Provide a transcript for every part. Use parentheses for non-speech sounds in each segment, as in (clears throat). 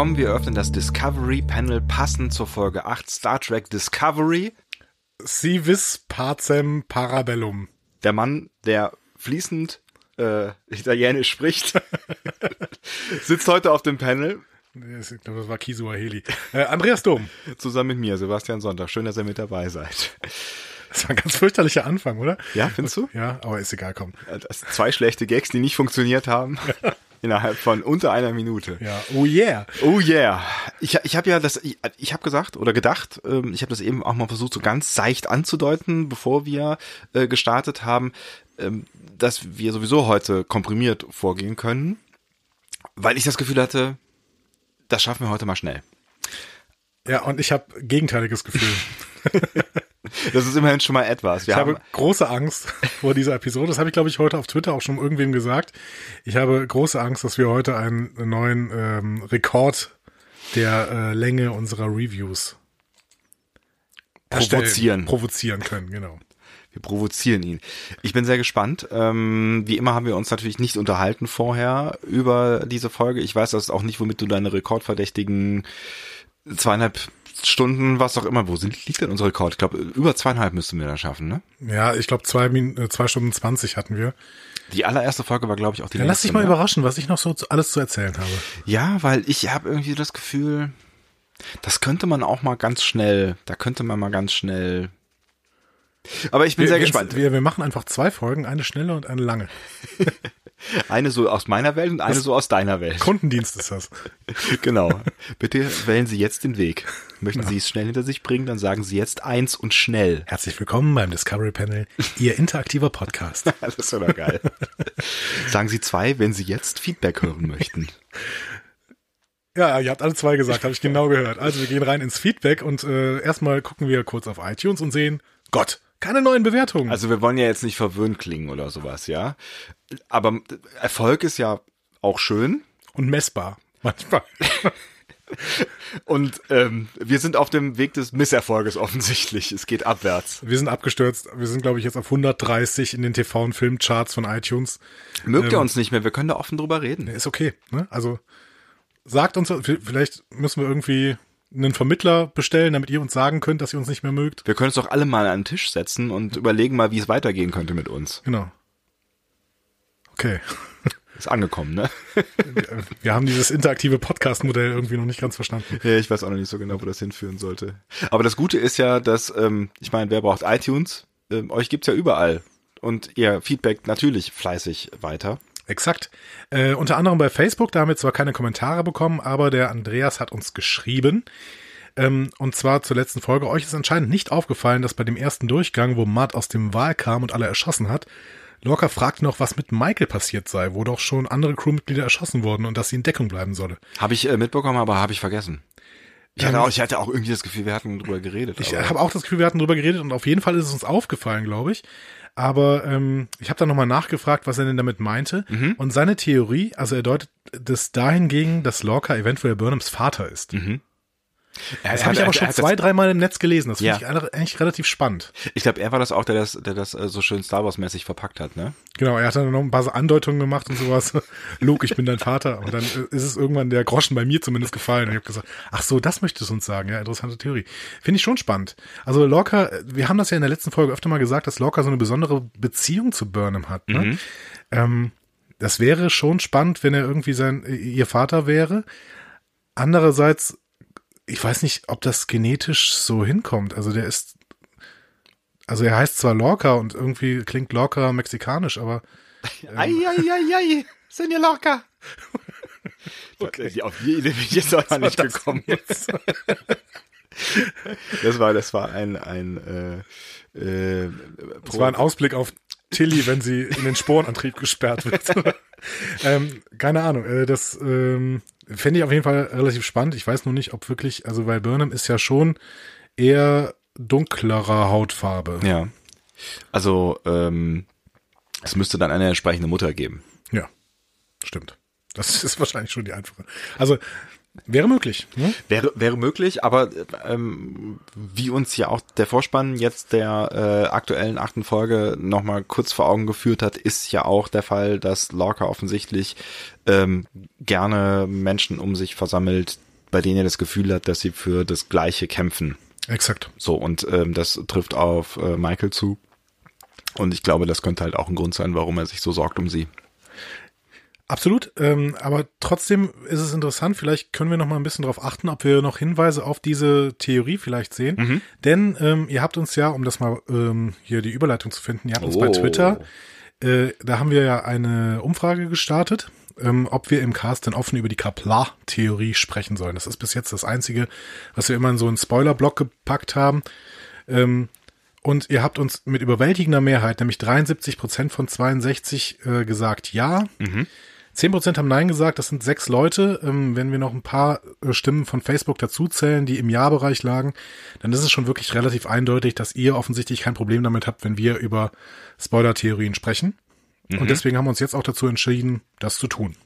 willkommen. Wir öffnen das Discovery Panel passend zur Folge 8 Star Trek Discovery. Si vis pacem parabellum. Der Mann, der fließend äh, Italienisch spricht, (laughs) sitzt heute auf dem Panel. Ich glaube, das war Kisuaheli. Äh, Andreas Dom. Zusammen mit mir, Sebastian Sonntag. Schön, dass ihr mit dabei seid. Das war ein ganz fürchterlicher Anfang, oder? Ja, findest du? Ja, aber ist egal, komm. Das zwei schlechte Gags, die nicht funktioniert haben. (laughs) Innerhalb von unter einer Minute. Ja, oh yeah. Oh yeah. Ich, ich habe ja das, ich, ich habe gesagt oder gedacht, ähm, ich habe das eben auch mal versucht, so ganz seicht anzudeuten, bevor wir äh, gestartet haben, ähm, dass wir sowieso heute komprimiert vorgehen können, weil ich das Gefühl hatte, das schaffen wir heute mal schnell. Ja, und ich habe gegenteiliges Gefühl. (laughs) (laughs) Das ist immerhin schon mal etwas. Wir ich habe große Angst vor dieser Episode. Das habe ich, glaube ich, heute auf Twitter auch schon irgendwem gesagt. Ich habe große Angst, dass wir heute einen neuen ähm, Rekord der äh, Länge unserer Reviews provozieren. provozieren können, genau. Wir provozieren ihn. Ich bin sehr gespannt. Ähm, wie immer haben wir uns natürlich nicht unterhalten vorher über diese Folge. Ich weiß das auch nicht, womit du deine rekordverdächtigen zweieinhalb Stunden, was auch immer. Wo sind, liegt denn unser Rekord? Ich glaube, über zweieinhalb müssten wir da schaffen, ne? Ja, ich glaube, zwei, äh, zwei Stunden zwanzig hatten wir. Die allererste Folge war, glaube ich, auch die Dann längste. lass dich mal ne? überraschen, was ich noch so alles zu erzählen habe. Ja, weil ich habe irgendwie das Gefühl, das könnte man auch mal ganz schnell, da könnte man mal ganz schnell. Aber ich bin wir, sehr gespannt. Wir, wir machen einfach zwei Folgen, eine schnelle und eine lange. (laughs) Eine so aus meiner Welt und eine so aus deiner Welt. Kundendienst ist das. (laughs) Genau. Bitte wählen Sie jetzt den Weg. Möchten Sie es schnell hinter sich bringen, dann sagen Sie jetzt eins und schnell. Herzlich willkommen beim Discovery Panel, Ihr interaktiver Podcast. (laughs) Das ist doch geil. sagen Sie zwei, wenn Sie jetzt Feedback hören möchten. Ja, ihr habt alle zwei gesagt, habe ich genau gehört. Also wir gehen rein ins Feedback und äh, erstmal gucken wir kurz auf iTunes und sehen, Gott, keine neuen Bewertungen. Also wir wollen ja jetzt nicht verwöhnt klingen oder sowas, ja. Aber Erfolg ist ja auch schön. und messbar. (laughs) Manchmal. Und ähm, wir sind auf dem Weg des Misserfolges offensichtlich. Es geht abwärts. Wir sind abgestürzt. Wir sind, glaube ich, jetzt auf 130 in den TV- und Filmcharts von iTunes. Mögt ihr uns nicht mehr? Wir können da offen drüber reden. Ist okay. Ne? Also sagt uns, vielleicht müssen wir irgendwie einen Vermittler bestellen, damit ihr uns sagen könnt, dass ihr uns nicht mehr mögt. Wir können uns doch alle mal an den Tisch setzen und überlegen mal, wie es weitergehen könnte mit uns. Genau. Okay. (laughs) Ist angekommen, ne? (laughs) Wir haben dieses interaktive Podcast-Modell irgendwie noch nicht ganz verstanden. Ja, ich weiß auch noch nicht so genau, wo das hinführen sollte. Aber das Gute ist ja, dass, ähm, ich meine, wer braucht iTunes? Ähm, euch gibt's ja überall. Und ihr Feedback natürlich fleißig weiter. Exakt. Äh, unter anderem bei Facebook, da haben wir zwar keine Kommentare bekommen, aber der Andreas hat uns geschrieben. Ähm, und zwar zur letzten Folge. Euch ist anscheinend nicht aufgefallen, dass bei dem ersten Durchgang, wo Matt aus dem Wahl kam und alle erschossen hat, Lorca fragt noch, was mit Michael passiert sei, wo doch schon andere Crewmitglieder erschossen wurden und dass sie in Deckung bleiben solle. Habe ich äh, mitbekommen, aber habe ich vergessen. Ich hatte, Ähm, auch, ich hatte auch irgendwie das Gefühl, wir hatten drüber geredet. Ich habe auch das Gefühl, wir hatten drüber geredet und auf jeden Fall ist es uns aufgefallen, glaube ich. Aber ähm, ich habe dann nochmal nachgefragt, was er denn damit meinte. Mhm. Und seine Theorie, also er deutet das dahingegen, dass Lorca eventuell Burnhams Vater ist. Er- Das habe ich aber er schon zwei, dreimal im Netz gelesen. Das Ja. finde ich alle- eigentlich relativ spannend. Ich glaube, er war das auch, der das, der das äh, so schön Star Wars-mäßig verpackt hat, ne? Genau, er hat dann noch ein paar so Andeutungen gemacht und sowas. (laughs) Luke, ich bin dein Vater. Und dann äh, ist es irgendwann der Groschen bei mir zumindest gefallen. Und ich habe gesagt, ach so, das möchtest du uns sagen. Ja, interessante Theorie. Finde ich schon spannend. Also Lorca, äh, wir haben das ja in der letzten Folge öfter mal gesagt, dass Lorca so eine besondere Beziehung zu Burnham hat. Ne? Ähm, das wäre schon spannend, wenn er irgendwie sein, ihr Vater wäre. Andererseits, ich weiß nicht, ob das genetisch so hinkommt. Also der ist, also er heißt zwar Lorca und irgendwie klingt Lorca mexikanisch, aber Eieiei, sind ihr locker? Okay. Auf die Idee bin ich jetzt auch nicht das gekommen. (laughs) Das war, das war ein, ein, äh, äh, es war ein Ausblick auf Tilly, wenn sie in den Sporenantrieb gesperrt wird. (laughs) (laughs) ähm, keine Ahnung, äh, das ähm, fände ich auf jeden Fall relativ spannend. Ich weiß nur nicht, ob wirklich, also weil Burnham ist ja schon eher dunklerer Hautfarbe. ja. Also, ähm, es müsste dann eine entsprechende Mutter geben. Ja, stimmt. Das (laughs) ist wahrscheinlich schon die einfache. Also Wäre möglich. Ne? Wäre, wäre möglich, aber ähm, wie uns ja auch der Vorspann jetzt der äh, aktuellen achten Folge nochmal kurz vor Augen geführt hat, ist ja auch der Fall, dass Lorca offensichtlich ähm, gerne Menschen um sich versammelt, bei denen er das Gefühl hat, dass sie für das Gleiche kämpfen. Exakt. So, und ähm, das trifft auf äh, Michael zu. Und ich glaube, das könnte halt auch ein Grund sein, warum er sich so sorgt um sie. Absolut, ähm, aber trotzdem ist es interessant, vielleicht können wir noch mal ein bisschen darauf achten, ob wir noch Hinweise auf diese Theorie vielleicht sehen. Mhm. Denn ähm, ihr habt uns ja, um das mal ähm, hier die Überleitung zu finden, ihr habt uns Oh. bei Twitter, äh, da haben wir ja eine Umfrage gestartet, ähm, ob wir im Cast denn offen über die Kaplar-Theorie sprechen sollen. Das ist bis jetzt das Einzige, was wir immer in so einen Spoiler-Block gepackt haben. Ähm, und ihr habt uns mit überwältigender Mehrheit, nämlich 73 Prozent von 62, äh, gesagt ja. 10% haben Nein gesagt, das sind sechs Leute. Ähm, wenn wir noch ein paar äh, Stimmen von Facebook dazuzählen, die im Ja-Bereich lagen, dann ist es schon wirklich relativ eindeutig, dass ihr offensichtlich kein Problem damit habt, wenn wir über Spoiler-Theorien sprechen. Und deswegen haben wir uns jetzt auch dazu entschieden, das zu tun.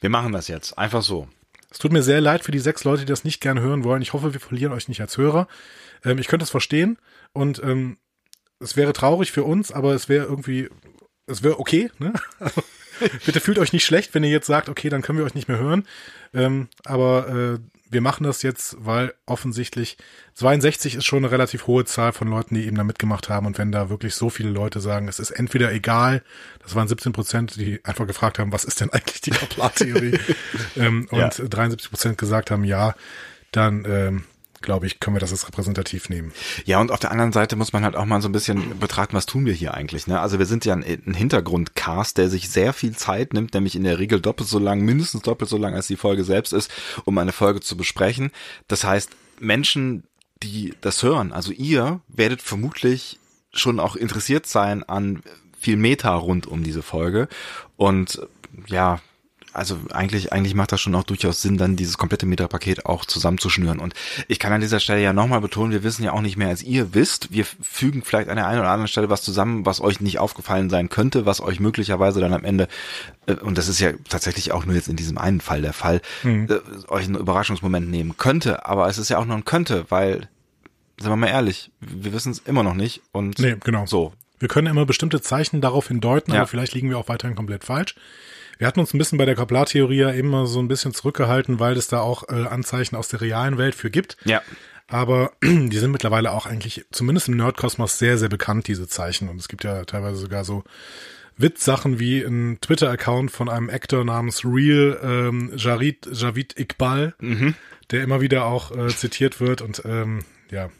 Wir machen das jetzt. Einfach so. Es tut mir sehr leid für die sechs Leute, die das nicht gerne hören wollen. Ich hoffe, wir verlieren euch nicht als Hörer. Ähm, ich könnte es verstehen und ähm, es wäre traurig für uns, aber es wäre irgendwie, es wäre okay. Ne? (laughs) (laughs) Bitte fühlt euch nicht schlecht, wenn ihr jetzt sagt, okay, dann können wir euch nicht mehr hören. Ähm, aber äh, wir machen das jetzt, weil offensichtlich 62 ist schon eine relativ hohe Zahl von Leuten, die eben da mitgemacht haben. Und wenn da wirklich so viele Leute sagen, es ist entweder egal, das waren 17 Prozent, die einfach gefragt haben, was ist denn eigentlich die Kaplar-Theorie? (laughs) ähm, und Ja. 73 Prozent gesagt haben, ja, dann ähm, glaube ich, können wir das als repräsentativ nehmen. Ja, und auf der anderen Seite muss man halt auch mal so ein bisschen betrachten, was tun wir hier eigentlich. Ne? Also wir sind ja ein, ein Hintergrundcast, der sich sehr viel Zeit nimmt, nämlich in der Regel doppelt so lang, mindestens doppelt so lang, als die Folge selbst ist, um eine Folge zu besprechen. Das heißt, Menschen, die das hören, also ihr, werdet vermutlich schon auch interessiert sein an viel Meta rund um diese Folge. Und ja, also eigentlich, eigentlich macht das schon auch durchaus Sinn, dann dieses komplette Meta-Paket auch zusammenzuschnüren. Und ich kann an dieser Stelle ja nochmal betonen, wir wissen ja auch nicht mehr, als ihr wisst. Wir fügen vielleicht an der einen oder anderen Stelle was zusammen, was euch nicht aufgefallen sein könnte, was euch möglicherweise dann am Ende, äh, und das ist ja tatsächlich auch nur jetzt in diesem einen Fall der Fall, äh, euch einen Überraschungsmoment nehmen könnte. Aber es ist ja auch nur ein könnte, weil, sagen wir mal ehrlich, wir wissen es immer noch nicht. Und Nee, genau. so. Wir können immer bestimmte Zeichen darauf hindeuten, Ja. aber vielleicht liegen wir auch weiterhin komplett falsch. Wir hatten uns ein bisschen bei der Kaplar-Theorie ja immer so ein bisschen zurückgehalten, weil es da auch äh, Anzeichen aus der realen Welt für gibt. Ja. Aber (clears throat) die sind mittlerweile auch eigentlich, zumindest im Nerdkosmos, sehr, sehr bekannt, diese Zeichen. Und es gibt ja teilweise sogar so Witzsachen wie ein Twitter-Account von einem Actor namens Real ähm, Jarid, Javid Iqbal, der immer wieder auch äh, zitiert wird. Und ähm, ja,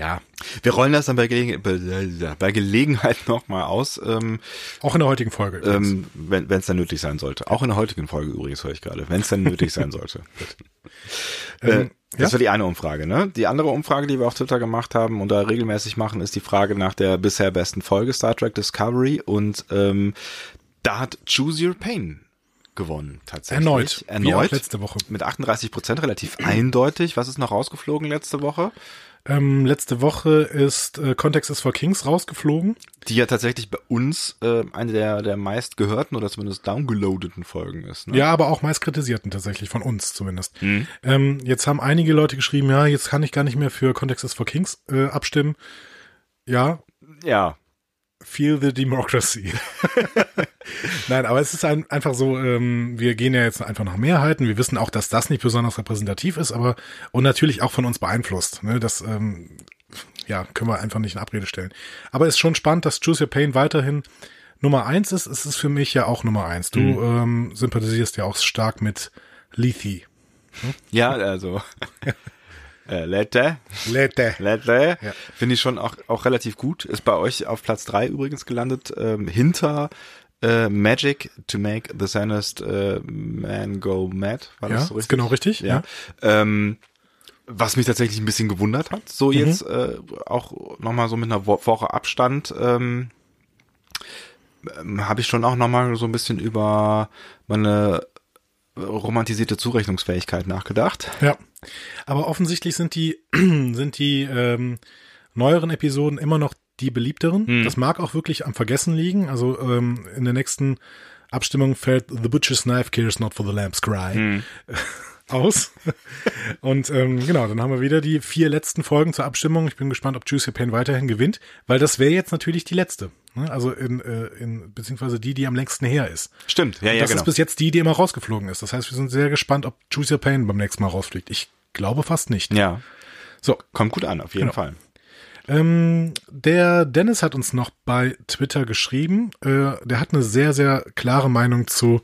ja, Wir rollen das dann bei, Gele bei, Gelegenheit (laughs) nochmal aus. Ähm, auch in der heutigen Folge. übrigens. ähm, wenn es dann nötig sein sollte. Auch in der heutigen Folge übrigens höre ich gerade, wenn es dann nötig sein sollte. (laughs) äh, Ähm, das ja? war die eine Umfrage, ne? Die andere Umfrage, die wir auf Twitter gemacht haben und da regelmäßig machen, ist die Frage nach der bisher besten Folge Star Trek Discovery und ähm, da hat Choose Your Pain gewonnen, tatsächlich. Erneut. Erneut. letzte Woche. Mit 38 Prozent relativ eindeutig. Was ist noch rausgeflogen letzte Woche? Ähm, letzte Woche ist äh, Context is for Kings rausgeflogen. Die ja tatsächlich bei uns äh, eine der, der meist gehörten oder zumindest downgeloadeten Folgen ist. Ne? Ja, aber auch meist kritisierten tatsächlich, von uns zumindest. Mhm. Ähm, jetzt haben einige Leute geschrieben, ja, jetzt kann ich gar nicht mehr für Context is for Kings äh, abstimmen. Ja, Ja. Feel the democracy. (laughs) Nein, aber es ist ein, einfach so, ähm, wir gehen ja jetzt einfach nach Mehrheiten. Wir wissen auch, dass das nicht besonders repräsentativ ist, aber und natürlich auch von uns beeinflusst. Ne? Das ähm, ja, können wir einfach nicht in Abrede stellen. Aber es ist schon spannend, dass Choose Your Pain weiterhin Nummer eins ist. Es ist für mich ja auch Nummer eins. Du ähm, sympathisierst ja auch stark mit Lethe. Ja, also. Äh, Lette. Lethe. Lette. Ja. Finde ich schon auch, auch relativ gut. Ist bei euch auf Platz drei übrigens gelandet. Ähm, hinter äh, Magic to make the sanest äh, man go mad. War Ja, das so ist richtig? genau richtig. Ja. Ähm, was mich tatsächlich ein bisschen gewundert hat, so Mhm. jetzt äh, auch nochmal so mit einer Wo Woche Abstand, ähm, ähm, habe ich schon auch nochmal so ein bisschen über meine romantisierte Zurechnungsfähigkeit nachgedacht. Ja. Aber offensichtlich sind die, (clears throat) sind die ähm, neueren Episoden immer noch die beliebteren. Das mag auch wirklich am Vergessen liegen. Also ähm, in der nächsten Abstimmung fällt The Butcher's Knife Cares Not for the Lamb's Cry. (laughs) aus. Und ähm, genau, dann haben wir wieder die vier letzten Folgen zur Abstimmung. Ich bin gespannt, ob Juicy Pain weiterhin gewinnt, weil das wäre jetzt natürlich die letzte. Ne? Also in, äh, in beziehungsweise die, die am längsten her ist. Stimmt, ja, Und ja, das genau. ist bis jetzt die, die immer rausgeflogen ist. Das heißt, wir sind sehr gespannt, ob Juicy Pain beim nächsten Mal rausfliegt. Ich glaube fast nicht. ja, So, kommt gut an, auf jeden Genau. Fall. ähm, der Dennis hat uns noch bei Twitter geschrieben. Äh, der hat eine sehr, sehr klare Meinung zu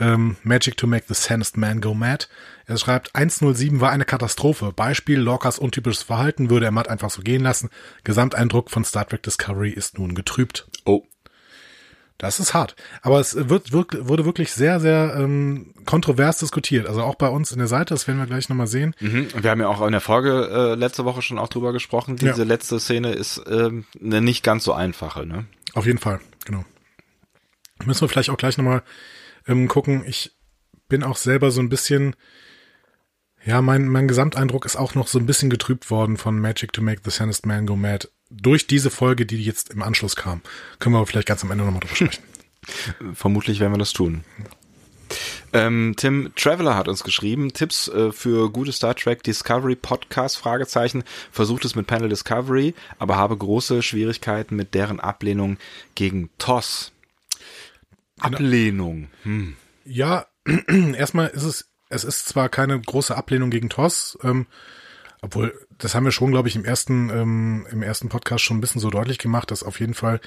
ähm, Magic to make the sanest man go mad. Er schreibt, 107 war eine Katastrophe. Beispiel, Lorcas untypisches Verhalten würde er matt einfach so gehen lassen. Gesamteindruck von Star Trek Discovery ist nun getrübt. Oh, Das ist hart. Aber es wird, wirk- wurde wirklich sehr, sehr ähm, kontrovers diskutiert. Also auch bei uns in der Seite, das werden wir gleich nochmal sehen. Mhm. Wir haben ja auch in der Folge äh, letzte Woche schon auch drüber gesprochen. Diese Ja. letzte Szene ist ähm, eine nicht ganz so einfache. Ne? Auf jeden Fall, genau. Müssen wir vielleicht auch gleich nochmal ähm, gucken. Ich bin auch selber so ein bisschen, ja, mein, mein Gesamteindruck ist auch noch so ein bisschen getrübt worden von Magic to Make the Sanest Man Go Mad. Durch diese Folge, die jetzt im Anschluss kam. Können wir aber vielleicht ganz am Ende nochmal drüber (laughs) sprechen. Vermutlich werden wir das tun. Ähm, Tim Traveler hat uns geschrieben, Tipps äh, für gute Star Trek Discovery Podcast, Fragezeichen, versucht es mit Panel Discovery, aber habe große Schwierigkeiten mit deren Ablehnung gegen TOS. Ablehnung. Hm. Ja, (clears throat) erstmal ist es, es ist zwar keine große Ablehnung gegen TOS, ähm, obwohl, das haben wir schon, glaube ich, im ersten, ähm, im ersten Podcast schon ein bisschen so deutlich gemacht, dass auf jeden Fall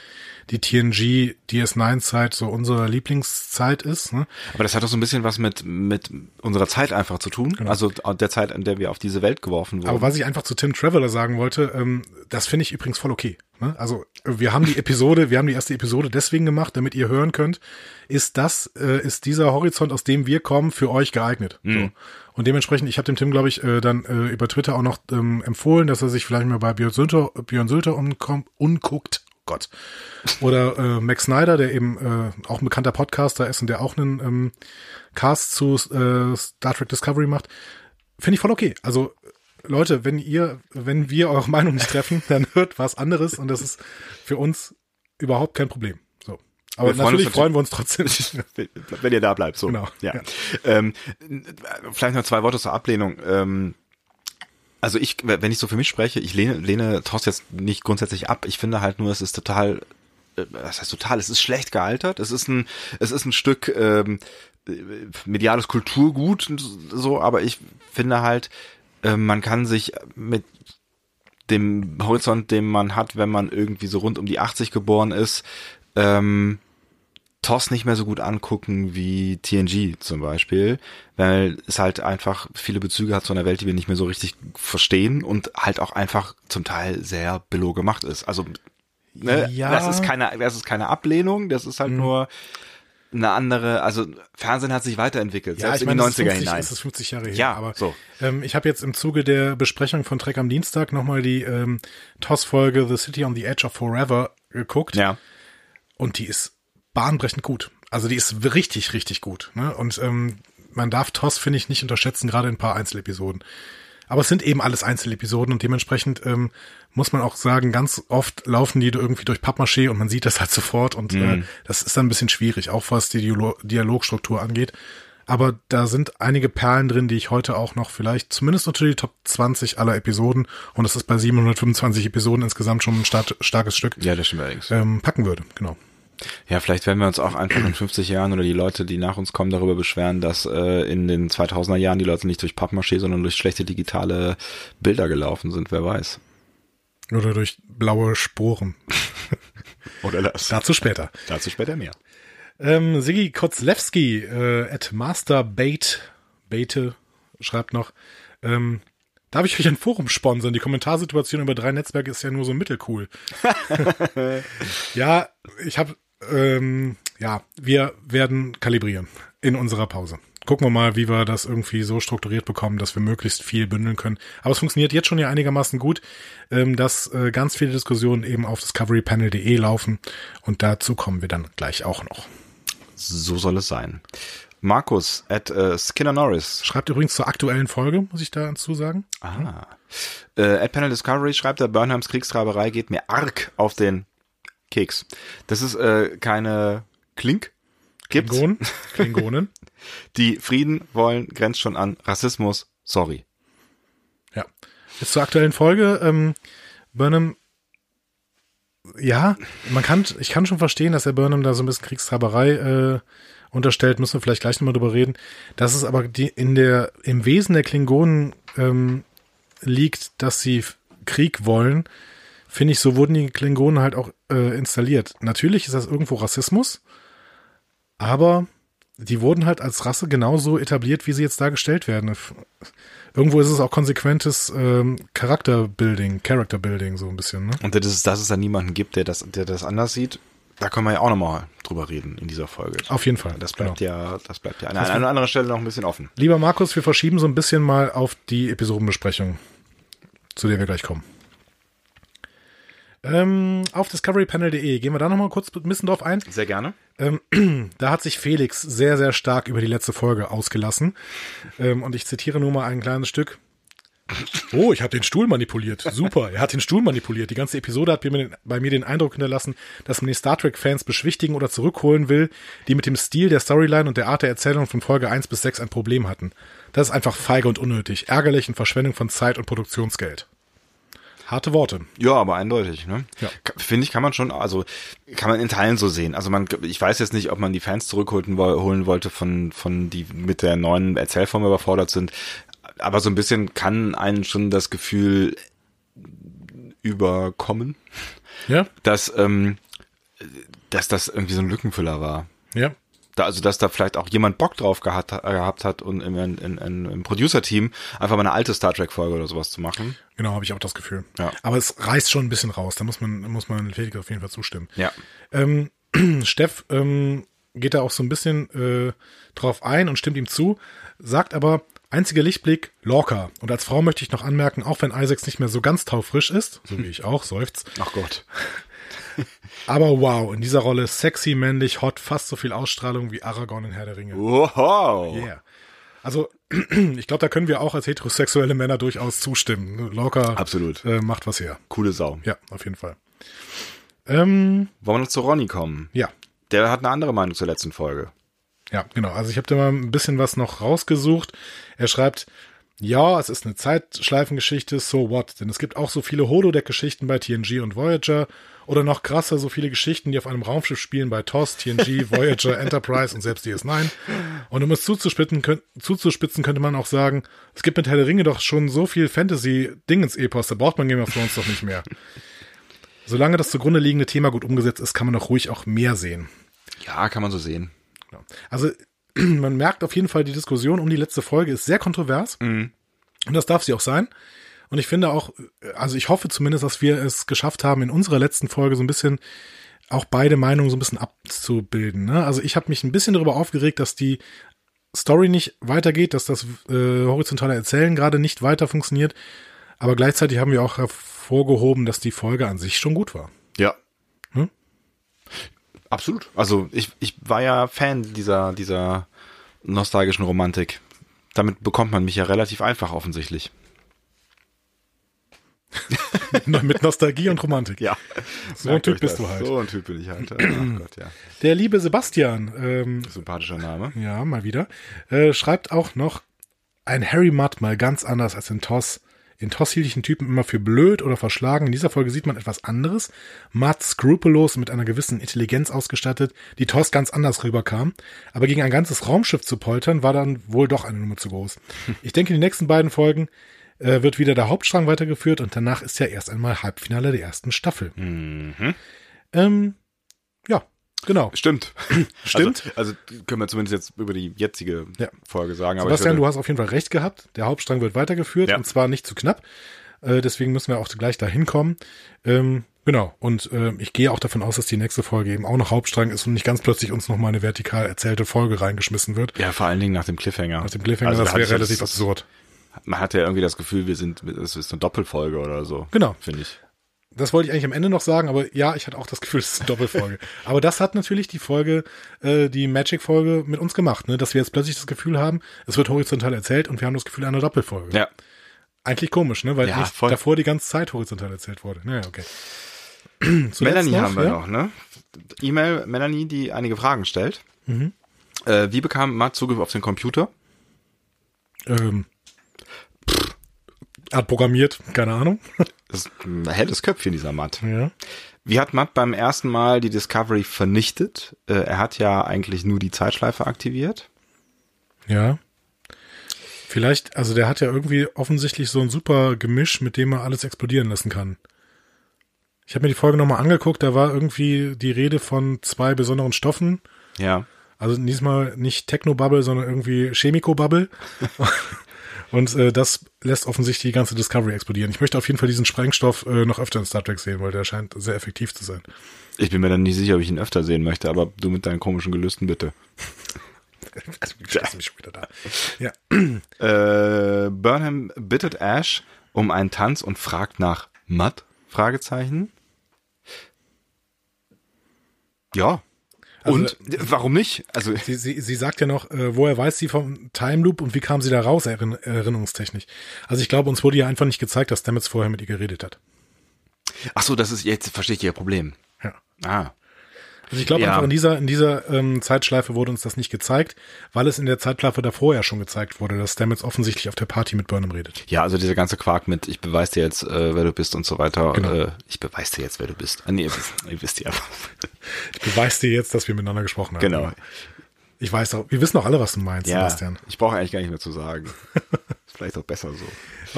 die TNG DS9-Zeit so unsere Lieblingszeit ist. Ne? Aber das hat doch so ein bisschen was mit, mit unserer Zeit einfach zu tun. Also der Zeit, in der wir auf diese Welt geworfen wurden. Aber was ich einfach zu Tim Traveler sagen wollte, ähm, das finde ich übrigens voll okay. Ne? Also wir haben die Episode, wir haben die erste Episode deswegen gemacht, damit ihr hören könnt, ist das, äh, ist dieser Horizont, aus dem wir kommen, für euch geeignet. So. Und dementsprechend, ich habe dem Tim, glaube ich, äh, dann äh, über Twitter auch noch ähm, empfohlen, dass er sich vielleicht mal bei Björn Sülter, Björn Sülter unguckt. Gott. Oder äh, Max Snyder, der eben äh, auch ein bekannter Podcaster ist und der auch einen ähm, Cast zu äh, Star Trek Discovery macht. Finde ich voll okay. Also Leute, wenn ihr, wenn wir eure Meinung nicht treffen, (laughs) dann hört was anderes und das ist für uns überhaupt kein Problem. So. Aber Wir freuen natürlich uns freuen wir uns trotzdem. (laughs) wenn ihr da bleibt, so. Genau. Ja. Ja. Ähm, vielleicht noch zwei Worte zur Ablehnung. Ähm, also ich, wenn ich so für mich spreche, ich lehne, lehne TOS jetzt nicht grundsätzlich ab. Ich finde halt nur, es ist total, äh, was heißt total, es ist schlecht gealtert. Es ist ein, es ist ein Stück ähm, äh, mediales Kulturgut und so, aber ich finde halt, äh, man kann sich mit dem Horizont, den man hat, wenn man irgendwie so rund um die 80 geboren ist, ähm, TOS nicht mehr so gut angucken wie TNG zum Beispiel, weil es halt einfach viele Bezüge hat zu einer Welt, die wir nicht mehr so richtig verstehen und halt auch einfach zum Teil sehr billow gemacht ist. Also ne, Ja. das ist keine, das ist keine Ablehnung, das ist halt nur eine andere, also Fernsehen hat sich weiterentwickelt, selbst in die es ist 90er 50, hinein. Es ist 50 Jahre her. Ja, aber so. ähm, ich habe jetzt im Zuge der Besprechung von Trek am Dienstag nochmal die ähm, TOS-Folge The City on the Edge of Forever geguckt. Ja. Und die ist bahnbrechend gut. Also die ist richtig, richtig gut. Ne? Und ähm, man darf TOS, finde ich, nicht unterschätzen, gerade in ein paar Einzelepisoden. Aber es sind eben alles Einzelepisoden und dementsprechend ähm, muss man auch sagen, ganz oft laufen die irgendwie durch Pappmaché und man sieht das halt (laughs) sofort und äh, das ist dann ein bisschen schwierig, auch was die Dialo Dialogstruktur angeht. Aber da sind einige Perlen drin, die ich heute auch noch vielleicht zumindest unter die Top 20 aller Episoden und das ist bei 725 Episoden insgesamt schon ein starkes Stück, Ja, das stimmt allerdings. ähm, packen würde. Genau. Ja, vielleicht werden wir uns auch einfach in 50 Jahren oder die Leute, die nach uns kommen, darüber beschweren, dass äh, in den 2000er Jahren die Leute nicht durch Pappmaché, sondern durch schlechte digitale Bilder gelaufen sind, wer weiß. Oder durch blaue Sporen. (laughs) Oder das. Dazu später. Dazu später mehr. Ähm, Sigi Kotzlewski äh, at Masterbait Bate schreibt noch, ähm, darf ich euch ein Forum sponsern? Die Kommentarsituation über drei Netzwerke ist ja nur so mittelcool. (laughs) (laughs) ja, ich habe, ähm, ja, wir werden kalibrieren in unserer Pause. Gucken wir mal, wie wir das irgendwie so strukturiert bekommen, dass wir möglichst viel bündeln können. Aber es funktioniert jetzt schon ja einigermaßen gut, ähm, dass äh, ganz viele Diskussionen eben auf discoverypanel.de laufen und dazu kommen wir dann gleich auch noch. So soll es sein. Markus at äh, Skinner Norris. Schreibt übrigens zur aktuellen Folge, muss ich dazu sagen. Ah. Äh, at Panel Discovery schreibt er, Burnhams Kriegstreiberei geht mir arg auf den Keks. Das ist äh, keine Klink. Gibt's. Klingonen. (laughs) Klingonen. die Frieden wollen, grenzt schon an Rassismus. Sorry. Ja. Jetzt zur aktuellen Folge. Ähm, Burnham, ja, man kann, ich kann schon verstehen, dass er Burnham da so ein bisschen Kriegstreiberei äh, unterstellt, müssen wir vielleicht gleich nochmal drüber reden. Dass es aber die, in der, im Wesen der Klingonen ähm, liegt, dass sie Krieg wollen, finde ich, so wurden die Klingonen halt auch äh, installiert. Natürlich ist das irgendwo Rassismus, aber die wurden halt als Rasse genauso etabliert, wie sie jetzt dargestellt werden. Irgendwo ist es auch konsequentes ähm, Charakterbuilding, Characterbuilding so ein bisschen. Ne? Und dass es, dass es da niemanden gibt, der das, der das anders sieht, da können wir ja auch nochmal drüber reden in dieser Folge. Auf jeden Fall. Das bleibt genau. ja, das bleibt ja an einer anderen Stelle noch ein bisschen offen. Lieber Markus, wir verschieben so ein bisschen mal auf die Episodenbesprechung, zu der wir gleich kommen. Ähm, auf discoverypanel.de gehen wir da nochmal kurz ein bisschen drauf ein. Sehr gerne. Ähm, (clears throat) da hat sich Felix sehr, sehr stark über die letzte Folge ausgelassen. Ähm, und ich zitiere nur mal ein kleines Stück. Oh, ich habe den Stuhl manipuliert. Super, er hat den Stuhl manipuliert. Die ganze Episode hat bei mir den Eindruck hinterlassen, dass man die Star Trek-Fans beschwichtigen oder zurückholen will, die mit dem Stil der Storyline und der Art der Erzählung von Folge 1 bis 6 ein Problem hatten. Das ist einfach feige und unnötig, ärgerlich und Verschwendung von Zeit und Produktionsgeld. Harte Worte. Ja, aber eindeutig. Ne? Ja. Finde ich, kann man schon, also kann man in Teilen so sehen. Also man, ich weiß jetzt nicht, ob man die Fans zurückholen holen wollte von, von die mit der neuen Erzählform überfordert sind. Aber so ein bisschen kann einen schon das Gefühl überkommen, ja. dass, ähm, dass das irgendwie so ein Lückenfüller war. Ja da, also dass da vielleicht auch jemand Bock drauf gehabt, äh, gehabt hat und im, in, in, im Producer-Team einfach mal eine alte Star Trek-Folge oder sowas zu machen. Genau, habe ich auch das Gefühl. Ja. Aber es reißt schon ein bisschen raus. Da muss man, muss man Felix auf jeden Fall zustimmen. Ja. Ähm, (clears throat) Steff ähm, geht da auch so ein bisschen äh, drauf ein und stimmt ihm zu, sagt aber, einziger Lichtblick, Lorca. Und als Frau möchte ich noch anmerken, auch wenn Isaacs nicht mehr so ganz taufrisch ist, so wie (laughs) ich auch, seufzt. Ach Gott. (laughs) Aber wow, in dieser Rolle sexy, männlich, hot, fast so viel Ausstrahlung wie Aragorn in Herr der Ringe. Wow. Yeah. Also, (clears throat) ich glaube, da können wir auch als heterosexuelle Männer durchaus zustimmen. Locker Absolut. Äh, macht was her. Coole Sau. Ja, auf jeden Fall. Ähm, Wollen wir noch zu Ronny kommen? Ja. Der hat eine andere Meinung zur letzten Folge. Ja, genau. Also ich habe da mal ein bisschen was noch rausgesucht. Er schreibt, ja, es ist eine Zeitschleifengeschichte, so what? Denn es gibt auch so viele Holodeck-Geschichten bei TNG und Voyager oder noch krasser, so viele Geschichten, die auf einem Raumschiff spielen bei TOS, TNG, (laughs) Voyager, Enterprise und selbst DS9. Und um es zuzuspitzen, könnt, zuzuspitzen, könnte man auch sagen, es gibt mit Herr der Ringe doch schon so viel Fantasy-Dingens-Epos, da braucht man Game of Thrones doch nicht mehr. Solange das zugrunde liegende Thema gut umgesetzt ist, kann man doch ruhig auch mehr sehen. Ja, kann man so sehen. Also (clears throat) man merkt auf jeden Fall, die Diskussion um die letzte Folge ist sehr kontrovers. Mhm. Und das darf sie auch sein. Und ich finde auch, also ich hoffe zumindest, dass wir es geschafft haben, in unserer letzten Folge so ein bisschen auch beide Meinungen so ein bisschen abzubilden. Ne? Also ich habe mich ein bisschen darüber aufgeregt, dass die Story nicht weitergeht, dass das äh, horizontale Erzählen gerade nicht weiter funktioniert. Aber gleichzeitig haben wir auch hervorgehoben, dass die Folge an sich schon gut war. Ja. Absolut. Also ich, ich war ja Fan dieser, dieser nostalgischen Romantik. Damit bekommt man mich ja relativ einfach offensichtlich. (laughs) Mit Nostalgie und Romantik. Ja. So ein Typ bist das. du halt. So ein Typ bin ich halt. Oh (clears throat) Gott, ja. Der liebe Sebastian, ähm, sympathischer Name. Ja, mal wieder, äh, schreibt auch noch ein Harry Mudd mal ganz anders als in Toss. In Toss hielt ich einen Typen immer für blöd oder verschlagen. In dieser Folge sieht man etwas anderes. Mudd skrupellos mit einer gewissen Intelligenz ausgestattet, die Toss ganz anders rüberkam. Aber gegen ein ganzes Raumschiff zu poltern, war dann wohl doch eine Nummer zu groß. (laughs) Ich denke, die nächsten beiden Folgen äh, wird wieder der Hauptstrang weitergeführt und danach ist ja erst einmal Halbfinale der ersten Staffel. Mhm. Ähm, ja, genau. Stimmt. (clears throat) Stimmt. Also, also, können wir zumindest jetzt über die jetzige ja. Folge sagen. Sebastian, du hast auf jeden Fall recht gehabt. Der Hauptstrang wird weitergeführt ja. und zwar nicht zu knapp. Äh, deswegen müssen wir auch gleich dahin kommen. Ähm, Genau, und äh, ich gehe auch davon aus, dass die nächste Folge eben auch noch Hauptstrang ist und nicht ganz plötzlich uns nochmal eine vertikal erzählte Folge reingeschmissen wird. Ja, vor allen Dingen nach dem Cliffhanger. Nach dem Cliffhanger, Also das da wäre relativ absurd. Man hat ja irgendwie das Gefühl, wir sind, es ist eine Doppelfolge oder so. Genau. Finde ich. Das wollte ich eigentlich am Ende noch sagen, aber ja, ich hatte auch das Gefühl, (laughs) es ist eine Doppelfolge. aber das hat natürlich die Folge, äh, die Magic-Folge mit uns gemacht, ne? dass wir jetzt plötzlich das Gefühl haben, es wird horizontal erzählt und wir haben das Gefühl einer Doppelfolge. Ja. Eigentlich komisch, ne? weil Ja, nicht voll. davor die ganze Zeit horizontal erzählt wurde. Naja, okay. (clears throat) Melanie noch, haben wir ja? noch, ne? E-Mail Melanie, die einige Fragen stellt. Mhm. Äh, wie bekam Matt Zugriff auf den Computer? Ähm, hat programmiert, keine Ahnung. (laughs) Das ist ein helles Köpfchen, dieser Matt. Ja. Wie hat Matt beim ersten Mal die Discovery vernichtet? Äh, er hat ja eigentlich nur die Zeitschleife aktiviert. Ja. Vielleicht, also der hat ja irgendwie offensichtlich so ein super Gemisch, mit dem er alles explodieren lassen kann. Ich habe mir die Folge nochmal angeguckt, da war irgendwie die Rede von zwei besonderen Stoffen. Ja. Also diesmal nicht Techno-Bubble, sondern irgendwie Chemico-Bubble. (laughs) Und äh, das lässt offensichtlich die ganze Discovery explodieren. Ich möchte auf jeden Fall diesen Sprengstoff äh, noch öfter in Star Trek sehen, weil der scheint sehr effektiv zu sein. Ich bin mir dann nicht sicher, ob ich ihn öfter sehen möchte, aber du mit deinen komischen Gelüsten bitte. Also, ich mich schon wieder da. Ja. (clears throat) Äh, Burnham bittet Ash um einen Tanz und fragt nach Matt? Fragezeichen. Ja. Also- und warum nicht? Also (laughs) Sie, sie, sie sagt ja noch, äh, woher weiß sie vom Time Loop und wie kam sie da raus, Erinn erinnerungstechnisch. Also ich glaube, uns wurde ja einfach nicht gezeigt, dass Stamets vorher mit ihr geredet hat. ach so, das ist jetzt verstehe ich ihr Problem. Ja. Ah, Also ich glaube Ja. einfach in dieser, in dieser ähm, Zeitschleife wurde uns das nicht gezeigt, weil es in der Zeitschleife davor ja schon gezeigt wurde, dass Stamets offensichtlich auf der Party mit Burnham redet. ja, also dieser ganze Quark mit ich beweis dir jetzt, äh, wer du bist und so weiter. Genau. Äh, ich beweis dir jetzt, wer du bist. Ah, nee, ihr wisst, ihr wisst ja. (laughs) Ich beweis dir jetzt, dass wir miteinander gesprochen haben. genau. Ich weiß auch, wir wissen auch alle, was du meinst, Ja, Sebastian. ich brauche eigentlich gar nicht mehr zu sagen. (laughs) Vielleicht auch besser so.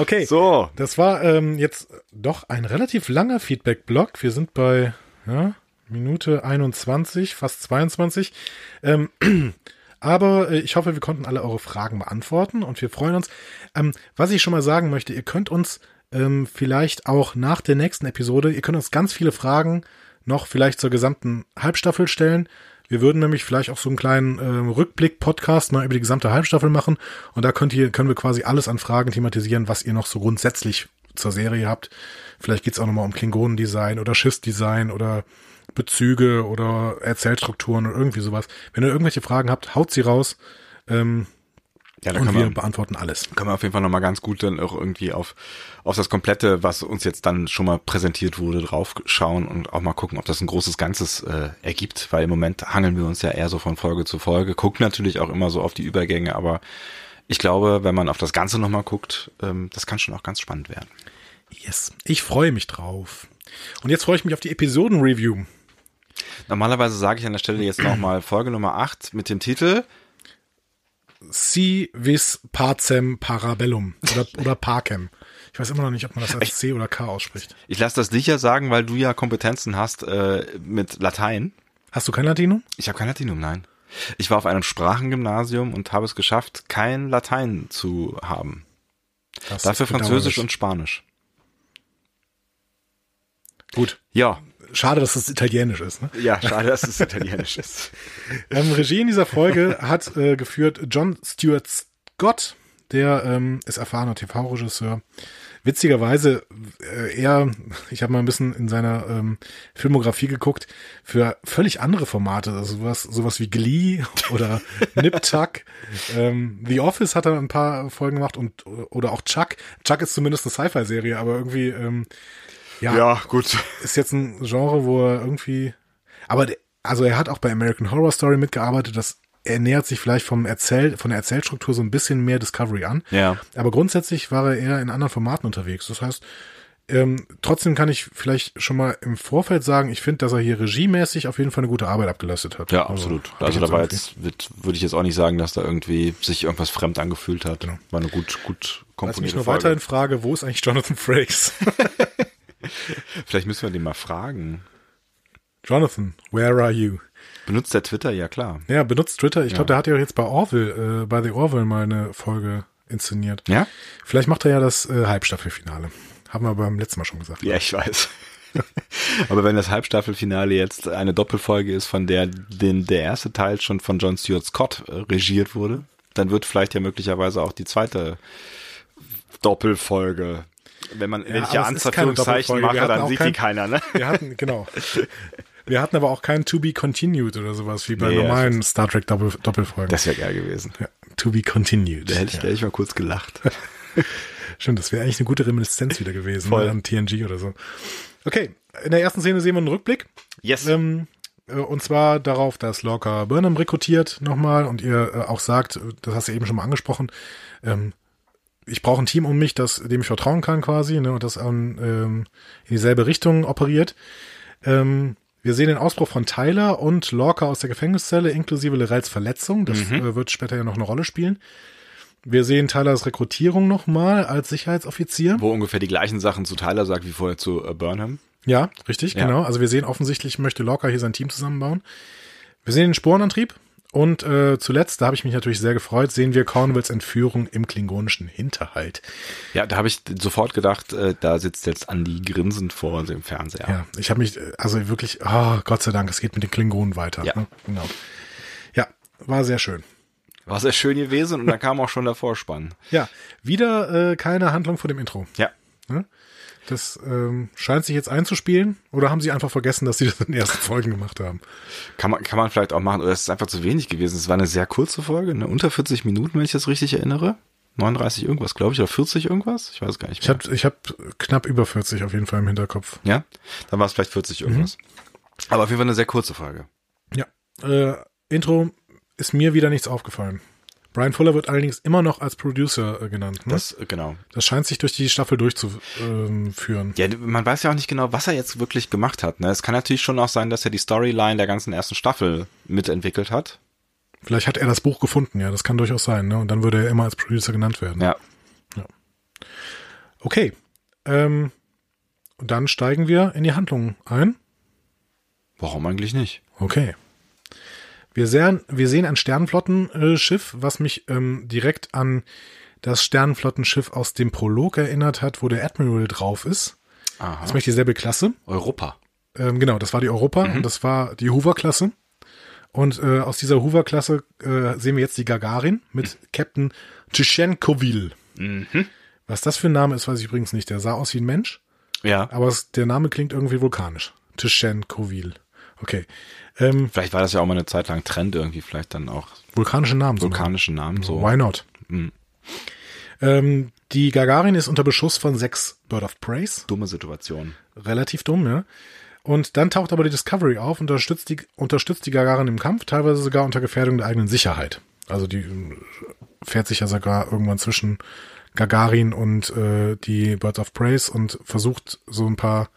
Okay. So, Das war ähm, jetzt doch ein relativ langer Feedback-Block. Wir sind bei ja, Minute 21, fast 22. Ähm, (clears throat) aber äh, ich hoffe, wir konnten alle eure Fragen beantworten und wir freuen uns. Ähm, was ich schon mal sagen möchte, ihr könnt uns ähm, vielleicht auch nach der nächsten Episode, ihr könnt uns ganz viele Fragen noch vielleicht zur gesamten Halbstaffel stellen. Wir würden nämlich vielleicht auch so einen kleinen ähm, Rückblick-Podcast mal über die gesamte Halbstaffel machen. Und da könnt ihr, können wir quasi alles an Fragen thematisieren, was ihr noch so grundsätzlich zur Serie habt. Vielleicht geht's auch nochmal um Klingonendesign oder Schiffsdesign oder Bezüge oder Erzählstrukturen oder irgendwie sowas. Wenn ihr irgendwelche Fragen habt, haut sie raus. Ähm, ja, da und können wir wir, beantworten alles. können wir auf jeden Fall nochmal ganz gut dann auch irgendwie auf, auf das Komplette, was uns jetzt dann schon mal präsentiert wurde, drauf schauen und auch mal gucken, ob das ein großes Ganzes äh, ergibt, weil im Moment hangeln wir uns ja eher so von Folge zu Folge, gucken natürlich auch immer so auf die Übergänge, aber ich glaube, wenn man auf das Ganze nochmal guckt, ähm, das kann schon auch ganz spannend werden. Yes. Ich freue mich drauf. Und jetzt freue ich mich auf die Episoden-Review. Normalerweise sage ich an der Stelle jetzt nochmal Folge Nummer 8 mit dem Titel Si vis pacem parabellum oder, oder parcem. Ich weiß immer noch nicht, ob man das als C oder K ausspricht. Ich lasse das dich ja sagen, weil du ja Kompetenzen hast äh, mit Latein. Hast du kein Latinum? Ich habe kein Latinum, nein. Ich war auf einem Sprachengymnasium und habe es geschafft, kein Latein zu haben. Das Dafür Französisch und Spanisch. Gut. Ja, Schade, dass das Italienisch ist. Ne? ja, schade, dass es italienisch ist. (laughs) Ähm, Regie in dieser Folge hat äh, geführt John Stewart Scott, der ähm, ist erfahrener TV-Regisseur. Witzigerweise, äh, er, ich habe mal ein bisschen in seiner ähm, Filmografie geguckt, für völlig andere Formate, also sowas, sowas wie Glee (laughs) oder Nip Tuck. Ähm, The Office hat er ein paar Folgen gemacht und oder auch Chuck. Chuck ist zumindest eine Sci-Fi-Serie, aber irgendwie ähm, ja, Ja, gut. ist jetzt ein Genre, wo er irgendwie, aber also er hat auch bei American Horror Story mitgearbeitet, das er nähert sich vielleicht vom Erzähl, von der Erzählstruktur so ein bisschen mehr Discovery an. Ja. Aber grundsätzlich war er eher in anderen Formaten unterwegs. Das heißt, ähm, trotzdem kann ich vielleicht schon mal im Vorfeld sagen, ich finde, dass er hier regiemäßig auf jeden Fall eine gute Arbeit abgeleistet hat. Ja, absolut. hab ich Also, da war irgendwie- jetzt, wird, würde ich jetzt auch nicht sagen, dass da irgendwie sich irgendwas fremd angefühlt hat. Genau. War eine gut, gut Lass mich komponierte nur Folge. weiterhin frage, wo ist eigentlich Jonathan Frakes? (laughs) (laughs) Vielleicht müssen wir den mal fragen. Jonathan, where are you? Benutzt der Twitter? Ja, klar. Ja, benutzt Twitter. Ich Ja. glaube, der hat ja jetzt bei Orville, äh, bei The Orville mal eine Folge inszeniert. Ja? Vielleicht macht er ja das äh, Halbstaffelfinale. Haben wir beim letzten Mal schon gesagt. Ja, ich weiß. (laughs) Aber wenn das Halbstaffelfinale jetzt eine Doppelfolge ist, von der den, der erste Teil schon von John Stewart Scott äh, regiert wurde, dann wird vielleicht ja möglicherweise auch die zweite Doppelfolge. Wenn man, wenn ich ja ist keine Anführungszeichen mache, dann sieht kein- die keiner, ne? Wir hatten, genau. Wir hatten aber auch kein To Be Continued oder sowas wie bei Nee, normalen Star Trek Doppel Doppelfolgen. Das wäre geil gewesen. ja, to Be Continued. Da hätte ich ja. gleich mal kurz gelacht. (laughs) Stimmt, das wäre eigentlich eine gute Reminiszenz wieder gewesen Voll. ne, an TNG oder so. Okay, in der ersten Szene sehen wir einen Rückblick. Yes. Ähm, Äh, und zwar darauf, dass Lorca Burnham rekrutiert nochmal und ihr äh, auch sagt, das hast du eben schon mal angesprochen, ähm, ich brauche ein Team um mich, das, dem ich vertrauen kann quasi, ne, und das ähm, in dieselbe Richtung operiert. Ähm, wir sehen den Ausbruch von Tyler und Lorca aus der Gefängniszelle, inklusive Lorels Verletzung. Das Mhm. äh, wird später ja noch eine Rolle spielen. Wir sehen Tylers Rekrutierung nochmal als Sicherheitsoffizier. Wo ungefähr die gleichen Sachen zu Tyler sagt wie vorher zu äh, Burnham. Ja, richtig, Ja. genau. Also wir sehen offensichtlich, möchte Lorca hier sein Team zusammenbauen. Wir sehen den Sporenantrieb. Und äh, zuletzt, da habe ich mich natürlich sehr gefreut, sehen wir Cornwalls Entführung im klingonischen Hinterhalt. Ja, da habe ich sofort gedacht, äh, da sitzt jetzt Andy grinsend vor dem Fernseher. Ja, ich habe mich, äh, also wirklich, oh, Gott sei Dank, es geht mit den Klingonen weiter. Ja. Ne? Genau. Ja, war sehr schön. War sehr schön gewesen und dann kam auch schon der Vorspann. Ja, wieder äh, keine Handlung vor dem Intro. Ja. Das ähm, scheint sich jetzt einzuspielen. Oder haben sie einfach vergessen, dass sie (laughs) das in den ersten Folgen gemacht haben? Kann man, kann man vielleicht auch machen, oder es ist einfach zu wenig gewesen. Es war eine sehr kurze Folge, ne? unter 40 Minuten, wenn ich das richtig erinnere. 39 irgendwas, glaube ich, oder 40 irgendwas? Ich weiß es gar nicht Ich mehr. habe ich hab knapp über 40 auf jeden Fall im Hinterkopf. ja, dann war es vielleicht 40 irgendwas. Aber auf jeden Fall eine sehr kurze Folge. Ja. Äh, Intro ist mir wieder nichts aufgefallen. Brian Fuller wird allerdings immer noch als Producer äh, genannt. Ne? Das, äh, genau. das scheint sich durch die Staffel durchzuführen. Ja, man weiß ja auch nicht genau, was er jetzt wirklich gemacht hat. Ne? Es kann natürlich schon auch sein, dass er die Storyline der ganzen ersten Staffel mitentwickelt hat. Vielleicht hat er das Buch gefunden, ja, das kann durchaus sein. Ne? Und dann würde er immer als Producer genannt werden. Ja. Okay. Ähm, und dann steigen wir in die Handlung ein. Warum eigentlich nicht? Okay. Wir sehen, wir sehen ein Sternenflottenschiff, was mich ähm, direkt an das Sternenflottenschiff aus dem Prolog erinnert hat, wo der Admiral drauf ist. Aha. Das ist nämlich dieselbe Klasse. Europa. Ähm, genau, das war die Europa und das war die Hoover-Klasse. Und äh, aus dieser Hoover-Klasse äh, sehen wir jetzt die Gagarin mit Captain Tschenkovil. Was das für ein Name ist, weiß ich übrigens nicht. Der sah aus wie ein Mensch, Ja. aber es, der Name klingt irgendwie vulkanisch. Tschenkovil. Okay. Ähm, Vielleicht war das ja auch mal eine Zeit lang Trend irgendwie, vielleicht dann auch vulkanische Namen. vulkanische Namen so. Why not? Mhm. Ähm, die Gagarin ist unter Beschuss von sechs Bird of Praise. Dumme Situation. relativ dumm, ja. Und dann taucht aber die Discovery auf und unterstützt die, unterstützt die Gagarin im Kampf, teilweise sogar unter Gefährdung der eigenen Sicherheit. Also die äh, fährt sich ja sogar irgendwann zwischen Gagarin und äh, die Birds of Praise und versucht so ein paar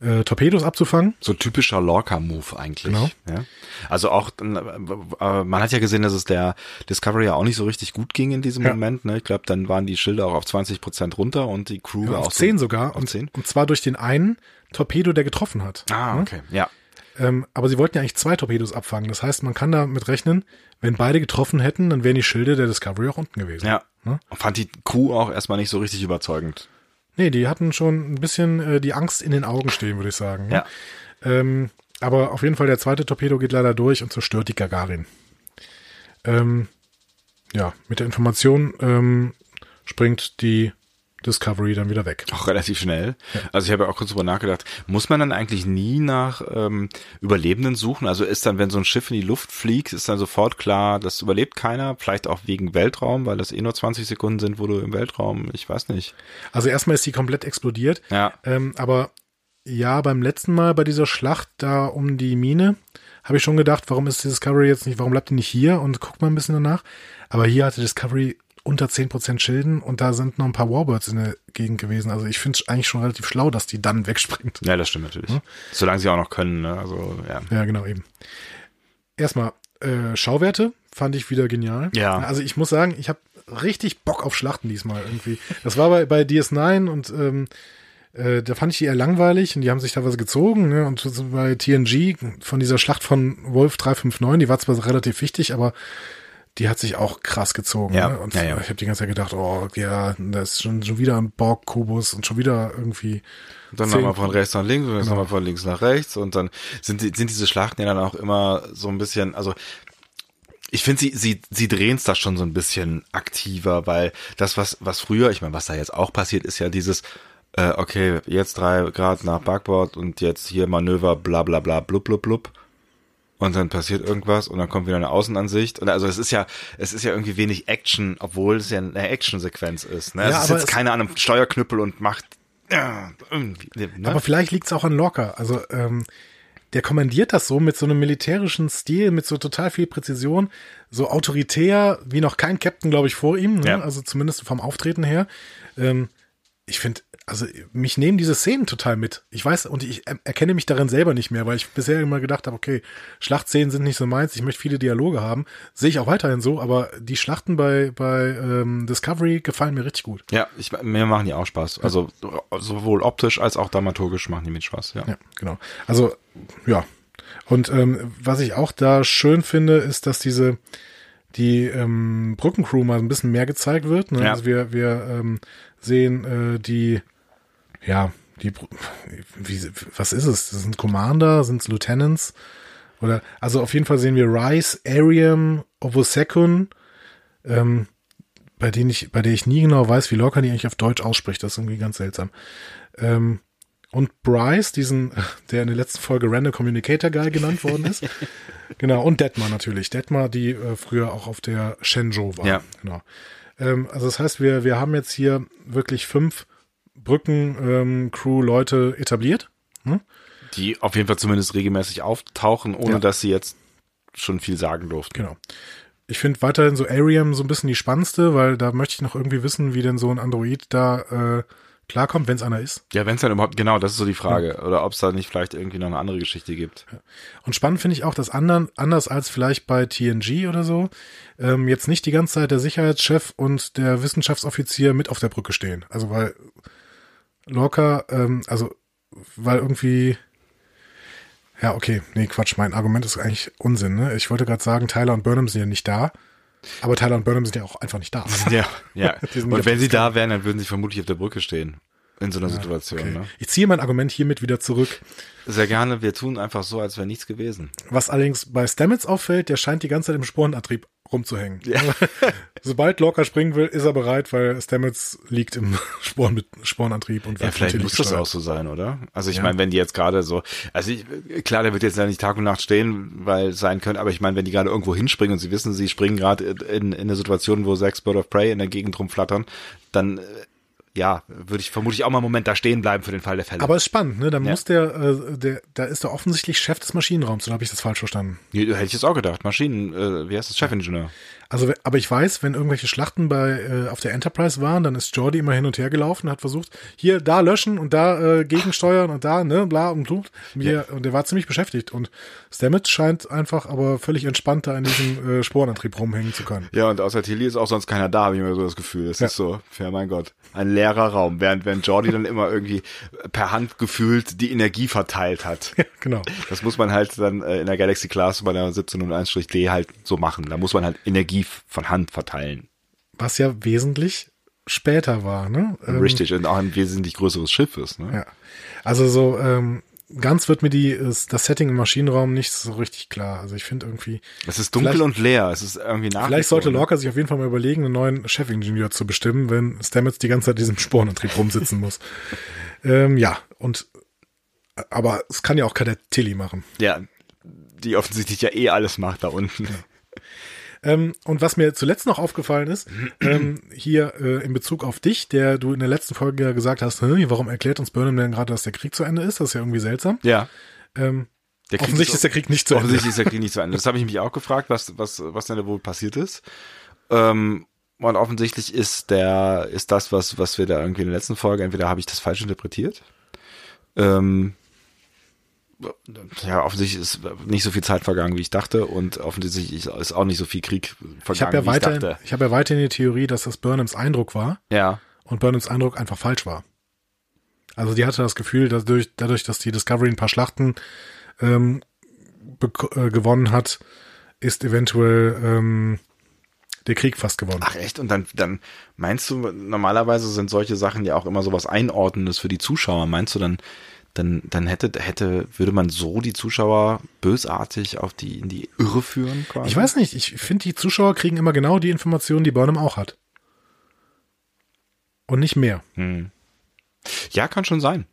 äh, Torpedos abzufangen. So typischer Lorca-Move eigentlich. Genau. Ja. Also auch, äh, man hat ja gesehen, dass es der Discovery ja auch nicht so richtig gut ging in diesem Ja. Moment. Ne? Ich glaube, dann waren die Schilder auch auf 20 Prozent runter und die Crew Ja, war auf auch zehn so, sogar. Auf Und, 10? und zwar durch den einen Torpedo, der getroffen hat. Ah, Ne? okay. Ja. Ähm, aber sie wollten ja eigentlich zwei Torpedos abfangen. Das heißt, man kann damit rechnen, wenn beide getroffen hätten, dann wären die Schilde der Discovery auch unten gewesen. Ja. Ne? Und fand die Crew auch erstmal nicht so richtig überzeugend. Nee, die hatten schon ein bisschen äh, die Angst in den Augen stehen, würde ich sagen. ne? Ja. Ähm, aber auf jeden Fall, der zweite Torpedo geht leider durch und zerstört die Gagarin. Ähm, ja, mit der Information ähm, springt die Discovery dann wieder weg. Auch relativ schnell. Also ich habe ja auch kurz drüber nachgedacht, muss man dann eigentlich nie nach ähm, Überlebenden suchen? Also ist dann, wenn so ein Schiff in die Luft fliegt, ist dann sofort klar, das überlebt keiner, vielleicht auch wegen Weltraum, weil das eh nur 20 Sekunden sind, wo du im Weltraum, ich weiß nicht. Also erstmal ist sie komplett explodiert. Ja. Ähm, aber ja, beim letzten Mal bei dieser Schlacht da um die Mine habe ich schon gedacht, warum ist die Discovery jetzt nicht, warum bleibt die nicht hier und guckt mal ein bisschen danach. Aber hier hatte Discovery unter 10% Schilden und da sind noch ein paar Warbirds in der Gegend gewesen. Also ich finde es eigentlich schon relativ schlau, dass die dann wegspringt. Ja, das stimmt natürlich. Solange sie auch noch können, ne? Also, ja. Ja, genau, eben. Erstmal, äh, Schauwerte fand ich wieder genial. Ja. Also ich muss sagen, ich habe richtig Bock auf Schlachten diesmal irgendwie. Das war bei, bei DS9 und ähm, äh, da fand ich die eher langweilig und die haben sich teilweise gezogen. Ne? Und bei TNG von dieser Schlacht von Wolf 359, die war zwar relativ wichtig, aber die hat sich auch krass gezogen. Ja, Ne? Und ja, ja. ich habe die ganze Zeit gedacht, oh ja, das ist schon, schon wieder ein Borg-Kubus und schon wieder irgendwie. Dann Zehn- nochmal von rechts nach links und dann Genau. nochmal von links nach rechts und dann sind, die, sind diese Schlachten ja dann auch immer so ein bisschen, also ich finde, sie, sie, sie drehen es da schon so ein bisschen aktiver, weil das, was, was früher, ich meine, was da jetzt auch passiert, ist ja dieses, äh, okay, jetzt drei Grad nach Backbord und jetzt hier Manöver, bla bla bla, blub blub blub. Und dann passiert irgendwas und dann kommt wieder eine Außenansicht. Und also es ist ja, es ist ja irgendwie wenig Action, obwohl es ja eine Actionsequenz ist. Ne? Ja, es ist jetzt keiner an einem Steuerknüppel und macht ja, irgendwie. Ne? Aber vielleicht liegt es auch an Lorca. Also ähm, der kommandiert das so mit so einem militärischen Stil, mit so total viel Präzision, so autoritär wie noch kein Captain, glaube ich, vor ihm, ne? Ja. also zumindest vom Auftreten her. Ähm, ich finde, also mich nehmen diese Szenen total mit. Ich weiß und ich er- erkenne mich darin selber nicht mehr, weil ich bisher immer gedacht habe, okay, Schlachtszenen sind nicht so meins, ich möchte viele Dialoge haben. Sehe ich auch weiterhin so, aber die Schlachten bei, bei ähm, Discovery gefallen mir richtig gut. Ja, ich, mir machen die auch Spaß. Also sowohl optisch als auch dramaturgisch machen die mit Spaß, ja. Ja, genau. Also, ja. Und ähm, was ich auch da schön finde, ist, dass diese die ähm, Brückencrew mal ein bisschen mehr gezeigt wird. Ne? Ja. Also wir, wir ähm, sehen äh, die, ja, die, wie, was ist es? Das sind Commander, sind es Lieutenants? Oder, also auf jeden Fall sehen wir Rice, Ariam, Ovosekun, ähm, bei denen ich, bei der ich nie genau weiß, wie locker die eigentlich auf Deutsch ausspricht. Das ist irgendwie ganz seltsam. Ähm, und Bryce, diesen, (laughs) der in der letzten Folge Random Communicator Guy genannt worden ist. (laughs) genau, und Detmar natürlich. Detmar, die äh, früher auch auf der Shenzhou war. Ja. Genau. Ähm, also das heißt, wir, wir haben jetzt hier wirklich fünf Brücken-Crew-Leute etabliert. Die auf jeden Fall zumindest regelmäßig auftauchen, ohne Ja. dass sie jetzt schon viel sagen durften. Genau. Ich finde weiterhin so Ariam so ein bisschen die spannendste, weil da möchte ich noch irgendwie wissen, wie denn so ein Android da äh, klarkommt, wenn es einer ist. Ja, wenn es dann überhaupt, genau, das ist so die Frage. Oder ob es da nicht vielleicht irgendwie noch eine andere Geschichte gibt. Und spannend finde ich auch, dass anderen, anders als vielleicht bei TNG oder so, ähm, jetzt nicht die ganze Zeit der Sicherheitschef und der Wissenschaftsoffizier mit auf der Brücke stehen. Also weil Lorca, ähm, also weil irgendwie, ja okay, nee Quatsch, mein Argument ist eigentlich Unsinn. Ne? Ich wollte gerade sagen, Tyler und Burnham sind ja nicht da, aber Tyler und Burnham sind ja auch einfach nicht da. (laughs) Ja, ja. (laughs) Und wenn sie da wären, dann würden sie vermutlich auf der Brücke stehen. In so einer Situation. Okay. Ne? Ich ziehe mein Argument hiermit wieder zurück. Sehr gerne, wir tun einfach so, als wäre nichts gewesen. Was allerdings bei Stamets auffällt, der scheint die ganze Zeit im Sporenantrieb rumzuhängen. Ja. (laughs) Sobald Lorca springen will, ist er bereit, weil Stamets liegt im (laughs) Sporen mit Sporenantrieb und Ja, vielleicht muss das gesteuert. auch so sein, oder? Also ich Ja. meine, wenn die jetzt gerade so, also ich, klar, der wird jetzt ja nicht Tag und Nacht stehen, weil es sein könnte, aber ich meine, wenn die gerade irgendwo hinspringen und sie wissen, sie springen gerade in, in eine Situation, wo sechs Bird of Prey in der Gegend rumflattern, dann äh, ja, würde ich vermutlich auch mal einen Moment da stehen bleiben für den Fall der Fälle. Aber ist spannend, ne? Dann Ja. muss der, äh, der, da ist er offensichtlich Chef des Maschinenraums, oder habe ich das falsch verstanden? Nee, hätte ich jetzt auch gedacht. Maschinen, äh, wie heißt das? Chefingenieur. Also, aber ich weiß, wenn irgendwelche Schlachten bei äh, auf der Enterprise waren, dann ist Jordi immer hin und her gelaufen und hat versucht, hier, da löschen und da äh, gegensteuern und da, ne, bla und blut. Mir, Und der war ziemlich beschäftigt. Und Stamets scheint einfach aber völlig entspannt da in diesem äh, Sporenantrieb rumhängen zu können. Ja, und außer Tilly ist auch sonst keiner da, habe ich mir so das Gefühl. Es Ja. ist so, ja mein Gott, ein leerer Raum, während wenn Jordi dann immer irgendwie per Hand gefühlt die Energie verteilt hat. genau. Das muss man halt dann äh, in der Galaxy Class bei der 1701-D halt so machen. Da muss man halt Energie f- von Hand verteilen. Was ja wesentlich später war, ne? Ähm, Richtig, und auch ein wesentlich größeres Schiff ist. Ne? Ja. Also so, ähm, ganz wird mir die, ist das Setting im Maschinenraum nicht so richtig klar. Also ich finde irgendwie, Es ist dunkel und leer. Es ist irgendwie nach. vielleicht sollte Lorca sich auf jeden Fall mal überlegen, einen neuen Chefingenieur zu bestimmen, wenn Stamets die ganze Zeit diesem Sporenantrieb rumsitzen muss. (laughs) ähm, ja, und aber es kann ja auch Kadett Tilly machen. Ja, die offensichtlich ja eh alles macht da unten. Ähm, und was mir zuletzt noch aufgefallen ist, ähm, hier äh, in Bezug auf dich, der du in der letzten Folge ja gesagt hast, "Hä, warum erklärt uns Burnham denn gerade, dass der Krieg zu Ende ist? Das ist ja irgendwie seltsam. Ja. Ähm, offensichtlich ist der Krieg nicht zu Ende. Offensichtlich ist der Krieg nicht zu Ende. Das habe ich mich auch gefragt, was, was, was denn da wohl passiert ist. Ähm, und offensichtlich ist der, ist das, was, was wir da irgendwie in der letzten Folge, entweder habe ich das falsch interpretiert. Ähm, ja, offensichtlich ist nicht so viel Zeit vergangen, wie ich dachte, und offensichtlich ist auch nicht so viel Krieg vergangen, Ich habe ja wie weiter, ich dachte. ich habe ja weiterhin die Theorie, dass das Burnhams Eindruck war Ja, und Burnhams Eindruck einfach falsch war. Also die hatte das Gefühl, dass durch, dadurch, dass die Discovery ein paar Schlachten ähm, äh, gewonnen hat, ist eventuell ähm, der Krieg fast gewonnen. Ach echt? Und dann, dann meinst du, normalerweise sind solche Sachen ja auch immer sowas Einordnendes für die Zuschauer. Meinst du dann, dann, dann hätte, hätte, würde man so die Zuschauer bösartig auf die, in die Irre führen quasi? Ich weiß nicht, ich finde, die Zuschauer kriegen immer genau die Informationen, die Burnham auch hat. Und nicht mehr. Ja, kann schon sein.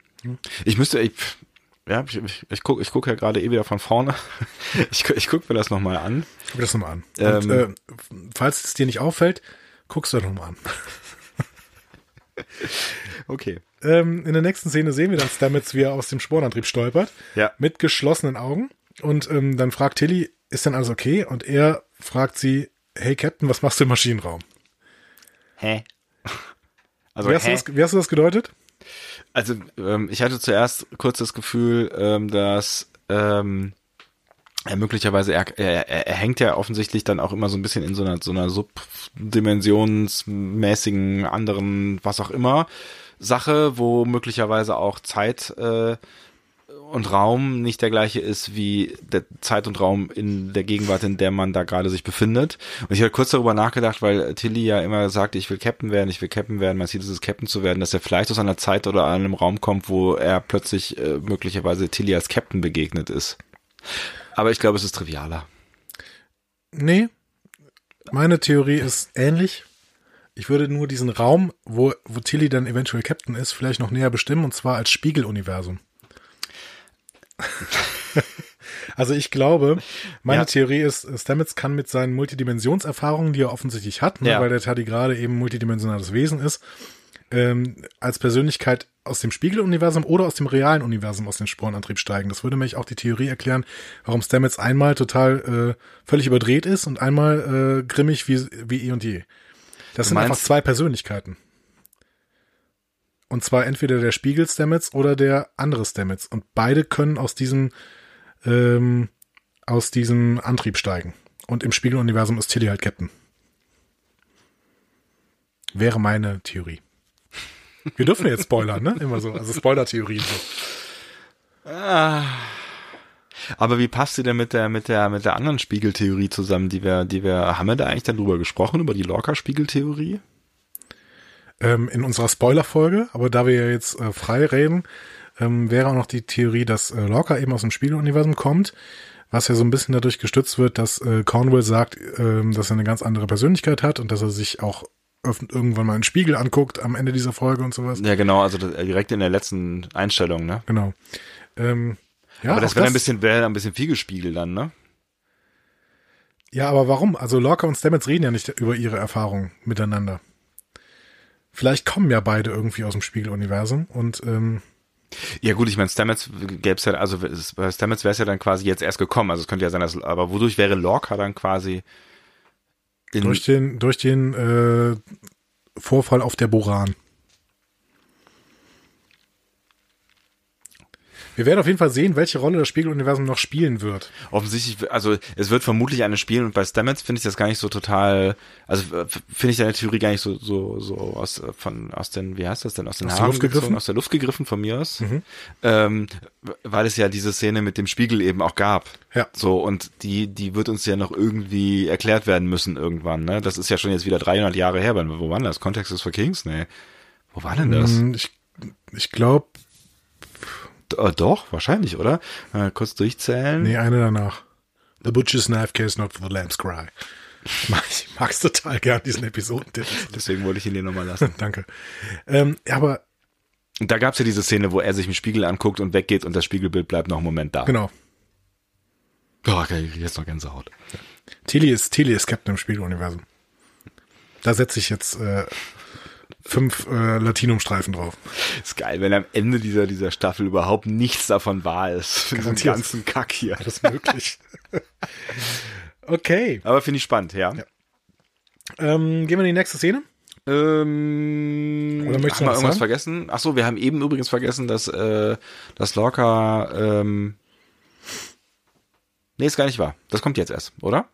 Ich müsste, ich, ja, ich, ich, ich gucke ich guck ja gerade eh wieder von vorne. (laughs) Ich, ich guck mir das nochmal an. Guck das nochmal an. Und Ähm, äh, falls es dir nicht auffällt, guckst du nochmal an. (laughs) Okay. Ähm, in der nächsten Szene sehen wir dann Stamets, wie er aus dem Spornantrieb stolpert. Ja. Mit geschlossenen Augen. Und ähm, dann fragt Tilly, ist denn alles okay? Und er fragt sie, hey Captain, was machst du im Maschinenraum? Hä? Also, Wie hast, du hä? das, wie hast du das gedeutet? Also ähm, ich hatte zuerst kurz das Gefühl, ähm, dass ähm, er möglicherweise er, er, er hängt ja offensichtlich dann auch immer so ein bisschen in so einer so einer subdimensionsmäßigen anderen was auch immer Sache, wo möglicherweise auch Zeit äh, und Raum nicht der gleiche ist wie der Zeit und Raum in der Gegenwart, in der man da gerade sich befindet. Und ich habe kurz darüber nachgedacht, weil Tilly ja immer sagt, ich will Captain werden, ich will Captain werden, sieht es ist Captain zu werden, dass er vielleicht aus einer Zeit oder einem Raum kommt, wo er plötzlich äh, möglicherweise Tilly als Captain begegnet ist. Aber ich glaube, es ist trivialer. Nee. Meine Theorie ist ähnlich. Ich würde nur diesen Raum, wo, wo Tilly dann eventuell Captain ist, vielleicht noch näher bestimmen, und zwar als Spiegeluniversum. (laughs) also ich glaube, meine Ja. Theorie ist, Stamets kann mit seinen Multidimensionserfahrungen, die er offensichtlich hat, ne, Ja. weil der Taddy gerade eben multidimensionales Wesen ist, ähm, als Persönlichkeit aus dem Spiegeluniversum oder aus dem realen Universum aus dem Spornantrieb steigen. Das würde mich auch die Theorie erklären, warum Stamets einmal total äh, völlig überdreht ist und einmal äh, grimmig wie, wie eh und je. Das Du sind einfach zwei Persönlichkeiten. Und zwar entweder der Spiegel Stamets oder der andere Stamets. Und beide können aus diesem, ähm, aus diesem Antrieb steigen. Und im Spiegeluniversum ist Tilly halt Captain. Wäre meine Theorie. Wir dürfen jetzt spoilern, ne? Immer so. Also Spoiler-Theorien so. Aber wie passt sie denn mit der mit der mit der anderen Spiegeltheorie zusammen, die wir die wir haben wir da eigentlich dann drüber gesprochen über die Lorca Spiegeltheorie? ähm, in unserer Spoiler-Folge, aber da wir ja jetzt äh, frei reden, ähm, wäre auch noch die Theorie, dass äh, Lorca eben aus dem Spiegeluniversum kommt, was ja so ein bisschen dadurch gestützt wird, dass äh, Cornwall sagt, ähm, dass er eine ganz andere Persönlichkeit hat und dass er sich auch irgendwann mal einen Spiegel anguckt am Ende dieser Folge und sowas. Ja, genau, also das, direkt in der letzten Einstellung, ne? Genau. Ähm, ja, aber das wäre ein bisschen wäre ein bisschen viel gespiegelt dann, ne? Ja, aber warum? Also Lorca und Stamets reden ja nicht über ihre Erfahrungen miteinander. Vielleicht kommen ja beide irgendwie aus dem Spiegeluniversum und ähm, Ja gut, ich meine, Stamets gäbe es ja, also bei Stamets wäre es ja dann quasi jetzt erst gekommen. Also es könnte ja sein, dass, aber wodurch wäre Lorca dann quasi in, durch den durch den äh, Vorfall auf der Boran. Wir werden auf jeden Fall sehen, welche Rolle das Spiegeluniversum noch spielen wird. offensichtlich, also es wird vermutlich eine spielen und bei Stamets finde ich das gar nicht so total, also finde ich deine Theorie gar nicht so so so aus von aus den wie heißt das denn aus den Aus der Haaren Luft gegriffen? gezogen, aus der Luft gegriffen von mir aus, ähm, weil es ja diese Szene mit dem Spiegel eben auch gab. Ja. So und die die wird uns ja noch irgendwie erklärt werden müssen irgendwann. Ne, das ist ja schon jetzt wieder 300 Jahre her. Wo war denn das? Context is for Kings? Nee. Wo war denn das? Hm, Ich, ich glaube, äh, doch, wahrscheinlich, oder? Äh, kurz durchzählen. nee, eine danach. The Butcher's Knife cares not for the lamb's cry. (laughs) Ich mag, mag's total gern, diesen Episodentitel. Deswegen wollte ich ihn dir nochmal lassen. (laughs) Danke. Ähm, ja, aber da gab's ja diese Szene, wo er sich im Spiegel anguckt und weggeht und das Spiegelbild bleibt noch einen Moment da. genau. Oh, okay, jetzt noch Gänsehaut. Tilly ist, Tilly ist Captain im Spiegeluniversum. Da setze ich jetzt äh, fünf äh, Latinumstreifen drauf. Ist geil, wenn am Ende dieser, dieser Staffel überhaupt nichts davon wahr ist. Für diesen ganzen Kack hier. Das ist möglich. (laughs) okay. Aber finde ich spannend, ja. Ähm, gehen wir in die nächste Szene. Ähm, Oder möchtest haben du wir was irgendwas sagen? vergessen? Ach so, wir haben eben übrigens vergessen, dass, äh, dass Lorca, ähm, nee, ist gar nicht wahr. Das kommt jetzt erst, oder?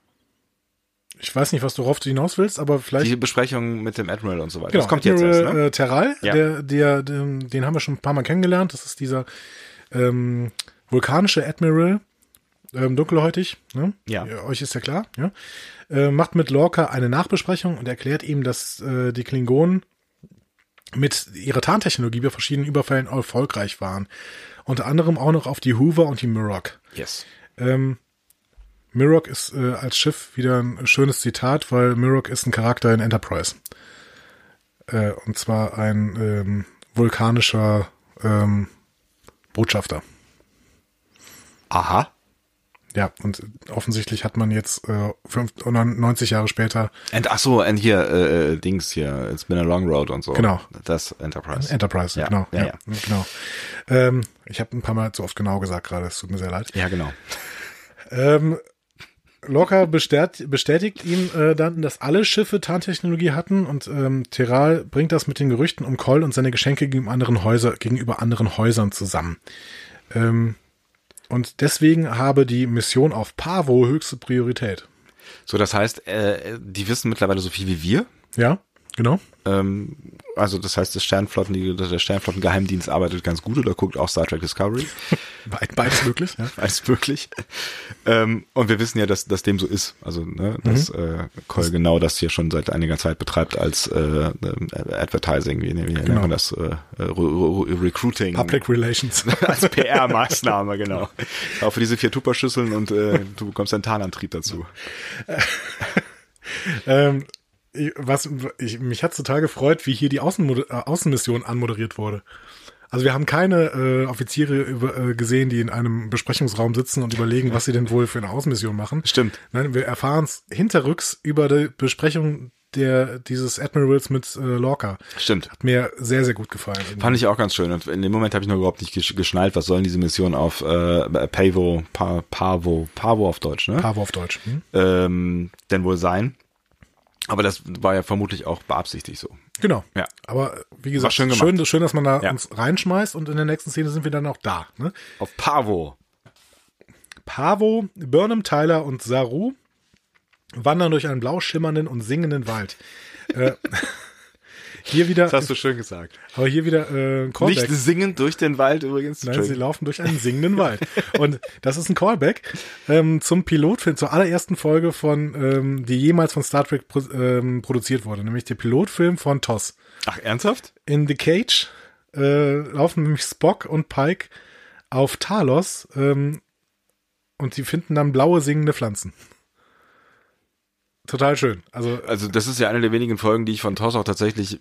Ich weiß nicht, was du worauf du hinaus willst, aber vielleicht. Die Besprechung mit dem Admiral und so weiter. genau, das kommt Admiral, jetzt erst, ne? äh, Terral, Ja. der, der, den, den haben wir schon ein paar Mal kennengelernt. Das ist dieser ähm, vulkanische Admiral, ähm, dunkelhäutig. Ne? Ja. Euch ist ja klar. Ja? Äh, macht mit Lorca eine Nachbesprechung und erklärt ihm, dass äh, die Klingonen mit ihrer Tarntechnologie bei verschiedenen Überfällen erfolgreich waren. Unter anderem auch noch auf die Hoover und die Murrock. Yes. Ähm, Mirok ist äh, als Schiff wieder ein schönes Zitat, weil Mirok ist ein Charakter in Enterprise. Äh, und zwar ein ähm, vulkanischer ähm, Botschafter. Aha. Ja, und offensichtlich hat man jetzt äh, fünf, 90 Jahre später. And, ach so, und hier, äh, Dings hier, It's been a long road und so. Genau. Das Enterprise. Enterprise, Ja, genau. ja, ja. genau. Ähm, ich habe ein paar Mal zu oft genau gesagt gerade, es tut mir sehr leid. Ja, genau. Ähm, Locker bestärkt, bestätigt ihm äh, dann, dass alle Schiffe Tarntechnologie hatten und ähm, Teral bringt das mit den Gerüchten um Coll und seine Geschenke gegenüber anderen, Häuser, gegenüber anderen Häusern zusammen. Ähm, und deswegen habe die Mission auf Pavo höchste Priorität. So, das heißt, äh, die wissen mittlerweile so viel wie wir. Ja, genau. Ähm, also das heißt, das Sternflotten, der Sternflottengeheimdienst arbeitet ganz gut oder guckt auch Star Trek Discovery. (laughs) Beid, beides möglich. Ja. (laughs) Weiß wirklich. Ähm, und wir wissen ja, dass, dass dem so ist. Also, ne, dass äh, Cole genau das hier schon seit einiger Zeit betreibt als äh, äh, Advertising, wie, wie nennt Genau. man das? Äh, Re Recruiting. Public Relations. (laughs) als PR-Maßnahme, genau. Auch für diese vier Tupperschüsseln und äh, du bekommst einen Tarnantrieb dazu. ähm, was ich, mich hat total gefreut, wie hier die Außenmod äh, Außenmission anmoderiert wurde. Also wir haben keine äh, Offiziere über, äh, gesehen, die in einem Besprechungsraum sitzen und überlegen, was sie denn wohl für eine Außenmission machen. Stimmt. Nein, wir erfahren es hinterrücks über die Besprechung der dieses Admirals mit äh, Lorca. Stimmt. Hat mir sehr, sehr gut gefallen. Fand ich auch ganz schön. Und in dem Moment habe ich noch überhaupt nicht gesch- geschnallt, was sollen diese Mission auf äh, Pavo, pa, Pavo, Pavo auf Deutsch, ne? Pavo auf Deutsch. Hm? ähm, denn wohl sein. Aber das war ja vermutlich auch beabsichtigt so. Genau. Ja. Aber wie gesagt, schön schön, gemacht. schön, dass man da Ja. uns reinschmeißt und in der nächsten Szene sind wir dann auch da. Ne? Auf Pavo. Pavo, Burnham, Tyler und Saru wandern durch einen blau schimmernden und singenden Wald. äh, (laughs) hier wieder, Das hast du schön gesagt. aber hier wieder äh, ein Callback. Nicht singend durch den Wald übrigens. Nein, sie laufen durch einen singenden Wald. Und das ist ein Callback ähm, zum Pilotfilm, zur allerersten Folge von, ähm, die jemals von Star Trek pro, ähm, produziert wurde, nämlich der Pilotfilm von TOS. Ach, ernsthaft? In The Cage äh, laufen nämlich Spock und Pike auf Talos ähm, und sie finden dann blaue singende Pflanzen. Total schön. Also Also das ist ja eine der wenigen Folgen, die ich von TOS auch tatsächlich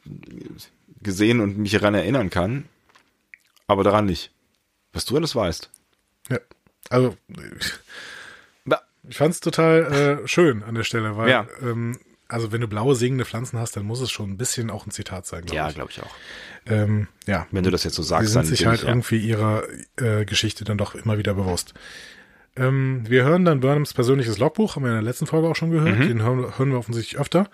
gesehen und mich daran erinnern kann. Aber daran nicht. Was du alles weißt. Ja. Also, ich fand es total äh, schön an der Stelle, weil, Ja. ähm, also wenn du blaue singende Pflanzen hast, dann muss es schon ein bisschen auch ein Zitat sein, glaube Ja, glaube ich auch. Ähm, ja. Wenn du das jetzt so Sie sagst, sind dann sich halt ich, ja. irgendwie ihrer äh, Geschichte dann doch immer wieder bewusst. Ähm, wir hören dann Burnhams persönliches Logbuch, haben wir in der letzten Folge auch schon gehört. Mhm. Den hören, hören wir offensichtlich öfter.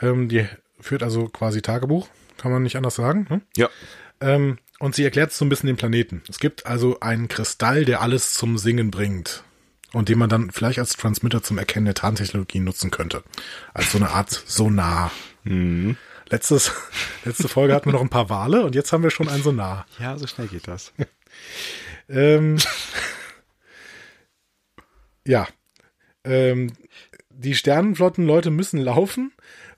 Ähm, die führt also quasi Tagebuch, kann man nicht anders sagen. Ne? Ja. Ähm, und sie erklärt so ein bisschen den Planeten. Es gibt also einen Kristall, der alles zum Singen bringt. Und den man dann vielleicht als Transmitter zum Erkennen der Tarntechnologie nutzen könnte. Als so eine Art Sonar. Mhm. Letztes, (laughs) letzte Folge hatten wir noch ein paar Wale und jetzt haben wir schon ein Sonar. Ja, so schnell geht das. (laughs) Ähm, (laughs) ja. Ähm, die Sternenflottenleute müssen laufen,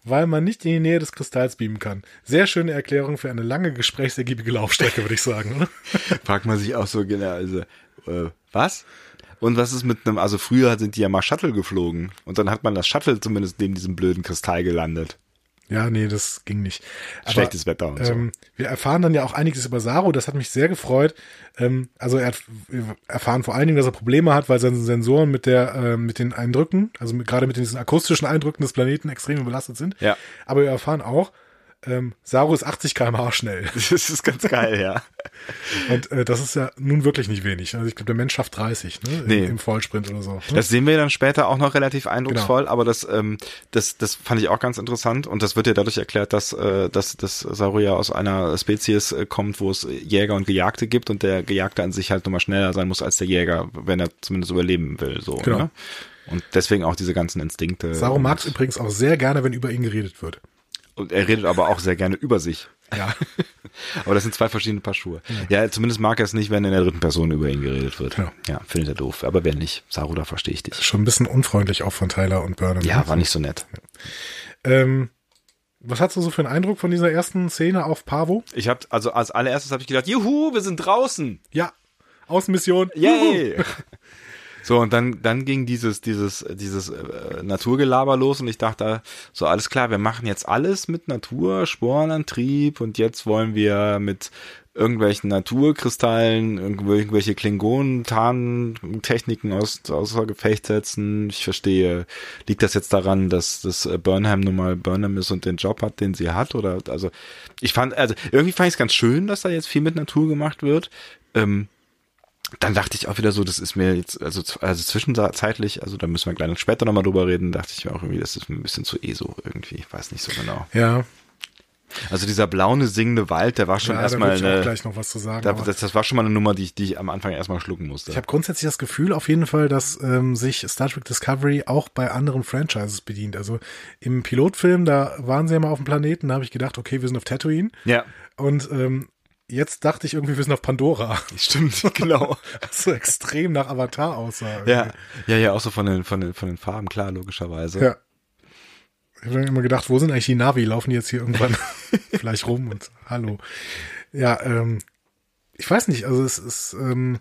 weil man nicht in die Nähe des Kristalls beamen kann. Sehr schöne Erklärung für eine lange, gesprächsergiebige Laufstrecke, würde ich sagen. (laughs) Fragt man sich auch so genau, also, äh, was? Und was ist mit einem, also früher sind die ja mal Shuttle geflogen und dann hat man das Shuttle zumindest neben diesem blöden Kristall gelandet. Ja, nee, das ging nicht. Aber, Schlechtes Wetter und so. Ähm, wir erfahren dann ja auch einiges über Saru, das hat mich sehr gefreut. Ähm, also er hat, wir erfahren vor allen Dingen, dass er Probleme hat, weil seine Sensoren mit der, äh, mit den Eindrücken, also mit, gerade mit diesen akustischen Eindrücken des Planeten extrem belastet sind. Ja. Aber wir erfahren auch, ähm, Saru ist 80 km/h schnell. (laughs) Das ist ganz geil, ja. Und äh, das ist ja nun wirklich nicht wenig. Also ich glaube, der Mensch schafft 30, ne? Im, Nee. Im Vollsprint oder so. Ne? Das sehen wir dann später auch noch relativ eindrucksvoll, Genau. aber das, ähm, das, das fand ich auch ganz interessant und das wird ja dadurch erklärt, dass, äh, dass, dass Saruya aus einer Spezies äh, kommt, wo es Jäger und Gejagte gibt und der Gejagte an sich halt nochmal schneller sein muss als der Jäger, wenn er zumindest überleben will. So, Genau. ne? Und deswegen auch diese ganzen Instinkte. Saru mag es übrigens auch sehr gerne, wenn über ihn geredet wird. Und er redet aber auch sehr gerne über sich. Ja. (laughs) Aber das sind zwei verschiedene Paar Schuhe. Ja, zumindest mag er es nicht, wenn in der dritten Person über ihn geredet wird. Ja. Ja, findet er doof. Aber wenn nicht, Saru, da verstehe ich dich. Schon ein bisschen unfreundlich auch von Tyler und Burnham. Ja, war nicht so nett. Ähm, was hast du so für einen Eindruck von dieser ersten Szene auf Pavo? Ich habe also als allererstes habe ich gedacht, juhu, wir sind draußen. Ja, Außenmission. Juhu. Yay! So, und dann, dann ging dieses, dieses, dieses äh, Naturgelaber los und ich dachte, so alles klar, wir machen jetzt alles mit Natur, Sporenantrieb und jetzt wollen wir mit irgendwelchen Naturkristallen, irgendwelche Klingonen, Tarntechniken aus, außer Gefecht setzen. Ich verstehe, liegt das jetzt daran, dass das äh, Burnham nun mal Burnham ist und den Job hat, den sie hat? Oder also ich fand, also irgendwie fand ich es ganz schön, dass da jetzt viel mit Natur gemacht wird. Ähm, dann dachte ich auch wieder so, das ist mir jetzt, also, also zwischenzeitlich, also da müssen wir gleich später nochmal drüber reden, dachte ich mir auch irgendwie, das ist ein bisschen zu ESO irgendwie, ich weiß nicht so genau. Ja, Also dieser blaue singende Wald, der war schon ja erstmal eine, gleich noch was zu sagen. da, das, das war schon mal eine Nummer, die ich, die ich am Anfang erstmal schlucken musste. Ich habe grundsätzlich das Gefühl auf jeden Fall, dass ähm, sich Star Trek Discovery auch bei anderen Franchises bedient. Also im Pilotfilm, da waren sie ja mal auf dem Planeten, da habe ich gedacht, okay, wir sind auf Tatooine. ja, Und ähm, jetzt dachte ich irgendwie, wir sind auf Pandora. (laughs) stimmt, genau. Was so extrem nach Avatar aussah. ja, ja, ja, auch so von den, von den, von den Farben, klar, logischerweise. Ja. Ich habe dann immer gedacht, wo sind eigentlich die Navi? Laufen die jetzt hier irgendwann (laughs) vielleicht rum und hallo. Ja, ähm, ich weiß nicht, also es ist, ähm,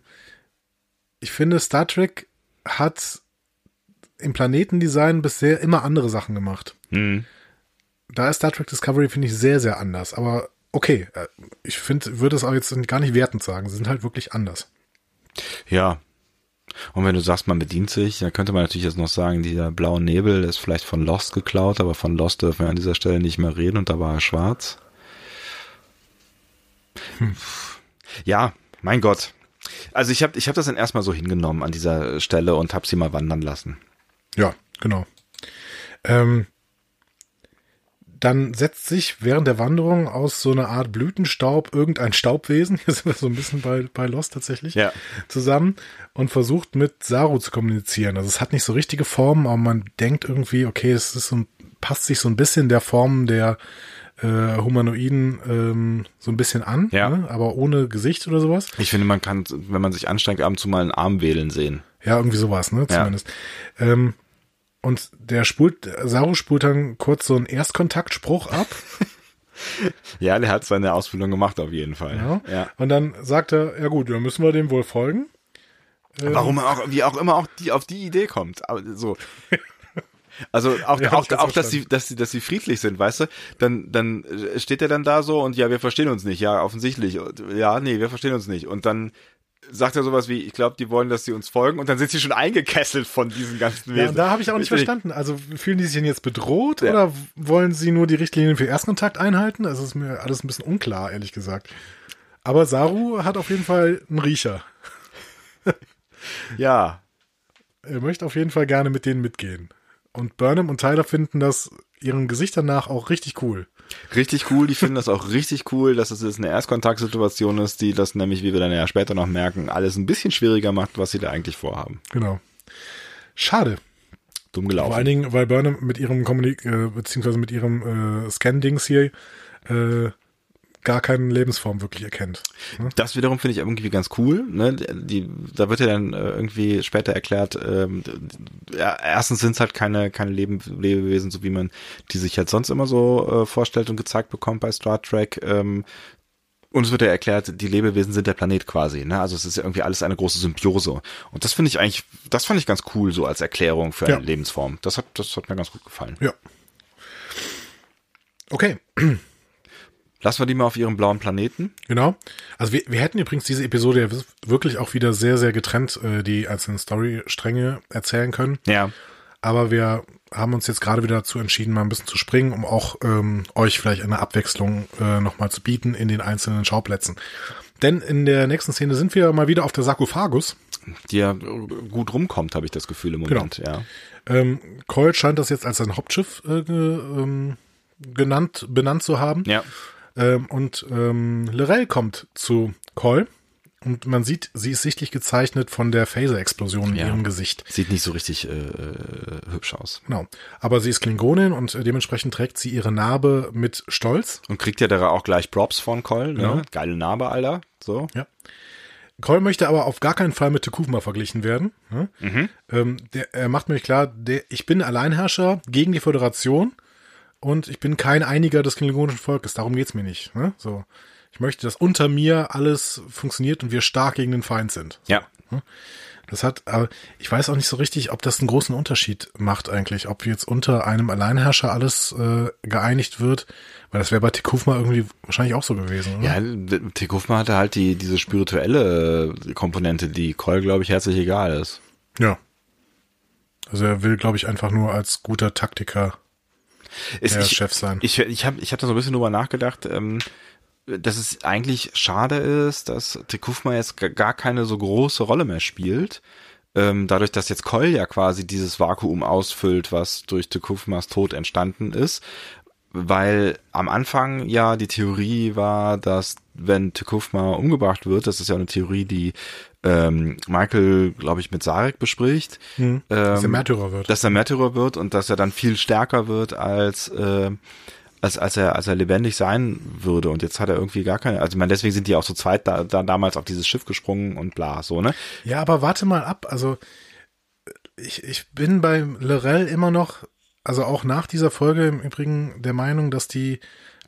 ich finde, Star Trek hat im Planetendesign bisher immer andere Sachen gemacht. Hm. Da ist Star Trek Discovery, finde ich, sehr, sehr anders. Aber okay, äh, ich finde, würde es auch jetzt gar nicht wertend sagen. Sie sind halt wirklich anders. Ja. Und wenn du sagst, man bedient sich, dann könnte man natürlich jetzt noch sagen, dieser blaue Nebel ist vielleicht von Lost geklaut, aber von Lost dürfen wir an dieser Stelle nicht mehr reden und da war er schwarz. Ja, mein Gott. Also ich habe ich hab das dann erstmal so hingenommen an dieser Stelle und habe sie mal wandern lassen. Ja, genau. Ähm, dann setzt sich während der Wanderung aus so einer Art Blütenstaub irgendein Staubwesen, (laughs) hier sind wir so ein bisschen bei, bei Lost tatsächlich, Ja. zusammen und versucht mit Saru zu kommunizieren. Also es hat nicht so richtige Formen, aber man denkt irgendwie, okay, es ist so, ein- passt sich so ein bisschen der Form der äh, Humanoiden ähm, so ein bisschen an, Ja. ne? aber ohne Gesicht oder sowas. Ich finde, man kann, wenn man sich anstrengt, ab und zu mal einen Arm wählen sehen. Ja, irgendwie sowas, ne, Ja. zumindest. Ähm, und der spult, Saru spult dann kurz so einen Erstkontaktspruch ab. (laughs) Ja, der hat seine Ausbildung gemacht auf jeden Fall. Ja. ja. Und dann sagt er, ja gut, dann müssen wir dem wohl folgen. Warum er auch, wie auch immer auch die auf die Idee kommt. Aber so. (laughs) Also auch, Ja, auch, auch dass sie, dass sie, dass sie friedlich sind, weißt du? Dann, dann steht er dann da so und ja, wir verstehen uns nicht, ja, offensichtlich. Ja, nee, wir verstehen uns nicht. Und dann sagt er sowas wie, ich glaube, die wollen, dass sie uns folgen und dann sind sie schon eingekesselt von diesen ganzen Wesen. Ja, da habe ich auch nicht verstanden. Also fühlen die sich denn jetzt bedroht Ja. oder wollen sie nur die Richtlinien für Erstkontakt einhalten? Also ist mir alles ein bisschen unklar, ehrlich gesagt. Aber Saru hat auf jeden Fall einen Riecher. Ja, Er möchte auf jeden Fall gerne mit denen mitgehen. Und Burnham und Tyler finden das ihren Gesichtern nach auch richtig cool. richtig cool. Die finden das auch richtig cool, dass es jetzt eine Erstkontaktsituation ist, die das nämlich, wie wir dann ja später noch merken, alles ein bisschen schwieriger macht, was sie da eigentlich vorhaben. Genau. Schade. Dumm gelaufen. Vor allen Dingen, weil Burnham mit ihrem Kommunik äh, beziehungsweise mit ihrem äh, Scan-Dings hier äh, gar keine Lebensform wirklich erkennt. Ne? Das wiederum finde ich irgendwie ganz cool. Ne? Die, da wird ja dann äh, irgendwie später erklärt, ähm, ja, erstens sind es halt keine, keine Leben, Lebewesen, so wie man die sich halt sonst immer so äh, vorstellt und gezeigt bekommt bei Star Trek. Ähm, und es wird ja erklärt, die Lebewesen sind der Planet quasi. Ne? Also es ist ja irgendwie alles eine große Symbiose. Und das finde ich eigentlich, das fand ich ganz cool so als Erklärung für eine Ja. Lebensform. Das hat, das hat mir ganz gut gefallen. Ja. Okay, Lassen wir die mal auf ihrem blauen Planeten. genau. Also wir, wir hätten übrigens diese Episode ja wirklich auch wieder sehr, sehr getrennt äh, die einzelnen Storystränge erzählen können. Ja. Aber wir haben uns jetzt gerade wieder dazu entschieden, mal ein bisschen zu springen, um auch ähm, euch vielleicht eine Abwechslung äh, nochmal zu bieten in den einzelnen Schauplätzen. Denn in der nächsten Szene sind wir mal wieder auf der Sarkophagus. Die ja gut rumkommt, habe ich das Gefühl im Moment. Ja. Ähm, Coyle scheint das jetzt als sein Hauptschiff äh, ähm, genannt, benannt zu haben. Ja. Ähm, und ähm, Lorel kommt zu Coyle und man sieht, sie ist sichtlich gezeichnet von der Phaser-Explosion in Ja. ihrem Gesicht. Sieht nicht so richtig äh, äh, hübsch aus. Genau. Aber sie ist Klingonin und äh, dementsprechend trägt sie ihre Narbe mit Stolz. Und kriegt ja da auch gleich Props von Cole, ne? Ja. Geile Narbe, Alter. So. Ja. Cole möchte aber auf gar keinen Fall mit Tekufma verglichen werden. Ne? Ähm, der, er macht mir klar, der, ich bin Alleinherrscher gegen die Föderation und ich bin kein Einiger des klingonischen Volkes. Darum geht's mir nicht. Ne? So, ich möchte, dass unter mir alles funktioniert und wir stark gegen den Feind sind. Ja. Das hat, aber ich weiß auch nicht so richtig, ob das einen großen Unterschied macht eigentlich, ob jetzt unter einem Alleinherrscher alles äh, geeinigt wird, weil das wäre bei Tikufma irgendwie wahrscheinlich auch so gewesen. Oder? Ja, Tikufma hatte halt die diese spirituelle äh, Komponente, die Cole, glaube ich, herzlich egal ist. Ja. Also er will, glaube ich, einfach nur als guter Taktiker ist, der ich, Chef sein. Ich, ich habe ich hab da so ein bisschen drüber nachgedacht, ähm, dass es eigentlich schade ist, dass Tekufma jetzt gar keine so große Rolle mehr spielt. Ähm, dadurch, dass jetzt Kol ja quasi dieses Vakuum ausfüllt, was durch Tekufmas Tod entstanden ist. Weil am Anfang ja die Theorie war, dass wenn Tekufma umgebracht wird, das ist ja eine Theorie, die ähm, Michael, glaube ich, mit Sarek bespricht, Hm. dass er Märtyrer wird. dass er Märtyrer wird und dass er dann viel stärker wird als äh, als als er als er lebendig sein würde und jetzt hat er irgendwie gar keine also ich meine deswegen sind die auch zu zweit da, da damals auf dieses Schiff gesprungen und bla so ne Ja, aber warte mal ab. Also ich, ich bin bei Lorel immer noch, also auch nach dieser Folge im Übrigen der Meinung, dass die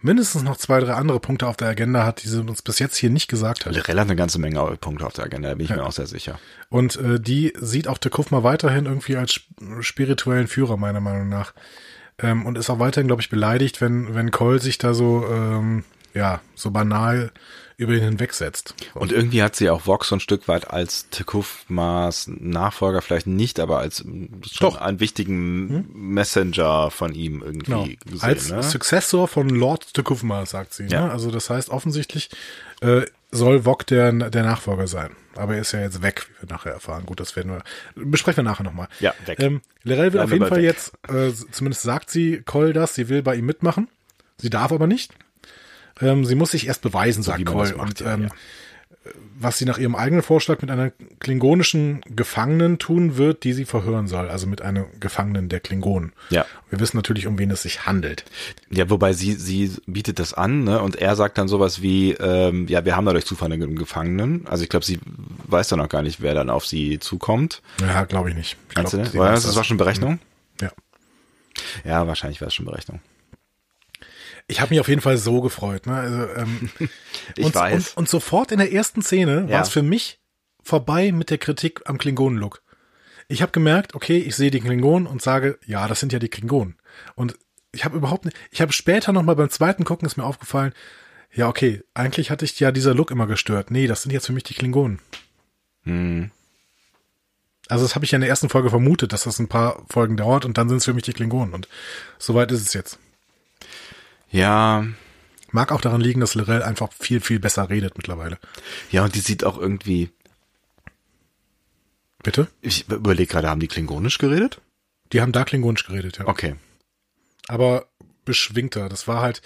mindestens noch zwei, drei andere Punkte auf der Agenda hat, die sie uns bis jetzt hier nicht gesagt hat. Lorel hat eine ganze Menge Punkte auf der Agenda da bin ich mir auch sehr sicher Und äh, die sieht auch Tekufma weiterhin irgendwie als sp- spirituellen Führer, meiner Meinung nach. Ähm, und ist auch weiterhin, glaube ich, beleidigt, wenn, wenn Cole sich da so, ähm, ja, so banal über ihn hinwegsetzt. und irgendwie hat sie auch Vox so ein Stück weit als Tekufmas Nachfolger vielleicht nicht aber als Doch. einen wichtigen Messenger von ihm irgendwie Genau. gesehen Als ne? Successor von Lord Tekufma, sagt sie. Ja. Ne? Also das heißt offensichtlich äh, soll Vok der, der Nachfolger sein. Aber er ist ja jetzt weg, wie wir nachher erfahren. Gut, das werden wir besprechen wir nachher nochmal. Ja, weg. Ähm, Lorel will Bleiben auf jeden Fall weg. jetzt, äh, zumindest sagt sie Cole das, sie will bei ihm mitmachen. Sie darf aber nicht. Ähm, sie muss sich erst beweisen, sagt wie man Cole. macht, Und ja, ähm, ja. was sie nach ihrem eigenen Vorschlag mit einer klingonischen Gefangenen tun wird, die sie verhören soll. Also mit einer Gefangenen der Klingonen. Ja. Wir wissen natürlich, um wen es sich handelt. Ja, wobei sie, sie bietet das an, ne? Und er sagt dann sowas wie, ähm, ja, wir haben da durch Zufall einen Gefangenen. Also ich glaube, sie weiß dann noch gar nicht, wer dann auf sie zukommt. Ja, glaube ich nicht. Ich glaub, ne? War weiß das, das war schon Berechnung? Ja. Ja, wahrscheinlich war es schon Berechnung. Ich habe mich auf jeden Fall so gefreut. Ne? Also, ähm, (laughs) Ich und, weiß. Und, und sofort in der ersten Szene Ja. war es für mich vorbei mit der Kritik am Klingonen-Look. Ich habe gemerkt, okay, ich sehe die Klingonen und sage, ja, das sind ja die Klingonen. Und ich habe überhaupt nicht, ich habe später nochmal beim zweiten Gucken ist mir aufgefallen, ja, okay, eigentlich hatte ich ja dieser Look immer gestört. Nee, das sind jetzt für mich die Klingonen. Hm. Also das habe ich ja in der ersten Folge vermutet, dass das ein paar Folgen dauert und dann sind es für mich die Klingonen. Und soweit ist es jetzt. Ja, Mag auch daran liegen, dass Lorel einfach viel, viel besser redet mittlerweile. ja, und die sieht auch irgendwie, Bitte? ich überlege gerade, haben die klingonisch geredet? Die haben da klingonisch geredet, ja. Okay. Aber beschwingter. Das war halt,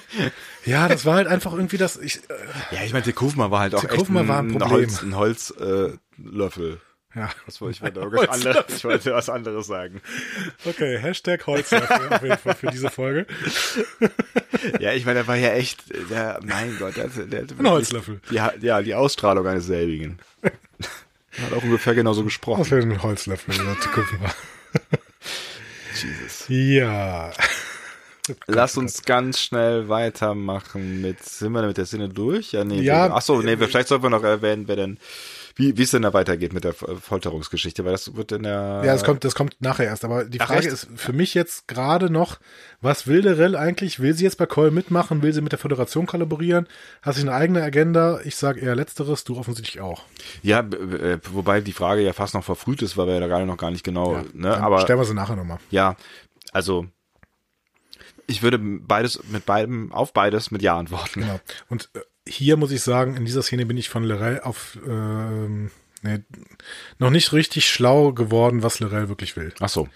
(laughs) ja, das war halt einfach irgendwie das, ich, äh, Ja, ich meine, Tekufma war halt auch echt ein, war ein Problem. Holz, ein Holzlöffel. Äh, Löffel. Ja. was wollte ich, (laughs) wollte irgendwas anderes, ich wollte was anderes sagen. Okay, Hashtag Holzlöffel (laughs) auf jeden Fall für diese Folge. Ja, ich meine, der war ja echt, der, mein Gott, der, der, der Ein Holzlöffel. Die, ja, die Ausstrahlung eines selbigen. Hat auch ungefähr genauso Was gesprochen. für ein Holzlöffel, gucken war. (laughs) Jesus. Ja. Lass uns ganz schnell weitermachen mit, sind wir mit der Sinne durch? Ja, nee. Ja, wir, ach so, nee, vielleicht sollten wir noch erwähnen, wer denn, wie, wie es denn da weitergeht mit der Folterungsgeschichte, weil das wird in der, Ja, das kommt, das kommt nachher erst. Aber die Ach, Frage echt? ist für mich jetzt gerade noch, was will Lorel eigentlich? Will sie jetzt bei Cole mitmachen? Will sie mit der Föderation kollaborieren? Hat sie eine eigene Agenda? Ich sage eher Letzteres, du offensichtlich auch. ja, äh, wobei die Frage ja fast noch verfrüht ist, weil wir ja da gerade noch gar nicht genau, ne, Dann aber, stellen wir sie nachher nochmal. ja, also, ich würde beides, mit beidem, auf beides mit Ja antworten. Genau. Und äh, hier muss ich sagen, in dieser Szene bin ich von Lorel auf ähm, nee, noch nicht richtig schlau geworden, was Lorel wirklich will. Ach so.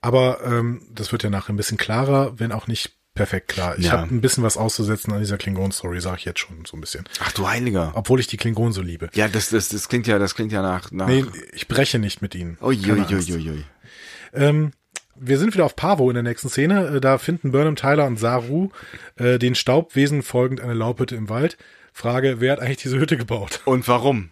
Aber ähm, das wird ja nachher ein bisschen klarer, wenn auch nicht perfekt klar. Ich Ja. habe ein bisschen was auszusetzen an dieser Klingon-Story, sage ich jetzt schon so ein bisschen. Ach du Heiliger. Obwohl ich die Klingonen so liebe. Ja, das, das, das klingt ja, das klingt ja nach, nach, Nee, ich breche nicht mit ihnen. Uiuiuiui. Ähm, wir sind wieder auf Pavo in der nächsten Szene. Äh, Da finden Burnham, Tyler und Saru äh, den Staubwesen folgend eine Laubhütte im Wald. Frage, wer hat eigentlich diese Hütte gebaut? (laughs) Und warum?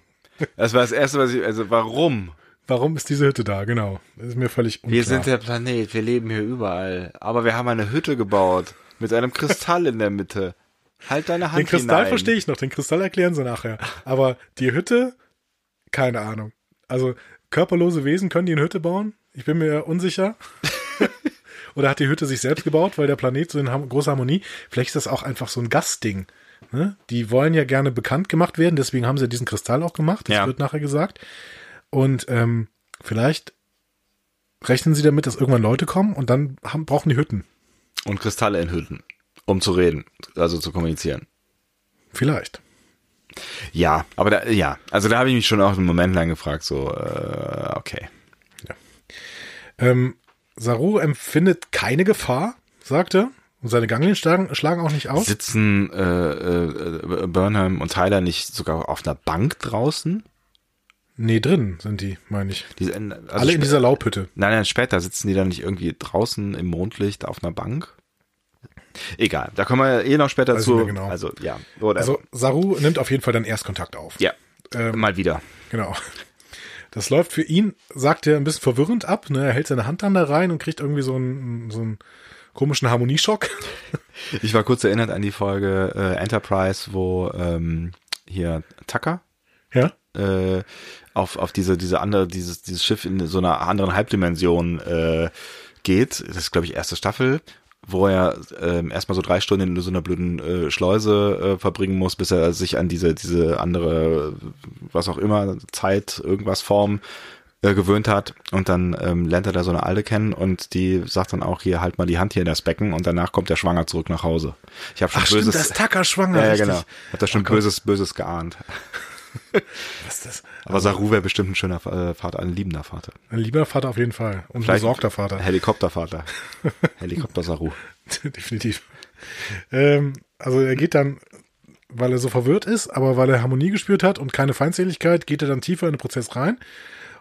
Das war das erste, was ich, also warum? Warum ist diese Hütte da? Genau. Das ist mir völlig unklar. Wir sind der Planet, wir leben hier überall. Aber wir haben eine Hütte gebaut. Mit einem Kristall in der Mitte. Halt deine Hand den Kristall hinein. verstehe ich noch, den Kristall erklären sie nachher. Aber die Hütte, keine Ahnung. Also körperlose Wesen können die eine Hütte bauen? Ich bin mir unsicher. Oder hat die Hütte sich selbst gebaut, weil der Planet so in großer Harmonie? Vielleicht ist das auch einfach so ein Gastding. Ne? Die wollen ja gerne bekannt gemacht werden, deswegen haben sie diesen Kristall auch gemacht. Das Ja. wird nachher gesagt. Und ähm, vielleicht rechnen sie damit, dass irgendwann Leute kommen und dann haben, brauchen die Hütten. Und Kristalle in Hütten, um zu reden, also zu kommunizieren. Vielleicht. Ja, aber da, ja, also da habe ich mich schon auch einen Moment lang gefragt, so, äh, okay. Ähm, Saru empfindet keine Gefahr, sagt er. Und seine Ganglien schlagen, schlagen auch nicht aus. Sitzen äh, äh, Burnham und Tyler nicht sogar auf einer Bank draußen? Nee, drin sind die, meine ich. Die, also Alle in dieser Laubhütte. Nein, nein, später sitzen die dann nicht irgendwie draußen im Mondlicht auf einer Bank? Egal, da kommen wir eh noch später ich zu. genau. Also, ja, oder. Also Saru nimmt auf jeden Fall dann Erstkontakt auf. ja, Ähm, mal wieder. Genau. Das läuft für ihn, sagt er, ein bisschen verwirrend ab. Ne? Er hält seine Hand dann da rein und kriegt irgendwie so einen, so einen komischen Harmonieschock. (laughs) Ich war kurz erinnert an die Folge äh, Enterprise, wo ähm, hier Tucker Ja. äh, auf, auf diese, diese andere, dieses, dieses Schiff in so einer anderen Halbdimension äh, geht. Das ist, glaube ich, erste Staffel, wo er ähm, erstmal so drei Stunden in so einer blöden äh, Schleuse äh, verbringen muss, bis er sich an diese, diese andere, was auch immer, Zeit, irgendwas Form äh, gewöhnt hat und dann ähm, lernt er da so eine Alte kennen und die sagt dann auch hier halt mal die Hand hier in das Becken und danach kommt der Schwanger zurück nach Hause. Ich habe schon Ach stimmt, böses das ist Tucker schwanger. ja, genau. Hat da schon Oh böses böses geahnt. (laughs) Was ist das? Aber Saru wäre bestimmt ein schöner äh, Vater, ein liebender Vater. Ein lieber Vater auf jeden Fall. Und ein Vielleicht- besorgter Vater. Helikoptervater. (laughs) Helikopter Saru. (laughs) Definitiv. Ähm, also er geht dann, weil er so verwirrt ist, aber weil er Harmonie gespürt hat und keine Feindseligkeit, geht er dann tiefer in den Prozess rein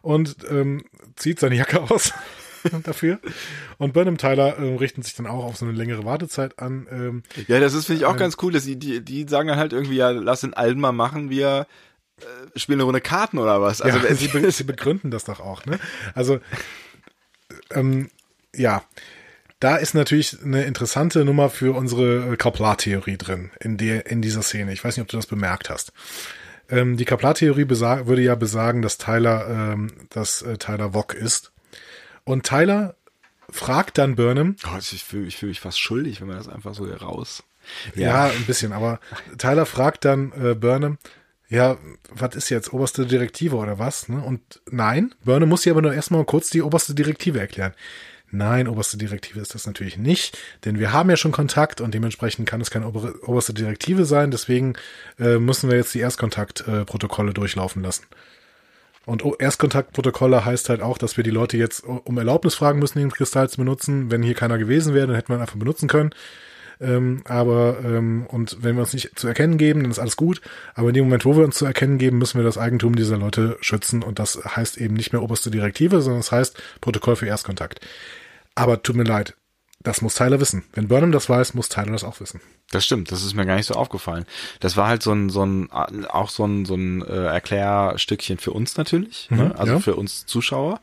und ähm, zieht seine Jacke aus dafür. Und Burnham Tyler ähm, richten sich dann auch auf so eine längere Wartezeit an. Ähm, Ja, das ist, finde ich, auch ganz cool, dass die, die, die sagen dann halt irgendwie, ja, lass den Alten mal machen, wir äh, spielen eine Runde Karten oder was. Also, ja, sie, be (laughs) sie begründen das doch auch. Ne? Also, ähm, ja, da ist natürlich eine interessante Nummer für unsere äh, Kaplar-Theorie drin, in, der, in dieser Szene. Ich weiß nicht, ob du das bemerkt hast. Ähm, die Kaplar-Theorie würde ja besagen, dass Tyler, ähm, dass äh, Tyler Wok ist. Und Tyler fragt dann Burnham, oh, ich fühle ich fühl mich fast schuldig, wenn man das einfach so hier raus. Ja, ein bisschen, aber Tyler fragt dann äh, Burnham, ja, was ist jetzt, oberste Direktive oder was? Ne? Und nein, Burnham muss sie aber nur erstmal kurz die oberste Direktive erklären. Nein, oberste Direktive ist das natürlich nicht, denn wir haben ja schon Kontakt und dementsprechend kann es keine oberste Direktive sein, deswegen äh, müssen wir jetzt die Erstkontaktprotokolle äh, durchlaufen lassen. Und O- Erstkontaktprotokolle heißt halt auch, dass wir die Leute jetzt um Erlaubnis fragen müssen, den Kristall zu benutzen. Wenn hier keiner gewesen wäre, dann hätten wir ihn einfach benutzen können. Ähm, aber ähm, und wenn wir uns nicht zu erkennen geben, dann ist alles gut. Aber in dem Moment, wo wir uns zu erkennen geben, müssen wir das Eigentum dieser Leute schützen. Und das heißt eben nicht mehr oberste Direktive, sondern es heißt Protokoll für Erstkontakt. Aber tut mir leid, das muss Tyler wissen. Wenn Burnham das weiß, muss Tyler das auch wissen. Das stimmt, das ist mir gar nicht so aufgefallen. Das war halt so ein, so ein, auch so ein, so ein äh, Erklärstückchen für uns natürlich, ne? also ja. für uns Zuschauer.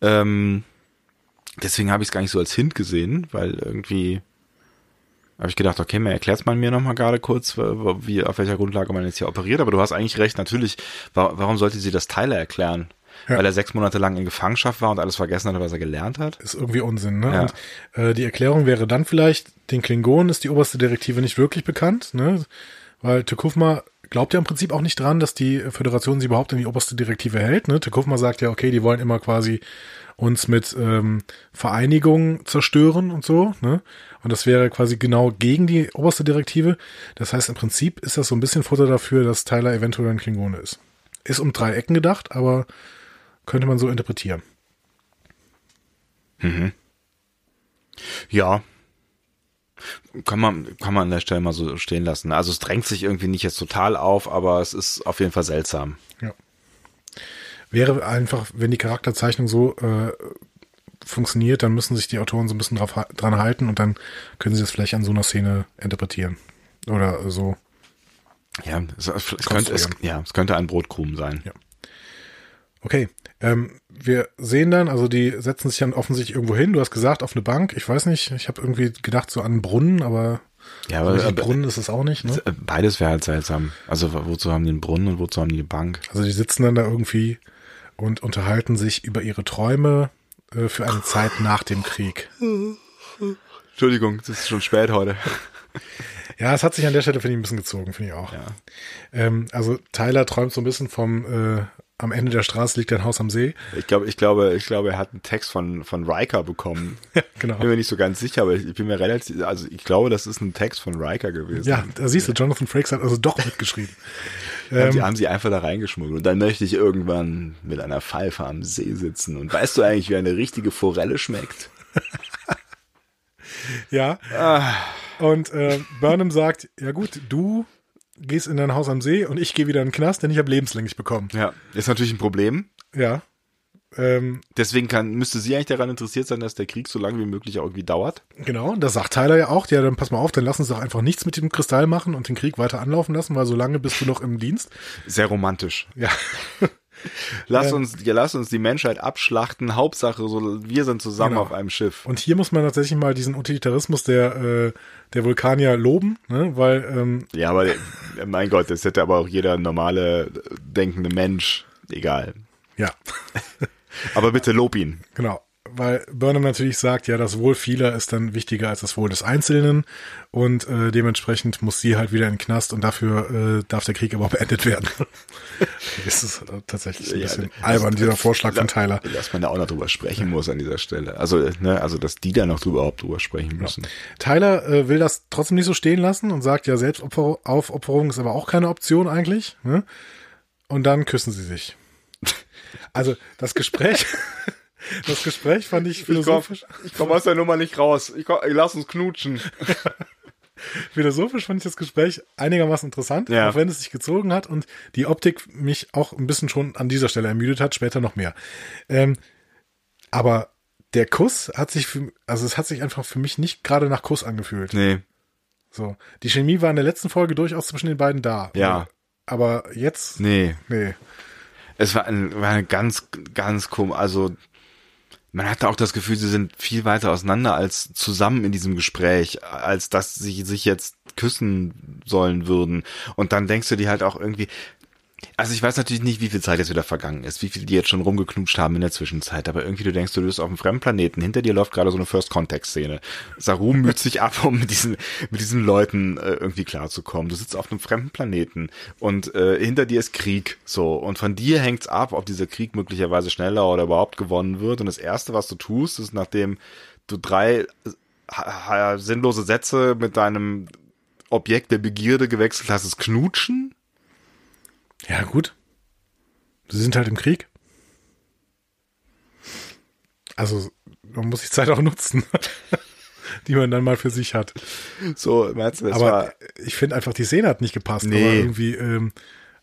Ähm, deswegen habe ich es gar nicht so als Hint gesehen, weil irgendwie habe ich gedacht, okay, mir erklärt's mal mir nochmal gerade kurz, wie, auf welcher Grundlage man jetzt hier operiert. Aber du hast eigentlich recht, natürlich, wa warum sollte sie das Tyler erklären? Ja. Weil er sechs Monate lang in Gefangenschaft war und alles vergessen hat, was er gelernt hat. Ist irgendwie Unsinn, ne? Ja. Und äh, die Erklärung wäre dann vielleicht, den Klingonen ist die oberste Direktive nicht wirklich bekannt, ne? Weil Tekufma glaubt ja im Prinzip auch nicht dran, dass die Föderation sie überhaupt in die oberste Direktive hält. Ne? Tekufma sagt ja, okay, die wollen immer quasi uns mit ähm, Vereinigung zerstören und so. Ne? Und das wäre quasi genau gegen die oberste Direktive. Das heißt, im Prinzip ist das so ein bisschen Futter dafür, dass Tyler eventuell ein Klingone ist. Ist um drei Ecken gedacht, aber könnte man so interpretieren. Ja. Kann man, kann man an der Stelle mal so stehen lassen. Also es drängt sich irgendwie nicht jetzt total auf, aber es ist auf jeden Fall seltsam. Ja. Wäre einfach, wenn die Charakterzeichnung so äh, funktioniert, dann müssen sich die Autoren so ein bisschen drauf, dran halten und dann können sie das vielleicht an so einer Szene interpretieren. Oder so. Ja, es, es, könnte, es, ja, es könnte ein Brotkrumen sein. Ja. Okay. Ähm, wir sehen dann, also die setzen sich dann offensichtlich irgendwo hin. Du hast gesagt, auf eine Bank. Ich weiß nicht, ich habe irgendwie gedacht so an einen Brunnen, aber Ja, aber, ein aber Brunnen ist es auch nicht. Ne? beides wäre halt seltsam. Also wozu haben die einen Brunnen und wozu haben die eine Bank? Also die sitzen dann da irgendwie und unterhalten sich über ihre Träume äh, für eine Zeit nach dem Krieg. Entschuldigung, das ist schon spät heute. (laughs) Ja, es hat sich an der Stelle, finde ich, ein bisschen gezogen, finde ich auch. Ja. Ähm, also Tyler träumt so ein bisschen vom, äh, am Ende der Straße liegt ein Haus am See. Ich glaube, ich glaube, ich glaube, er hat einen Text von, von Riker bekommen. (laughs) Ja, genau. Bin mir nicht so ganz sicher, aber ich bin mir relativ, also ich glaube, das ist ein Text von Riker gewesen. Ja, da siehst du, Jonathan Frakes hat also doch mitgeschrieben. (laughs) Haben, die, ähm, haben sie einfach da reingeschmuggelt. Und dann möchte ich irgendwann mit einer Pfeife am See sitzen. Und weißt du eigentlich, wie eine richtige Forelle schmeckt? (laughs) ja. Ah. Und äh, Burnham sagt, ja gut, du gehst in dein Haus am See und ich gehe wieder in den Knast, denn ich habe lebenslänglich bekommen. Ja, ist natürlich ein Problem. Ja. Ähm, Deswegen kann, müsste sie eigentlich daran interessiert sein, dass der Krieg so lange wie möglich auch irgendwie dauert. genau, das sagt Tyler ja auch, ja, dann pass mal auf, dann lass uns doch einfach nichts mit dem Kristall machen und den Krieg weiter anlaufen lassen, weil so lange bist du noch im Dienst. Sehr romantisch. Ja. (laughs) Lass Ähm. uns, ja, lass uns die Menschheit abschlachten. Hauptsache, so, wir sind zusammen Genau. auf einem Schiff. Und hier muss man tatsächlich mal diesen Utilitarismus der, äh, der Vulkanier loben, ne? weil ähm, Ja, aber der- mein Gott, das hätte aber auch jeder normale äh, denkende Mensch. Egal. ja, (laughs) Aber bitte lob ihn. genau. Weil Burnham natürlich sagt, ja, das Wohl vieler ist dann wichtiger als das Wohl des Einzelnen und äh, dementsprechend muss sie halt wieder in den Knast und dafür äh, darf der Krieg aber auch (laughs) beendet werden. (laughs) das ist äh, tatsächlich ein Ja, bisschen das- albern, dieser Vorschlag von Tyler. Dass man da auch noch drüber sprechen muss an dieser Stelle. Also, ne, also, dass die da noch drüber, überhaupt drüber sprechen müssen. Tyler äh, will das trotzdem nicht so stehen lassen und sagt, ja, Selbstaufopferung ist aber auch keine Option eigentlich. Ne? Und dann küssen sie sich. (laughs) Also das Gespräch, das Gespräch fand ich philosophisch, ich komme aus der Nummer nicht raus. Ich, komm, lass uns knutschen. (laughs) philosophisch fand ich das Gespräch einigermaßen interessant, Ja. auch wenn es sich gezogen hat und die Optik mich auch ein bisschen schon an dieser Stelle ermüdet hat, später noch mehr. Ähm, aber der Kuss hat sich, für, also es hat sich einfach für mich nicht gerade nach Kuss angefühlt. Nee. So, die Chemie war in der letzten Folge durchaus zwischen den beiden da. Ja. Aber jetzt, Nee. nee. Es war ein, war ein ganz, ganz komisch, also man hatte auch das Gefühl, sie sind viel weiter auseinander als zusammen in diesem Gespräch, als dass sie sich jetzt küssen sollen würden. Und dann denkst du dir halt auch irgendwie, also ich weiß natürlich nicht, wie viel Zeit jetzt wieder vergangen ist, wie viel die jetzt schon rumgeknutscht haben in der Zwischenzeit, aber irgendwie du denkst, du bist auf einem fremden Planeten, hinter dir läuft gerade so eine First-Contact-Szene. Saru (laughs) müht sich ab, um mit diesen, mit diesen Leuten äh, irgendwie klarzukommen. Du sitzt auf einem fremden Planeten und äh, hinter dir ist Krieg, so. Und von dir hängt's ab, ob dieser Krieg möglicherweise schneller oder überhaupt gewonnen wird. Und das Erste, was du tust, ist, nachdem du drei sinnlose Sätze mit deinem Objekt der Begierde gewechselt hast, ist Knutschen? Ja, gut. Sie sind halt im Krieg. Also, man muss die Zeit auch nutzen, (laughs) die man dann mal für sich hat. So, meinst du, das aber war, ich finde einfach, die Szene hat nicht gepasst. Nee. Aber irgendwie, ähm,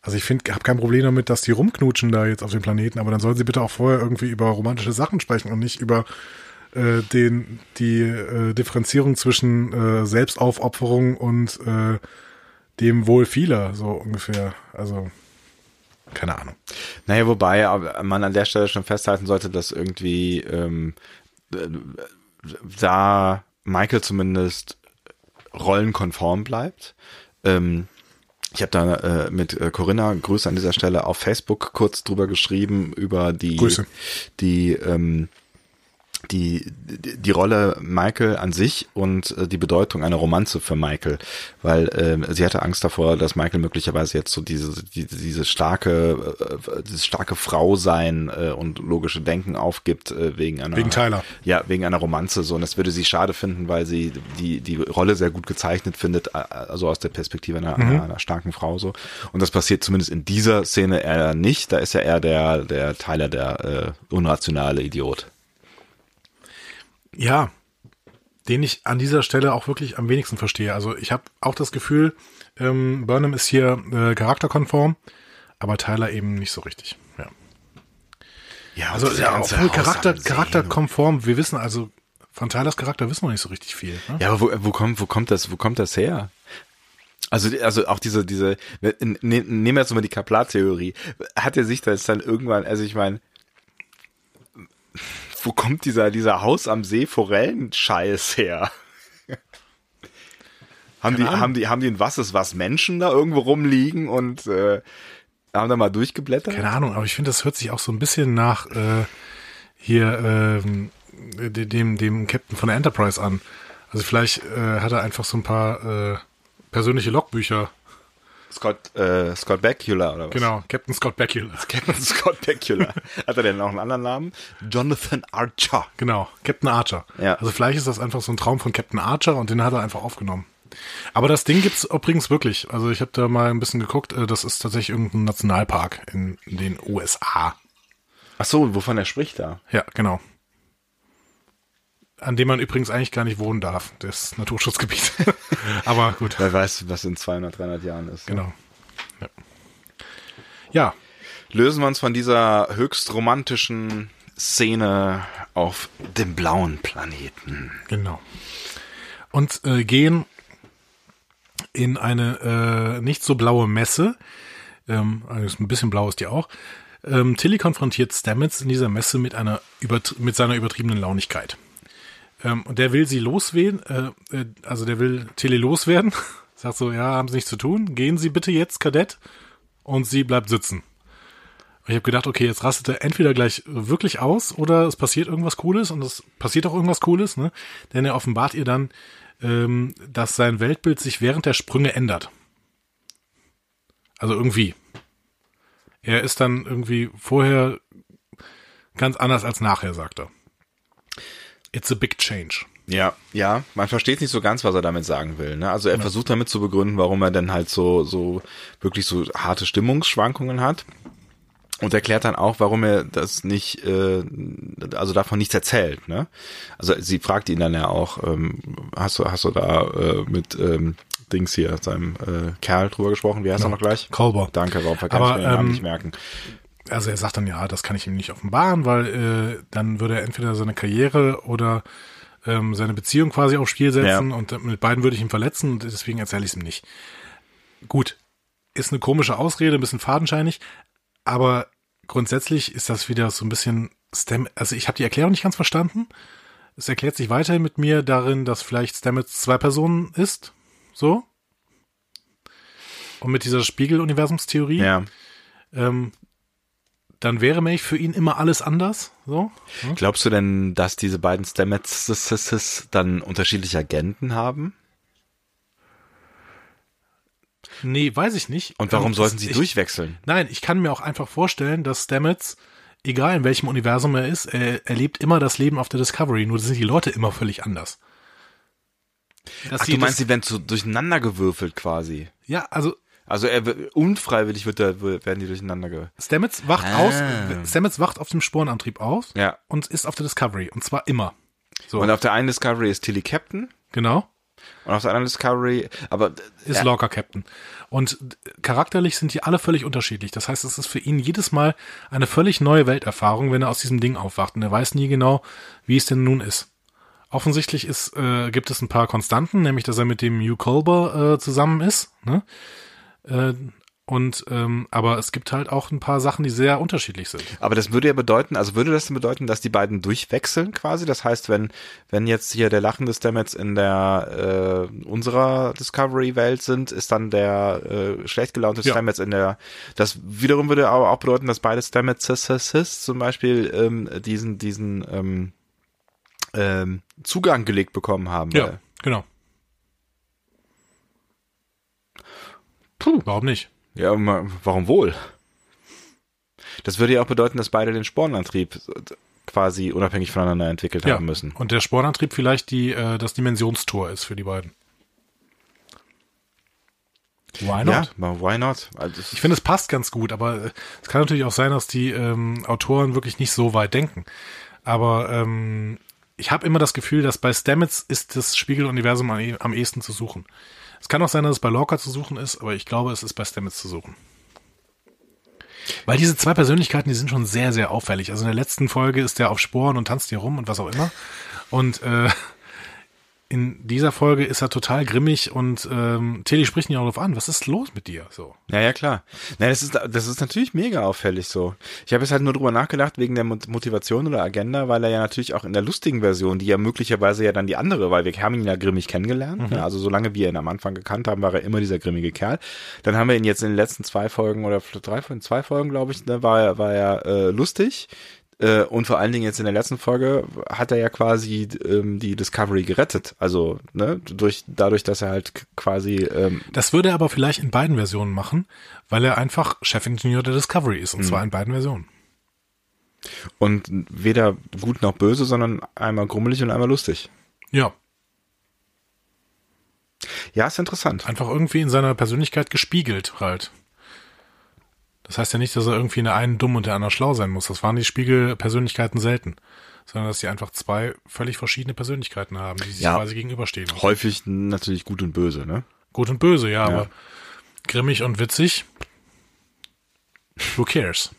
also ich finde, habe kein Problem damit, dass die rumknutschen da jetzt auf dem Planeten, aber dann sollen sie bitte auch vorher irgendwie über romantische Sachen sprechen und nicht über äh, den die äh, Differenzierung zwischen äh, Selbstaufopferung und äh, dem Wohl vieler, so ungefähr. Also, keine Ahnung. Naja, wobei man an der Stelle schon festhalten sollte, dass irgendwie ähm, äh, da Michael zumindest rollenkonform bleibt. Ähm, ich habe da äh, mit äh, Corinna, Grüße an dieser Stelle, auf Facebook kurz drüber geschrieben, über die, Grüße. die ähm, die, die, Rolle Michael an sich und äh, die Bedeutung einer Romanze für Michael, weil ähm, sie hatte Angst davor, dass Michael möglicherweise jetzt so diese die, diese starke äh, dieses starke Frau sein äh, und logische Denken aufgibt äh, wegen einer Wegen Tyler. ja wegen einer Romanze. So und das würde sie schade finden, weil sie die die Rolle sehr gut gezeichnet findet, äh, also aus der Perspektive einer, einer, einer starken Frau so. Und das passiert zumindest in dieser Szene eher nicht, da ist ja eher der der Tyler der äh, unrationale Idiot. Ja, den ich an dieser Stelle auch wirklich am wenigsten verstehe. Also ich habe auch das Gefühl, ähm, Burnham ist hier äh, charakterkonform, aber Tyler eben nicht so richtig. Ja. Ja, Also ja, Haus Charakter, charakterkonform, wir wissen also, von Tylers Charakter wissen wir nicht so richtig viel. Ne? Ja, aber wo, wo kommt, wo kommt das, wo kommt das her? Also, also auch diese, diese, ne, ne, nehmen wir jetzt mal die Kaplar-Theorie. Hat er sich das dann irgendwann, also ich meine, wo kommt dieser, dieser Haus am See Forellen-Scheiß her? (laughs) haben die, Ahnung. haben die, haben die ein Was ist was Menschen da irgendwo rumliegen und, äh, haben da mal durchgeblättert? Keine Ahnung, aber ich finde, das hört sich auch so ein bisschen nach äh, hier ähm, dem, dem Captain von der Enterprise an. Also vielleicht äh, hat er einfach so ein paar äh, persönliche Logbücher. Scott, äh, Scott Bakula oder was? Genau, Captain Scott Bakula. (laughs) Captain Scott Bakula. Hat er denn auch einen anderen Namen? Jonathan Archer. Genau, Captain Archer. Ja. Also vielleicht ist das einfach so ein Traum von Captain Archer und den hat er einfach aufgenommen. Aber das Ding gibt's übrigens wirklich. Also ich habe da mal ein bisschen geguckt. äh, Das ist tatsächlich irgendein Nationalpark in, in den USA. Ach so, wovon er spricht da? Ja, genau. An dem man übrigens eigentlich gar nicht wohnen darf. Das Naturschutzgebiet. (laughs) Aber gut, Wer weiß, was in 200, 300 Jahren ist. genau. Ja. ja, Lösen wir uns von dieser höchst romantischen Szene auf dem blauen Planeten. genau. Und äh, gehen in eine äh, nicht so blaue Messe. Ähm, also ein bisschen blau ist die auch. Ähm, Tilly konfrontiert Stamets in dieser Messe mit einer mit seiner übertriebenen Launigkeit. Ähm, und der will sie loswerden, äh, äh, also der will Tilly loswerden. (laughs) Sagt so, ja, haben sie nichts zu tun. Gehen Sie bitte jetzt, Kadett. Und sie bleibt sitzen. Und ich habe gedacht, okay, jetzt rastet er entweder gleich wirklich aus oder es passiert irgendwas Cooles und es passiert auch irgendwas Cooles, ne? Denn er offenbart ihr dann, ähm, dass sein Weltbild sich während der Sprünge ändert. Also irgendwie. Er ist dann irgendwie vorher ganz anders als nachher, sagt er. It's a big change. Ja, ja, man versteht nicht so ganz, was er damit sagen will. Ne? Also er versucht damit zu begründen, warum er denn halt so, so wirklich so harte Stimmungsschwankungen hat. Und erklärt dann auch, warum er das nicht, äh, also davon nichts erzählt. Ne? Also sie fragt ihn dann ja auch, ähm, hast du, hast du da äh, mit ähm, Dings hier, seinem äh, Kerl drüber gesprochen? Wie heißt er noch gleich? Kolber. Danke, warum kann ich Aber, mir den Namen ähm, nicht merken? Also er sagt dann, ja, das kann ich ihm nicht offenbaren, weil äh, dann würde er entweder seine Karriere oder ähm, seine Beziehung quasi aufs Spiel setzen Ja. und mit beiden würde ich ihn verletzen und deswegen erzähle ich es ihm nicht. Gut, ist eine komische Ausrede, ein bisschen fadenscheinig, aber grundsätzlich ist das wieder so ein bisschen Stam also ich habe die Erklärung nicht ganz verstanden. Es erklärt sich weiterhin mit mir darin, dass vielleicht Stamets zwei Personen ist, so. Und mit dieser Spiegeluniversumstheorie Ja. ähm, dann wäre nämlich für ihn immer alles anders. So. Glaubst du denn, dass diese beiden Stamets dann unterschiedliche Agenten haben? Nee, weiß ich nicht. Und warum Ähm, sollten sie ich, durchwechseln? Nein, ich kann mir auch einfach vorstellen, dass Stamets, egal in welchem Universum er ist, er, er lebt immer das Leben auf der Discovery, nur sind die Leute immer völlig anders. Dass Ach, du meinst, das, sie werden so durcheinander gewürfelt quasi. ja, also Also er wird- unfreiwillig wird da, werden die durcheinander ge. Stamets wacht Ah. aus, Stamets wacht auf dem Sporenantrieb aus Ja. und ist auf der Discovery und zwar immer. So, Und auf der einen Discovery ist Tilly Captain genau. und auf der anderen Discovery, aber ist ja, Lorca Captain. Und charakterlich sind die alle völlig unterschiedlich. Das heißt, es ist für ihn jedes Mal eine völlig neue Welterfahrung, wenn er aus diesem Ding aufwacht. Und er weiß nie genau, wie es denn nun ist. Offensichtlich ist, äh, gibt es ein paar Konstanten, nämlich dass er mit dem Hugh Culber äh, zusammen ist. Ne? Äh, und ähm, aber es gibt halt auch ein paar Sachen, die sehr unterschiedlich sind. aber das würde ja bedeuten, also würde das denn bedeuten, dass die beiden durchwechseln quasi? Das heißt, wenn wenn jetzt hier der lachende Stamets in der äh, unserer Discovery Welt sind, ist dann der äh, schlecht gelaunte Ja. Stamets in der. Das wiederum würde aber auch bedeuten, dass beide Stamets zum Beispiel ähm, diesen diesen ähm, ähm, Zugang gelegt bekommen haben. weil- genau. Puh. Warum nicht? Ja, warum wohl? Das würde ja auch bedeuten, dass beide den Spornantrieb quasi unabhängig voneinander entwickelt haben müssen. Und der Sporenantrieb vielleicht die äh, das Dimensionstor ist für die beiden. Why not? Ja, why not? Also Ich finde, es passt ganz gut, aber äh, es kann natürlich auch sein, dass die ähm, Autoren wirklich nicht so weit denken. Aber ähm, ich habe immer das Gefühl, dass bei Stamets ist das Spiegeluniversum am, eh- am ehesten zu suchen. Es kann auch sein, dass es bei Lorca zu suchen ist, aber ich glaube, es ist bei Stamets zu suchen. Weil diese zwei Persönlichkeiten, die sind schon sehr, sehr auffällig. Also in der letzten Folge ist der auf Sporen und tanzt hier rum und was auch immer. Und äh, in dieser Folge ist er total grimmig und ähm, Tilly spricht ihn auch darauf an. Was ist los mit dir? So. Ja, ja, klar. Nein, das ist, das ist natürlich mega auffällig so. Ich habe jetzt halt nur drüber nachgedacht wegen der Motivation oder Agenda, weil er ja natürlich auch in der lustigen Version, die ja möglicherweise ja dann die andere, weil wir haben ihn ja grimmig kennengelernt. Mhm. Ja, also solange wir ihn am Anfang gekannt haben, war er immer dieser grimmige Kerl. Dann haben wir ihn jetzt in den letzten zwei Folgen oder drei Folgen, zwei Folgen, glaube ich, ne, war er, war er äh, lustig. Äh, und vor allen Dingen jetzt in der letzten Folge hat er ja quasi ähm, die Discovery gerettet. Also ne, durch dadurch, dass er halt quasi. Ähm, das würde er aber vielleicht in beiden Versionen machen, weil er einfach Chefingenieur der Discovery ist und mhm. zwar in beiden Versionen. Und weder gut noch böse, sondern einmal grummelig und einmal lustig. Ja. Ja, ist interessant. Einfach irgendwie in seiner Persönlichkeit gespiegelt halt. Das heißt ja nicht, dass er irgendwie in der einen dumm und der anderen schlau sein muss. Das waren die Spiegelpersönlichkeiten selten. Sondern dass sie einfach zwei völlig verschiedene Persönlichkeiten haben, die sich ja, quasi gegenüberstehen. Häufig natürlich gut und böse, ne? Gut und böse, ja, ja. aber grimmig und witzig. Who cares?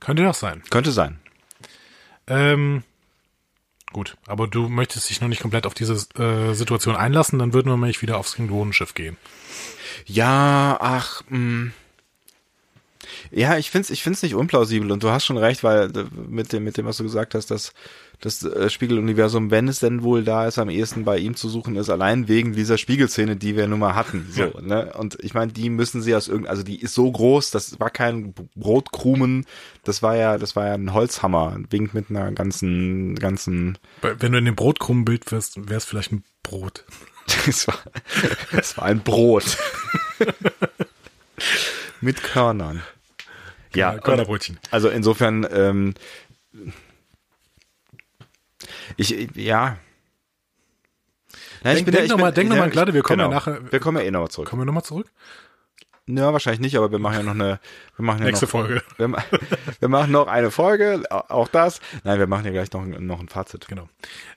Könnte doch sein. Könnte sein. Ähm, gut, aber du möchtest dich noch nicht komplett auf diese äh, Situation einlassen, dann würden wir nämlich wieder aufs Klingonenschiff gehen. Ja, ach, mh. Ja, ich find's, ich find's nicht unplausibel und du hast schon recht, weil äh, mit dem, mit dem, was du gesagt hast, dass das äh, Spiegeluniversum, wenn es denn wohl da ist, am ehesten bei ihm zu suchen ist, allein wegen dieser Spiegelszene, die wir nun mal hatten. So, ja. ne? Und ich meine, die müssen sie aus irgendeinem, also die ist so groß, das war kein Brotkrumen, das war ja, das war ja ein Holzhammer, winkt mit einer ganzen, ganzen. Wenn du in dem Brotkrumenbild wärst, wär's vielleicht ein Brot. (laughs) das war, das war ein Brot. (laughs) mit Körnern. Ja, Körnerbrötchen. Also insofern, ähm, ich, ja. ja denk, denk nochmal, denk nochmal, gerade, wir kommen genau. ja nachher. Wir kommen ja eh nochmal zurück. Kommen wir nochmal zurück? Ja, wahrscheinlich nicht, aber wir machen ja noch eine, wir machen ja Nächste noch, Folge. Wir, (laughs) wir, machen noch eine Folge, auch das. Nein, wir machen ja gleich noch, noch ein Fazit. Genau.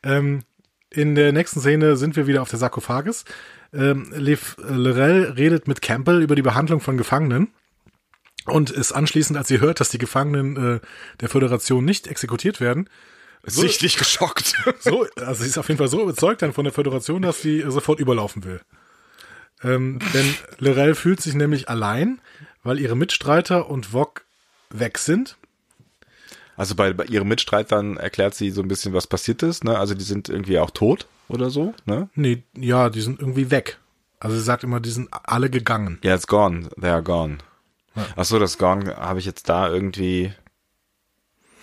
Ähm, in der nächsten Szene sind wir wieder auf der Sarkophagus. Ähm, Lev Lorel redet mit Campbell über die Behandlung von Gefangenen und ist anschließend, als sie hört, dass die Gefangenen äh, der Föderation nicht exekutiert werden, so, sichtlich geschockt. (laughs) So, also sie ist auf jeden Fall so überzeugt dann von der Föderation, dass sie sofort überlaufen will. Ähm, denn Lorel fühlt sich nämlich allein, weil ihre Mitstreiter und Vog weg sind. Also bei, bei ihren Mitstreitern erklärt sie so ein bisschen, was passiert ist. Ne? Also die sind irgendwie auch tot oder so. Ne? Nee, ja, die sind irgendwie weg. Also sie sagt immer, die sind alle gegangen. Ja, yeah, it's gone. They are gone. Ja. Ach so, das Gone habe ich jetzt da irgendwie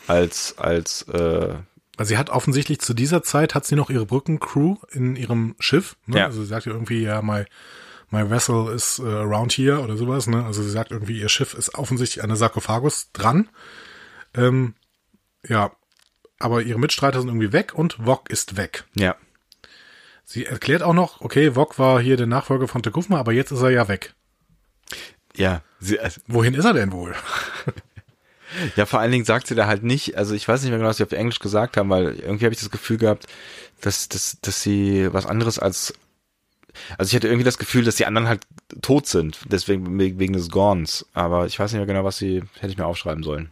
als als äh also sie hat offensichtlich zu dieser Zeit hat sie noch ihre Brückencrew in ihrem Schiff. Ne? Ja. Also sie sagt ja irgendwie ja my my vessel is uh, around here oder sowas. Ne? Also sie sagt irgendwie ihr Schiff ist offensichtlich an der Sarkophagus dran. Ähm, ja, aber ihre Mitstreiter sind irgendwie weg und Vok ist weg. Ja. Sie erklärt auch noch, okay, Vok war hier der Nachfolger von Tekufma, aber jetzt ist er ja weg. Ja. Sie, also, Wohin ist er denn wohl? (laughs) ja, vor allen Dingen sagt sie da halt nicht, also ich weiß nicht mehr genau, was sie auf Englisch gesagt haben, weil irgendwie habe ich das Gefühl gehabt, dass, dass, dass sie was anderes als also ich hatte irgendwie das Gefühl, dass die anderen halt tot sind, deswegen wegen des Gorns. Aber ich weiß nicht mehr genau, was sie hätte ich mir aufschreiben sollen.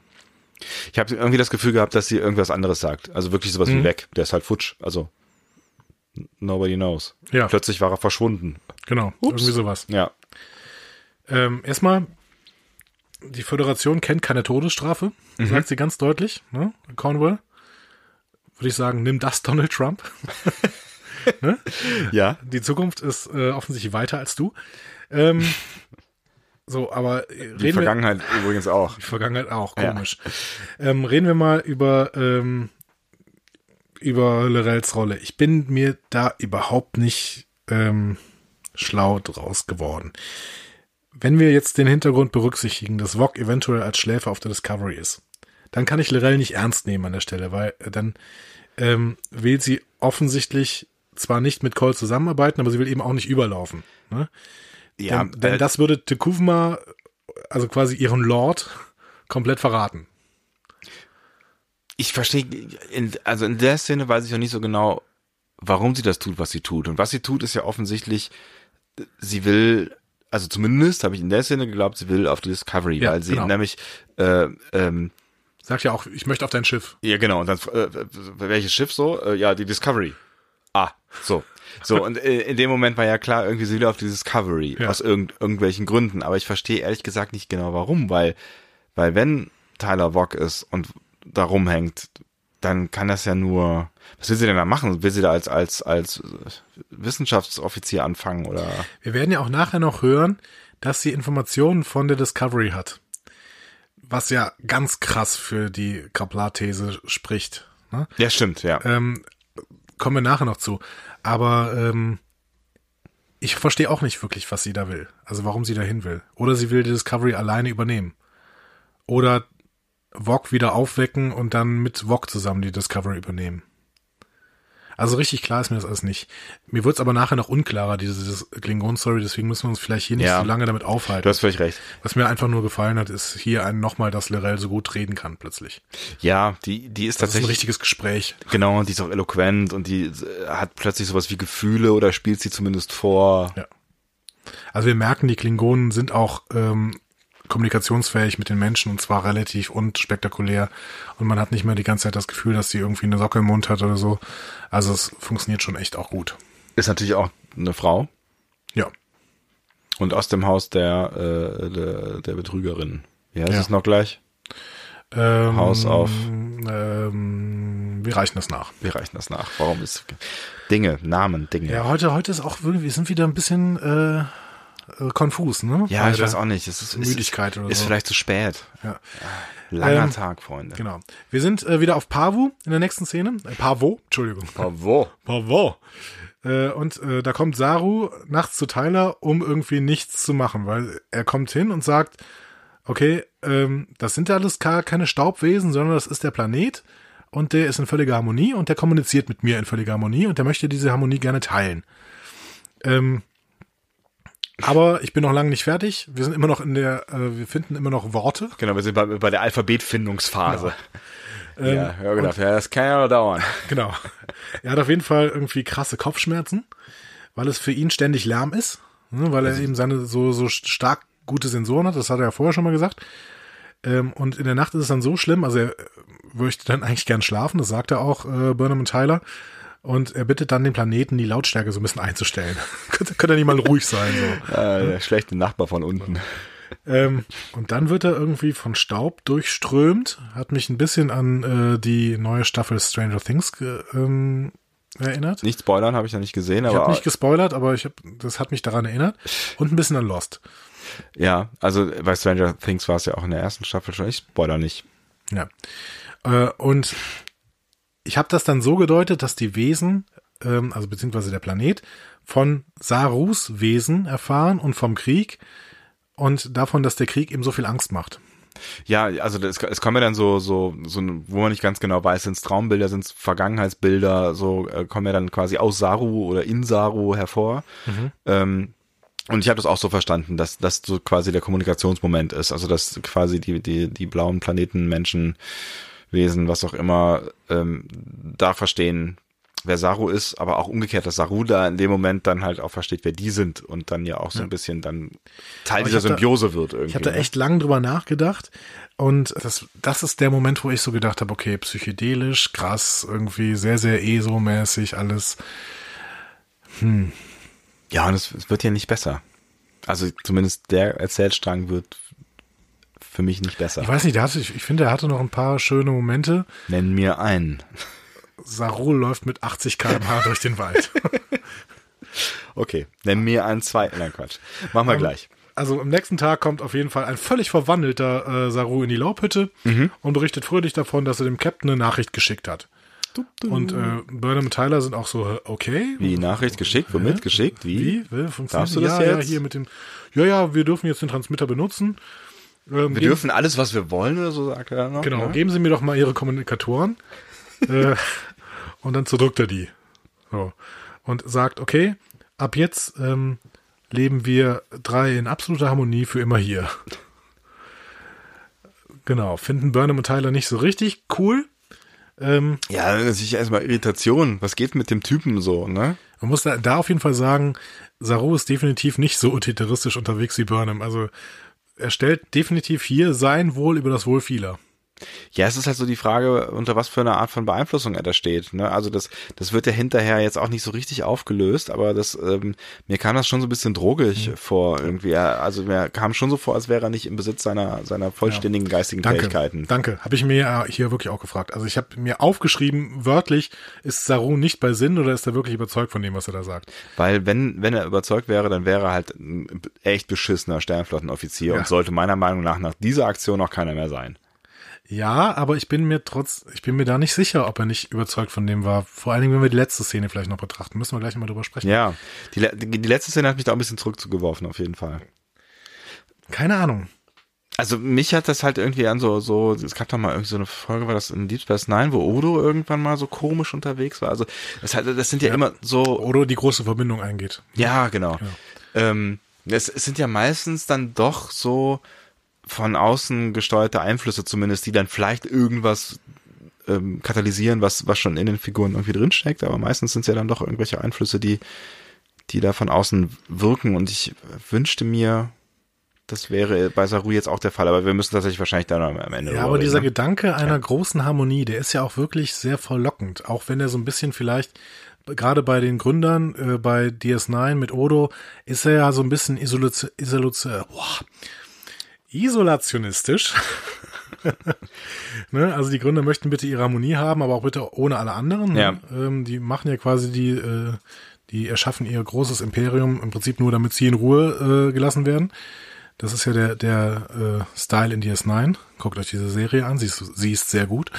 Ich habe irgendwie das Gefühl gehabt, dass sie irgendwas anderes sagt. Also wirklich sowas mhm. wie weg. Der ist halt futsch. Also nobody knows. Ja. Plötzlich war er verschwunden. Genau. Ups. Irgendwie sowas. Ja. Ähm, erstmal, die Föderation kennt keine Todesstrafe, mhm. sagt sie ganz deutlich. Ne? Cornwall. Würde ich sagen, nimm das Donald Trump. (laughs) ne? Ja. Die Zukunft ist äh, offensichtlich weiter als du. Ähm, so, aber äh, die Vergangenheit wir, übrigens auch. Die Vergangenheit auch, komisch. Ja. Ähm, reden wir mal über ähm, über Lorels Rolle. Ich bin mir da überhaupt nicht ähm, schlau draus geworden. Wenn wir jetzt den Hintergrund berücksichtigen, dass Vog eventuell als Schläfer auf der Discovery ist, dann kann ich Lorel nicht ernst nehmen an der Stelle, weil äh, dann ähm, will sie offensichtlich zwar nicht mit Cole zusammenarbeiten, aber sie will eben auch nicht überlaufen. Ne? Ja, denn, denn äh, das würde Tekuvma, also quasi ihren Lord, komplett verraten. Ich verstehe, in, also in der Szene weiß ich auch nicht so genau, warum sie das tut, was sie tut. Und was sie tut, ist ja offensichtlich, sie will also zumindest habe ich in der Szene geglaubt, sie will auf die Discovery, ja, weil sie genau. nämlich äh, ähm, sagt ja auch, ich möchte auf dein Schiff. Ja, genau. Und dann äh, welches Schiff so? Äh, ja, die Discovery. Ah, so. So, und äh, in dem Moment war ja klar, irgendwie sie will auf die Discovery, Ja. aus irgend, irgendwelchen Gründen. Aber ich verstehe ehrlich gesagt nicht genau warum, weil, weil wenn Tyler Vogt ist und da rumhängt, dann kann das ja nur, was will sie denn da machen? Will sie da als, als, als Wissenschaftsoffizier anfangen oder? Wir werden ja auch nachher noch hören, dass sie Informationen von der Discovery hat. Was ja ganz krass für die Kaplar-These spricht. Ne? Ja, stimmt, ja. Ähm, kommen wir nachher noch zu. Aber ähm, ich verstehe auch nicht wirklich, was sie da will. Also warum sie dahin will. Oder sie will die Discovery alleine übernehmen. Oder Vog wieder aufwecken und dann mit Vog zusammen die Discovery übernehmen. Also richtig klar ist mir das alles nicht. Mir wird es aber nachher noch unklarer, diese, Klingon-Story, deswegen müssen wir uns vielleicht hier nicht Ja. so lange damit aufhalten. Du hast völlig recht. Was mir einfach nur gefallen hat, ist hier ein nochmal, dass Lorel so gut reden kann plötzlich. Ja, die, die ist Das ist ein tatsächlich, richtiges Gespräch. genau, die ist auch eloquent und die äh, hat plötzlich sowas wie Gefühle oder spielt sie zumindest vor. Ja. Also wir merken, die Klingonen sind auch ähm, kommunikationsfähig mit den Menschen und zwar relativ unspektakulär und man hat nicht mehr die ganze Zeit das Gefühl, dass sie irgendwie eine Socke im Mund hat oder so. Also es funktioniert schon echt auch gut. Ist natürlich auch eine Frau Ja. und aus dem Haus der, äh, der, der Betrügerin. Wie heißt Ja. es noch gleich? Ähm, Haus auf. Ähm, wir reichen das nach. Wir reichen das nach. Warum ist Dinge, Namen, Dinge. Ja, heute, heute ist auch irgendwie, wir sind wieder ein bisschen äh, äh, konfus, ne? Ja, Bei ich weiß auch nicht. Es ist, Müdigkeit ist, oder ist so. vielleicht zu spät. Ja. Langer Ähm, Tag, Freunde. Genau. Wir sind äh, wieder auf Pavu in der nächsten Szene. Äh, Pavo, Entschuldigung. Bravo. (laughs) Pavo. Äh, und äh, da kommt Saru nachts zu Tyler, um irgendwie nichts zu machen, weil er kommt hin und sagt, okay, ähm, das sind ja alles gar keine Staubwesen, sondern das ist der Planet und der ist in völliger Harmonie und der kommuniziert mit mir in völliger Harmonie und der möchte diese Harmonie gerne teilen. Ähm, aber ich bin noch lange nicht fertig. Wir sind immer noch in der, äh, wir finden immer noch Worte. Genau, wir sind bei, bei der Alphabetfindungsphase. Ähm, ja, ja, gedacht, ja, das kann ja noch dauern. Genau. Er hat auf jeden Fall irgendwie krasse Kopfschmerzen, weil es für ihn ständig Lärm ist, ne, weil er eben seine so, so stark gute Sensoren hat, das hat er ja vorher schon mal gesagt. Ähm, und in der Nacht ist es dann so schlimm, also er äh, möchte dann (laughs) eigentlich gern schlafen, das sagt er auch, äh, Burnham und Tyler. Und er bittet dann den Planeten, die Lautstärke so ein bisschen einzustellen. könnte, könnte er nicht mal ruhig sein, so. Äh, (laughs) der schlechte Nachbar von unten. Ähm, und dann wird er irgendwie von Staub durchströmt. Hat mich ein bisschen an äh, die neue Staffel Stranger Things ähm, erinnert. Nicht spoilern, habe ich noch nicht gesehen, Ich habe nicht gespoilert, aber ich hab, das hat mich daran erinnert. Und ein bisschen an Lost. ja, also bei Stranger Things war es ja auch in der ersten Staffel schon. Ich spoiler nicht. Ja. Äh, und ich habe das dann so gedeutet, dass die Wesen, ähm, also beziehungsweise der Planet, von Sarus Wesen erfahren und vom Krieg und davon, dass der Krieg ihm so viel Angst macht. Ja, also das, es kommen ja dann so, so, so, wo man nicht ganz genau weiß, sind es Traumbilder, sind es Vergangenheitsbilder, so äh, kommen ja dann quasi aus Saru oder in Saru hervor. Ähm, und ich habe das auch so verstanden, dass das so quasi der Kommunikationsmoment ist, also dass quasi die, die, die blauen Planeten, Menschen, Wesen, was auch immer, ähm, da verstehen, wer Saru ist, aber auch umgekehrt, dass Saru da in dem Moment dann halt auch versteht, wer die sind und dann ja auch so ein bisschen dann Teil Aber dieser hab da- Symbiose wird irgendwie. Ich habe da ne? echt lang drüber nachgedacht und das, das ist der Moment, wo ich so gedacht habe, okay, psychedelisch, krass, irgendwie sehr, sehr ESO-mäßig alles. Ja, und es, es wird ja nicht besser. Also zumindest der Erzählstrang wird für mich nicht besser. Ich weiß nicht, der hatte, ich, ich finde, er hatte noch ein paar schöne Momente. Nenn mir einen. Sarul läuft mit 80 km/h durch den Wald. (laughs) Okay, nenn mir einen zweiten. Nein, Quatsch. Machen wir gleich. Also am nächsten Tag kommt auf jeden Fall ein völlig verwandelter äh, Saru in die Laubhütte Mhm. und berichtet fröhlich davon, dass er dem Captain eine Nachricht geschickt hat. Und äh, Burnham und Tyler sind auch so, äh, okay. Wie Nachricht geschickt? Womit geschickt? Wie? Wie? Darfst du das ja, jetzt? Ja, hier mit dem, ja, ja, wir dürfen jetzt den Transmitter benutzen. Ähm, Wir dürfen alles, was wir wollen, oder so sagt er noch. Genau, Ne? geben Sie mir doch mal Ihre Kommunikatoren. (laughs) äh, und dann zerdrückt er die. So. Und sagt, okay, ab jetzt ähm, leben wir drei in absoluter Harmonie für immer hier. Genau, finden Burnham und Tyler nicht so richtig cool. Ähm, Ja, natürlich erstmal Irritation. Was geht mit dem Typen so, ne? man muss da, da auf jeden Fall sagen, Saru ist definitiv nicht so utilitaristisch unterwegs wie Burnham. Also er stellt definitiv hier sein Wohl über das Wohl vieler. Ja, es ist halt so die Frage, unter was für eine Art von Beeinflussung er da steht. Ne? Also das, das wird ja hinterher jetzt auch nicht so richtig aufgelöst, aber das, ähm, mir kam das schon so ein bisschen drogig mhm. vor irgendwie. Also mir kam schon so vor, als wäre er nicht im Besitz seiner, seiner vollständigen ja. geistigen Danke. Fähigkeiten. Danke, habe ich mir hier wirklich auch gefragt. Also ich habe mir aufgeschrieben, wörtlich, ist Saru nicht bei Sinn oder ist er wirklich überzeugt von dem, was er da sagt? Weil wenn, wenn er überzeugt wäre, dann wäre er halt ein echt beschissener Sternflottenoffizier ja. und sollte meiner Meinung nach nach dieser Aktion auch keiner mehr sein. Ja, aber ich bin mir trotz, ich bin mir da nicht sicher, ob er nicht überzeugt von dem war. Vor allen Dingen, wenn wir die letzte Szene vielleicht noch betrachten, müssen wir gleich mal drüber sprechen. Ja, die, die, letzte Szene hat mich da ein bisschen zurückgeworfen, auf jeden Fall. Keine Ahnung. Also mich hat das halt irgendwie an so, so, es gab doch mal irgendwie so eine Folge, war das in Deep Space Nine, wo Odo irgendwann mal so komisch unterwegs war. Also das, halt, das sind ja, ja immer so. Odo die große Verbindung eingeht. Ja, genau. Ja. Ähm, es, es sind ja meistens dann doch so, von außen gesteuerte Einflüsse zumindest, die dann vielleicht irgendwas ähm, katalysieren, was, was schon in den Figuren irgendwie drinsteckt, aber meistens sind es ja dann doch irgendwelche Einflüsse, die, die da von außen wirken und ich wünschte mir, das wäre bei Saru jetzt auch der Fall, aber wir müssen tatsächlich wahrscheinlich dann am Ende. Ja, aber reden, dieser ne? Gedanke einer ja. großen Harmonie, der ist ja auch wirklich sehr verlockend, auch wenn er so ein bisschen vielleicht gerade bei den Gründern, äh, bei DS9 mit Odo, ist er ja so ein bisschen Isolation, Isolation, boah, isolationistisch. (laughs) ne? Also die Gründer möchten bitte ihre Harmonie haben, aber auch bitte ohne alle anderen. Ne? Ja. Ähm, die machen ja quasi die, äh, die erschaffen ihr großes Imperium im Prinzip nur, damit sie in Ruhe äh, gelassen werden. Das ist ja der, der äh, Style in DS9. Guckt euch diese Serie an, sie ist, sie ist sehr gut.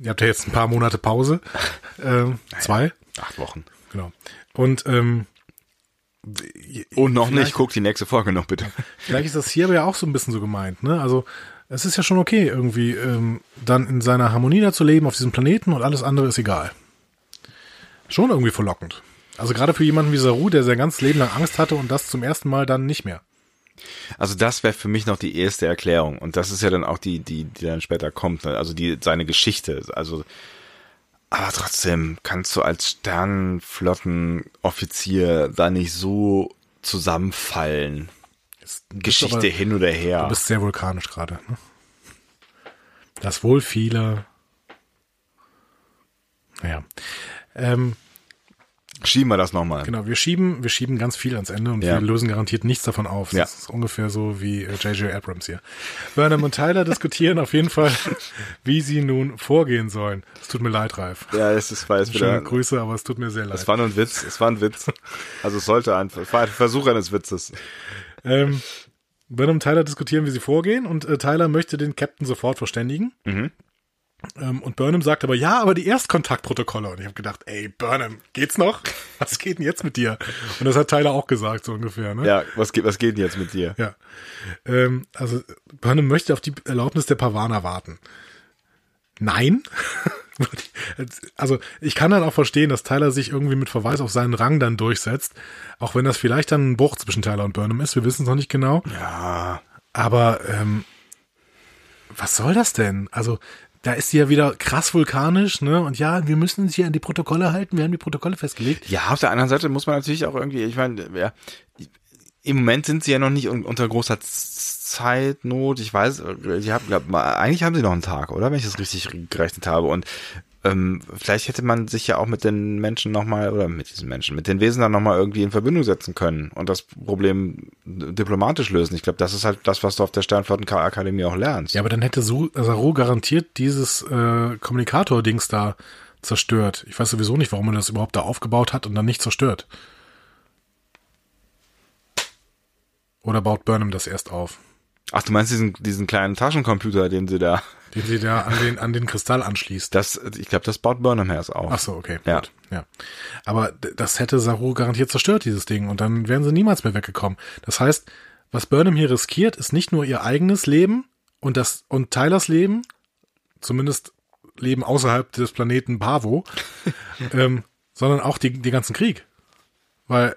Ihr habt ja jetzt ein paar Monate Pause. Ähm, zwei. Acht Wochen. Genau. Und ähm, und noch nicht, guck die nächste Folge noch bitte. Vielleicht ist das hier aber ja auch so ein bisschen so gemeint, ne? Also es ist ja schon okay, irgendwie ähm, dann in seiner Harmonie da zu leben auf diesem Planeten und alles andere ist egal. Schon irgendwie verlockend. Also gerade für jemanden wie Saru, der sein ganzes Leben lang Angst hatte und das zum ersten Mal dann nicht mehr. Also das wäre für mich noch die erste Erklärung und das ist ja dann auch die, die, die dann später kommt. Ne? Also die seine Geschichte. Also aber trotzdem kannst du als Sternenflottenoffizier da nicht so zusammenfallen. Geschichte aber, hin oder her. Du bist sehr vulkanisch gerade. Ne? Das wohl viele. Naja. Ähm, Schieben wir das nochmal. Genau, wir schieben, wir schieben ganz viel ans Ende und ja. wir lösen garantiert nichts davon auf. Das ja. ist ungefähr so wie J.J. Äh, Abrams hier. Burnham und Tyler (laughs) diskutieren auf jeden Fall, wie sie nun vorgehen sollen. Es tut mir leid, Ralf. Ja, es ist weiß wieder. Schöne Grüße, aber es tut mir sehr leid. Es war nur ein Witz, es war ein Witz. Also es sollte ein, es war ein Versuch eines Witzes. Ähm, Burnham und Tyler diskutieren, wie sie vorgehen und äh, Tyler möchte den Captain sofort verständigen. Mhm. Ähm, und Burnham sagt aber, ja, aber die Erstkontaktprotokolle. Und ich habe gedacht, ey, Burnham, geht's noch? (laughs) Was geht denn jetzt mit dir? Und das hat Tyler auch gesagt, so ungefähr. Ne? Ja, was geht, was geht denn jetzt mit dir? Ja. Ähm, also Burnham möchte auf die Erlaubnis der Pavana warten. Nein. (laughs) also ich kann dann auch verstehen, dass Tyler sich irgendwie mit Verweis auf seinen Rang dann durchsetzt. Auch wenn das vielleicht dann ein Bruch zwischen Tyler und Burnham ist. Wir wissen es noch nicht genau. Ja. Aber ähm, was soll das denn? Also da ist sie ja wieder krass vulkanisch, ne? Und ja, wir müssen uns hier an die Protokolle halten, wir haben die Protokolle festgelegt. Ja, auf der anderen Seite muss man natürlich auch irgendwie, ich meine, ja, im Moment sind sie ja noch nicht unter großer Zeitnot. Ich weiß, ich hab, glaub, eigentlich haben sie noch einen Tag, oder? Wenn ich das richtig gerechnet habe. Und ähm, vielleicht hätte man sich ja auch mit den Menschen nochmal, oder mit diesen Menschen, mit den Wesen dann nochmal irgendwie in Verbindung setzen können und das Problem diplomatisch lösen. Ich glaube, das ist halt das, was du auf der Sternflottenakademie auch lernst. Ja, aber dann hätte Saru garantiert dieses äh, Kommunikator-Dings da zerstört. Ich weiß sowieso nicht, warum er das überhaupt da aufgebaut hat und dann nicht zerstört. Oder baut Burnham das erst auf? Ach, du meinst diesen, diesen kleinen Taschencomputer, den sie da den sie da an den, an den Kristall anschließt. Das, ich glaube, das baut Burnham erst auf. Ach so, okay. Ja. Gut. ja. Aber das hätte Saru garantiert zerstört, dieses Ding. Und dann wären sie niemals mehr weggekommen. Das heißt, was Burnham hier riskiert, ist nicht nur ihr eigenes Leben und das, und Tylers Leben, zumindest Leben außerhalb des Planeten Pavo, (laughs) ähm, sondern auch die, die ganzen Krieg. Weil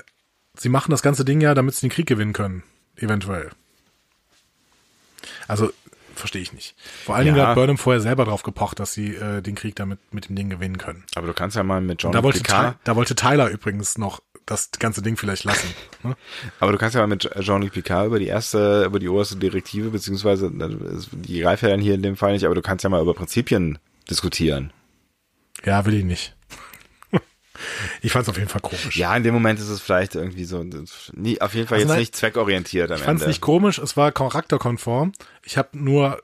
sie machen das ganze Ding ja, damit sie den Krieg gewinnen können. Eventuell. Also verstehe ich nicht. Vor allen ja. Dingen hat Burnham vorher selber drauf gepocht, dass sie äh, den Krieg damit mit dem Ding gewinnen können. Aber du kannst ja mal mit John da wollte, da wollte Tyler übrigens noch das ganze Ding vielleicht lassen. (laughs) Ne? Aber du kannst ja mal mit Jean-Luc Picard über die erste, über die oberste Direktive, beziehungsweise die greift ja dann hier in dem Fall nicht, aber du kannst ja mal über Prinzipien diskutieren. Ja, will ich nicht. Ich fand es auf jeden Fall komisch. Ja, in dem Moment ist es vielleicht irgendwie so, nie, auf jeden Fall Also jetzt nein, nicht zweckorientiert am Ich fand es nicht komisch, es war charakterkonform. Ich habe nur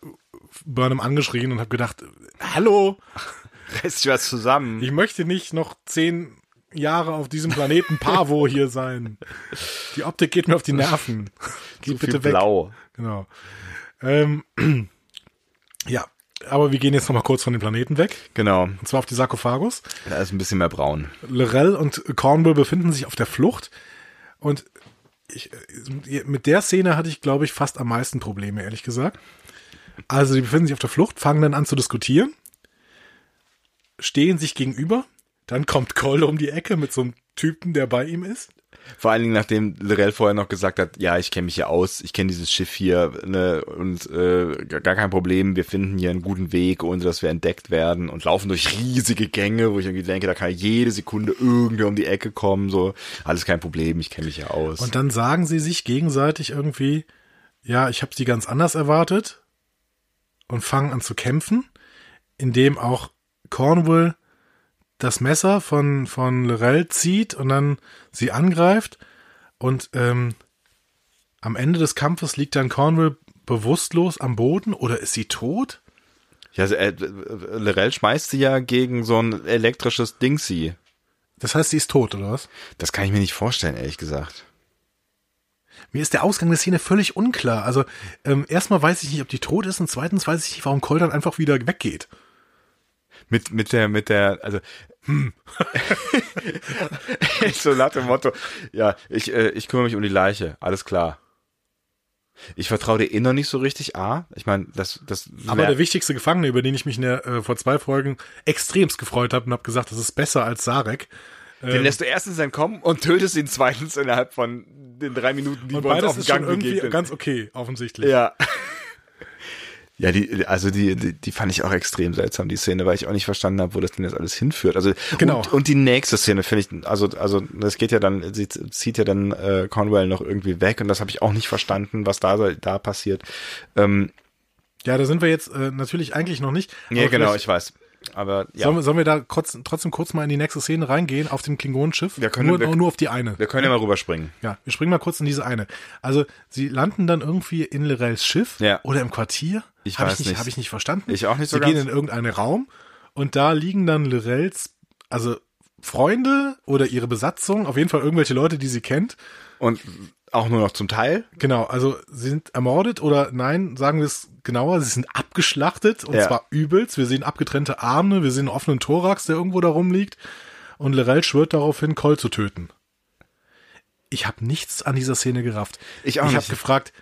Burnham angeschrien und habe gedacht, hallo, (laughs) Reiß dich was zusammen. ich möchte nicht noch zehn Jahre auf diesem Planeten Pavo (laughs) hier sein. Die Optik geht mir auf die Nerven. (laughs) Geh Zu bitte weg. blau. Genau. Ähm, (clears throat) ja, aber wir gehen jetzt noch mal kurz von dem Planeten weg. Genau. Und zwar auf die Sarkophagus. Da ist ein bisschen mehr braun. Lorel und Cornwall befinden sich auf der Flucht. Und ich, mit der Szene hatte ich, glaube ich, fast am meisten Probleme, ehrlich gesagt. Also, die befinden sich auf der Flucht, fangen dann an zu diskutieren, stehen sich gegenüber. Dann kommt Cole um die Ecke mit so einem Typen, der bei ihm ist. Vor allen Dingen, nachdem Lorel vorher noch gesagt hat, ja, ich kenne mich hier aus, ich kenne dieses Schiff hier ne, und äh, gar kein Problem, wir finden hier einen guten Weg, ohne dass wir entdeckt werden und laufen durch riesige Gänge, wo ich irgendwie denke, da kann jede Sekunde irgendwer um die Ecke kommen, so, alles kein Problem, ich kenne mich hier aus. Und dann sagen sie sich gegenseitig irgendwie, ja, ich habe sie ganz anders erwartet und fangen an zu kämpfen, indem auch Cornwall das Messer von, von Lorel zieht und dann sie angreift. Und ähm, am Ende des Kampfes liegt dann Cornwall bewusstlos am Boden oder ist sie tot? ja, also, äh, Lorel schmeißt sie ja gegen so ein elektrisches Dingsy. Das heißt, sie ist tot, oder was? Das kann ich mir nicht vorstellen, ehrlich gesagt. Mir ist der Ausgang der Szene völlig unklar. Also ähm, erstmal weiß ich nicht, ob die tot ist und zweitens weiß ich nicht, warum Cole dann einfach wieder weggeht. Mit, mit der, mit der, also, hm. (laughs) so nach dem Motto, ja, ich, äh, ich kümmere mich um die Leiche, alles klar. Ich vertraue dir eh noch nicht so richtig, A. Ich meine, das, das, Aber der wichtigste Gefangene, über den ich mich in der, äh, vor zwei Folgen extremst gefreut habe und habe gesagt, das ist besser als Sarek. den lässt du erstens entkommen und tötest ihn zweitens innerhalb von den drei Minuten, die Und wir uns auf dem Gang irgendwie begegnen. ganz okay, offensichtlich. Ja. (laughs) Ja, die, also die, die, die fand ich auch extrem seltsam, die Szene, weil ich auch nicht verstanden habe, wo das denn jetzt alles hinführt. Also Genau. und, und die nächste Szene finde ich, also also das geht ja dann, sie zieht ja dann äh, Conwell noch irgendwie weg und das habe ich auch nicht verstanden, was da da passiert. Ähm, Ja, da sind wir jetzt äh, natürlich eigentlich noch nicht. Aber genau, ich weiß. Aber ja, Sollen, wir, sollen wir da kurz, trotzdem kurz mal in die nächste Szene reingehen, auf dem Klingonenschiff? Wir können- nur, wir- nur auf die eine. wir können ja mal rüberspringen. Ja, wir springen mal kurz in diese eine. Also, sie landen dann irgendwie in Lorels Schiff Ja. oder im Quartier. Ich Hab weiß ich nicht. Habe ich nicht verstanden. Ich auch nicht so Sie gehen ganz. in irgendeinen Raum und da liegen dann Lorels, also Freunde oder ihre Besatzung, auf jeden Fall irgendwelche Leute, die sie kennt. Und auch nur noch zum Teil. Genau, also sie sind ermordet oder nein, sagen wir es genauer, sie sind abgeschlachtet und Ja. zwar übelst. Wir sehen abgetrennte Arme, wir sehen einen offenen Thorax, der irgendwo da rumliegt und Lorel schwört darauf hin, Cole zu töten. Ich habe nichts an dieser Szene gerafft. Ich auch Ich habe gefragt,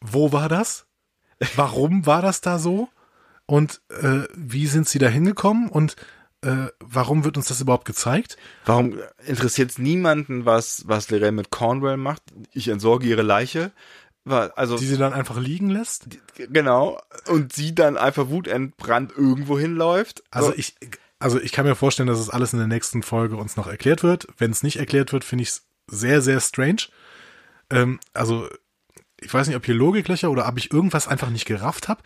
wo war das? Warum war das da so? Und äh, wie sind sie da hingekommen? Und äh, warum wird uns das überhaupt gezeigt? Warum interessiert es niemanden, was was Lorel mit Cornwell macht? Ich entsorge ihre Leiche. Also Die sie dann einfach liegen lässt? Genau. Und sie dann einfach wutentbrannt irgendwo hinläuft. Also So. ich, also ich kann mir vorstellen, dass es alles in der nächsten Folge uns noch erklärt wird. Wenn es nicht erklärt wird, finde ich es sehr, sehr strange. Ähm, also ich weiß nicht, ob hier Logiklöcher oder ob ich irgendwas einfach nicht gerafft habe.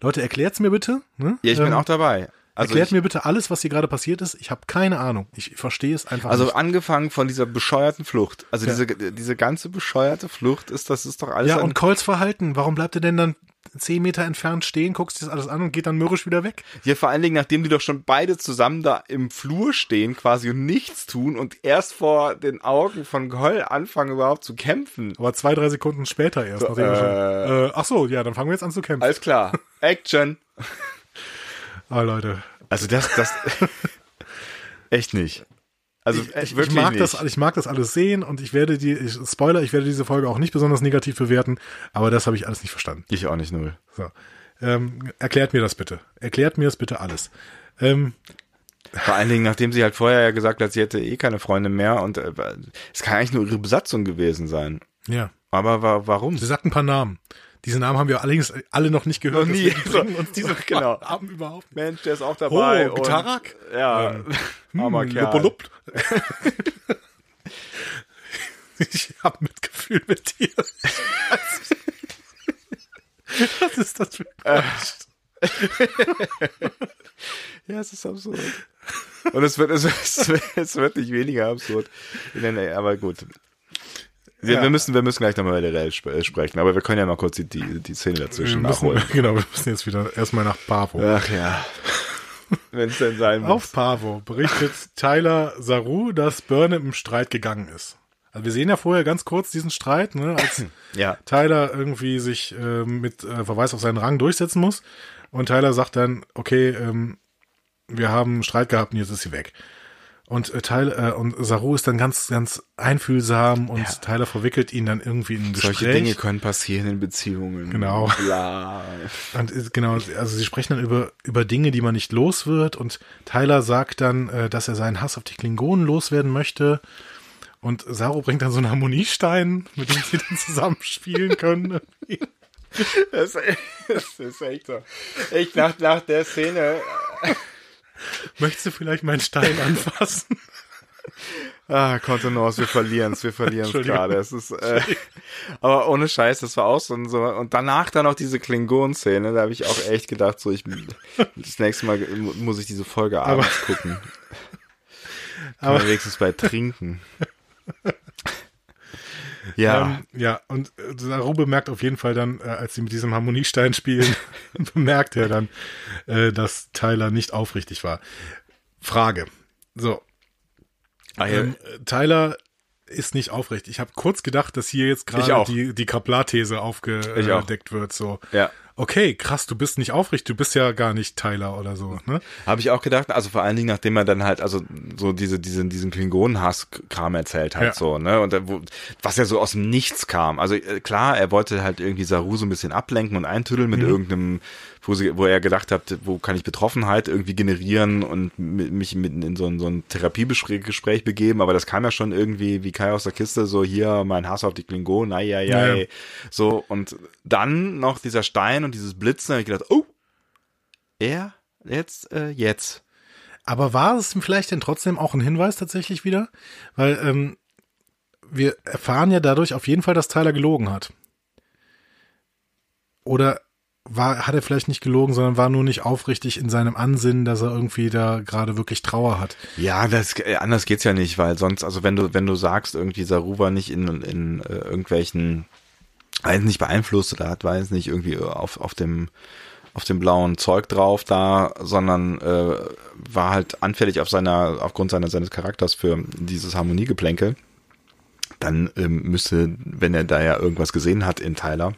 Leute, erklärt's mir bitte. Ne? ja, ich bin Ähm, auch dabei. Also erklärt ich, mir bitte alles, was hier gerade passiert ist. Ich habe keine Ahnung. Ich verstehe es einfach also nicht. angefangen von dieser bescheuerten Flucht. Also Ja. diese diese ganze bescheuerte Flucht ist das ist doch alles Ja, und Coles Verhalten. Warum bleibt er denn dann zehn Meter entfernt stehen, guckst dir das alles an und geht dann mürrisch wieder weg? hier vor allen Dingen nachdem die doch schon beide zusammen da im Flur stehen quasi und nichts tun und erst vor den Augen von Goll anfangen überhaupt zu kämpfen. Aber zwei, drei Sekunden später erst. nachdem wir schon, äh, ach so, ja, dann fangen wir jetzt an zu kämpfen. Alles klar. Action. (laughs) Ah, Leute. Also das das (laughs) echt nicht. Also ich, ich, mag nicht. das, ich mag das alles sehen und ich werde die, ich, Spoiler, ich werde diese Folge auch nicht besonders negativ bewerten, aber das habe ich alles nicht verstanden. ich auch nicht null. So. Ähm, erklärt mir das bitte. Erklärt mir das bitte alles. Ähm, Vor allen Dingen, nachdem sie halt vorher ja gesagt hat, sie hätte eh keine Freunde mehr und äh, es kann eigentlich nur ihre Besatzung gewesen sein. ja. Aber wa warum? Sie sagt ein paar Namen. Diese Namen haben wir allerdings alle noch nicht gehört. Noch nie. bringen uns diese Genau. (laughs) Namen überhaupt nicht. Mensch, der ist auch dabei. Oh, Gitarak? Und, ja, (laughs) armer Hm, Kerl. (laughs) Ich hab Mitgefühl mit dir. Was ist das für ein Quatsch? Ja, es ist absurd. Und es wird, es, es, wird- es wird nicht weniger absurd. Nee, nee, aber gut. Wir, Ja. wir müssen, wir müssen gleich nochmal über die sp äh, sprechen, aber wir können ja mal kurz die, die, die Szene Wir dazwischen müssen, nachholen. genau, wir müssen jetzt wieder erstmal nach Pavo. Ach ja. Wenn es denn sein muss. Auf Pavo berichtet Tyler Saru, dass Burnham im Streit gegangen ist. Also wir sehen ja vorher ganz kurz diesen Streit, ne, als (clears throat) Ja. Tyler irgendwie sich äh, mit äh, Verweis auf seinen Rang durchsetzen muss. Und Tyler sagt dann, okay, ähm, wir haben einen Streit gehabt und jetzt ist sie weg. Und äh, Tyler, äh, und Saru ist dann ganz, ganz einfühlsam und Tyler verwickelt ihn dann irgendwie in ein Gespräch. Solche Dinge können passieren in Beziehungen. Genau. Bla. Und ist- genau, also sie sprechen dann über, über Dinge, die man nicht los wird. Und Tyler sagt dann, äh, dass er seinen Hass auf die Klingonen loswerden möchte. Und Saru bringt dann so einen Harmoniestein, mit dem sie dann zusammen spielen können. Das, das ist echt so. Ich nach, nach der Szene. (laughs) Möchtest du vielleicht meinen Stein anfassen? (laughs) Ah, Kontenance, wir verlieren es, wir verlieren es gerade. Es ist, äh, (laughs) aber ohne Scheiß, das war auch so, und so. Und danach dann noch diese Klingon-Szene, da habe ich auch echt gedacht, so ich das nächste Mal mu- muss ich diese Folge abends gucken. Aber wenigstens bei Trinken. Ja, Ähm, ja, und äh, Saru bemerkt auf jeden Fall dann, äh, als sie mit diesem Harmoniestein spielen, (laughs) bemerkt er dann, äh, dass Tyler nicht aufrichtig war. Frage. So, ah, ja. ähm, äh, Tyler ist nicht aufrichtig. Ich habe kurz gedacht, dass hier jetzt gerade die, die Kaplar-These aufgedeckt wird. So, ja. Okay, krass, du bist nicht aufrichtig, du bist ja gar nicht Tyler oder so. Ne? Habe ich auch gedacht, also vor allen Dingen, nachdem er dann halt, also so diese, diesen, diesen Klingonenhass-Kram erzählt hat, Ja. so, ne? Und da, wo, was ja so aus dem Nichts kam. Also äh, klar, er wollte halt irgendwie Saru so ein bisschen ablenken und eintüddeln mit irgendeinem, wo, sie, wo er gedacht hat, wo kann ich Betroffenheit irgendwie generieren und mi- mich mit in so ein, so ein Therapiegespräch begeben, aber das kam ja schon irgendwie wie Kai aus der Kiste, so hier mein Hass auf die Klingonen, ai, ai, Ja, ai. ja. So, und dann noch dieser Stein und dieses Blitzen, da hab ich gedacht, oh, er, jetzt, äh, jetzt. Aber war es vielleicht denn trotzdem auch ein Hinweis tatsächlich wieder? Weil ähm, wir erfahren ja dadurch auf jeden Fall, dass Tyler gelogen hat. Oder war, hat er vielleicht nicht gelogen, sondern war nur nicht aufrichtig in seinem Ansinnen, dass er irgendwie da gerade wirklich Trauer hat. Ja, das äh, anders geht's ja nicht, weil sonst, also wenn du, wenn du sagst, irgendwie Saru war nicht in, in äh, irgendwelchen, weiß nicht beeinflusst oder hat, weiß nicht, irgendwie auf, auf dem auf dem blauen Zeug drauf da, sondern äh, war halt anfällig auf seiner, aufgrund seiner, seines Charakters für dieses Harmoniegeplänkel, dann ähm, müsste, wenn er da ja irgendwas gesehen hat in Tyler,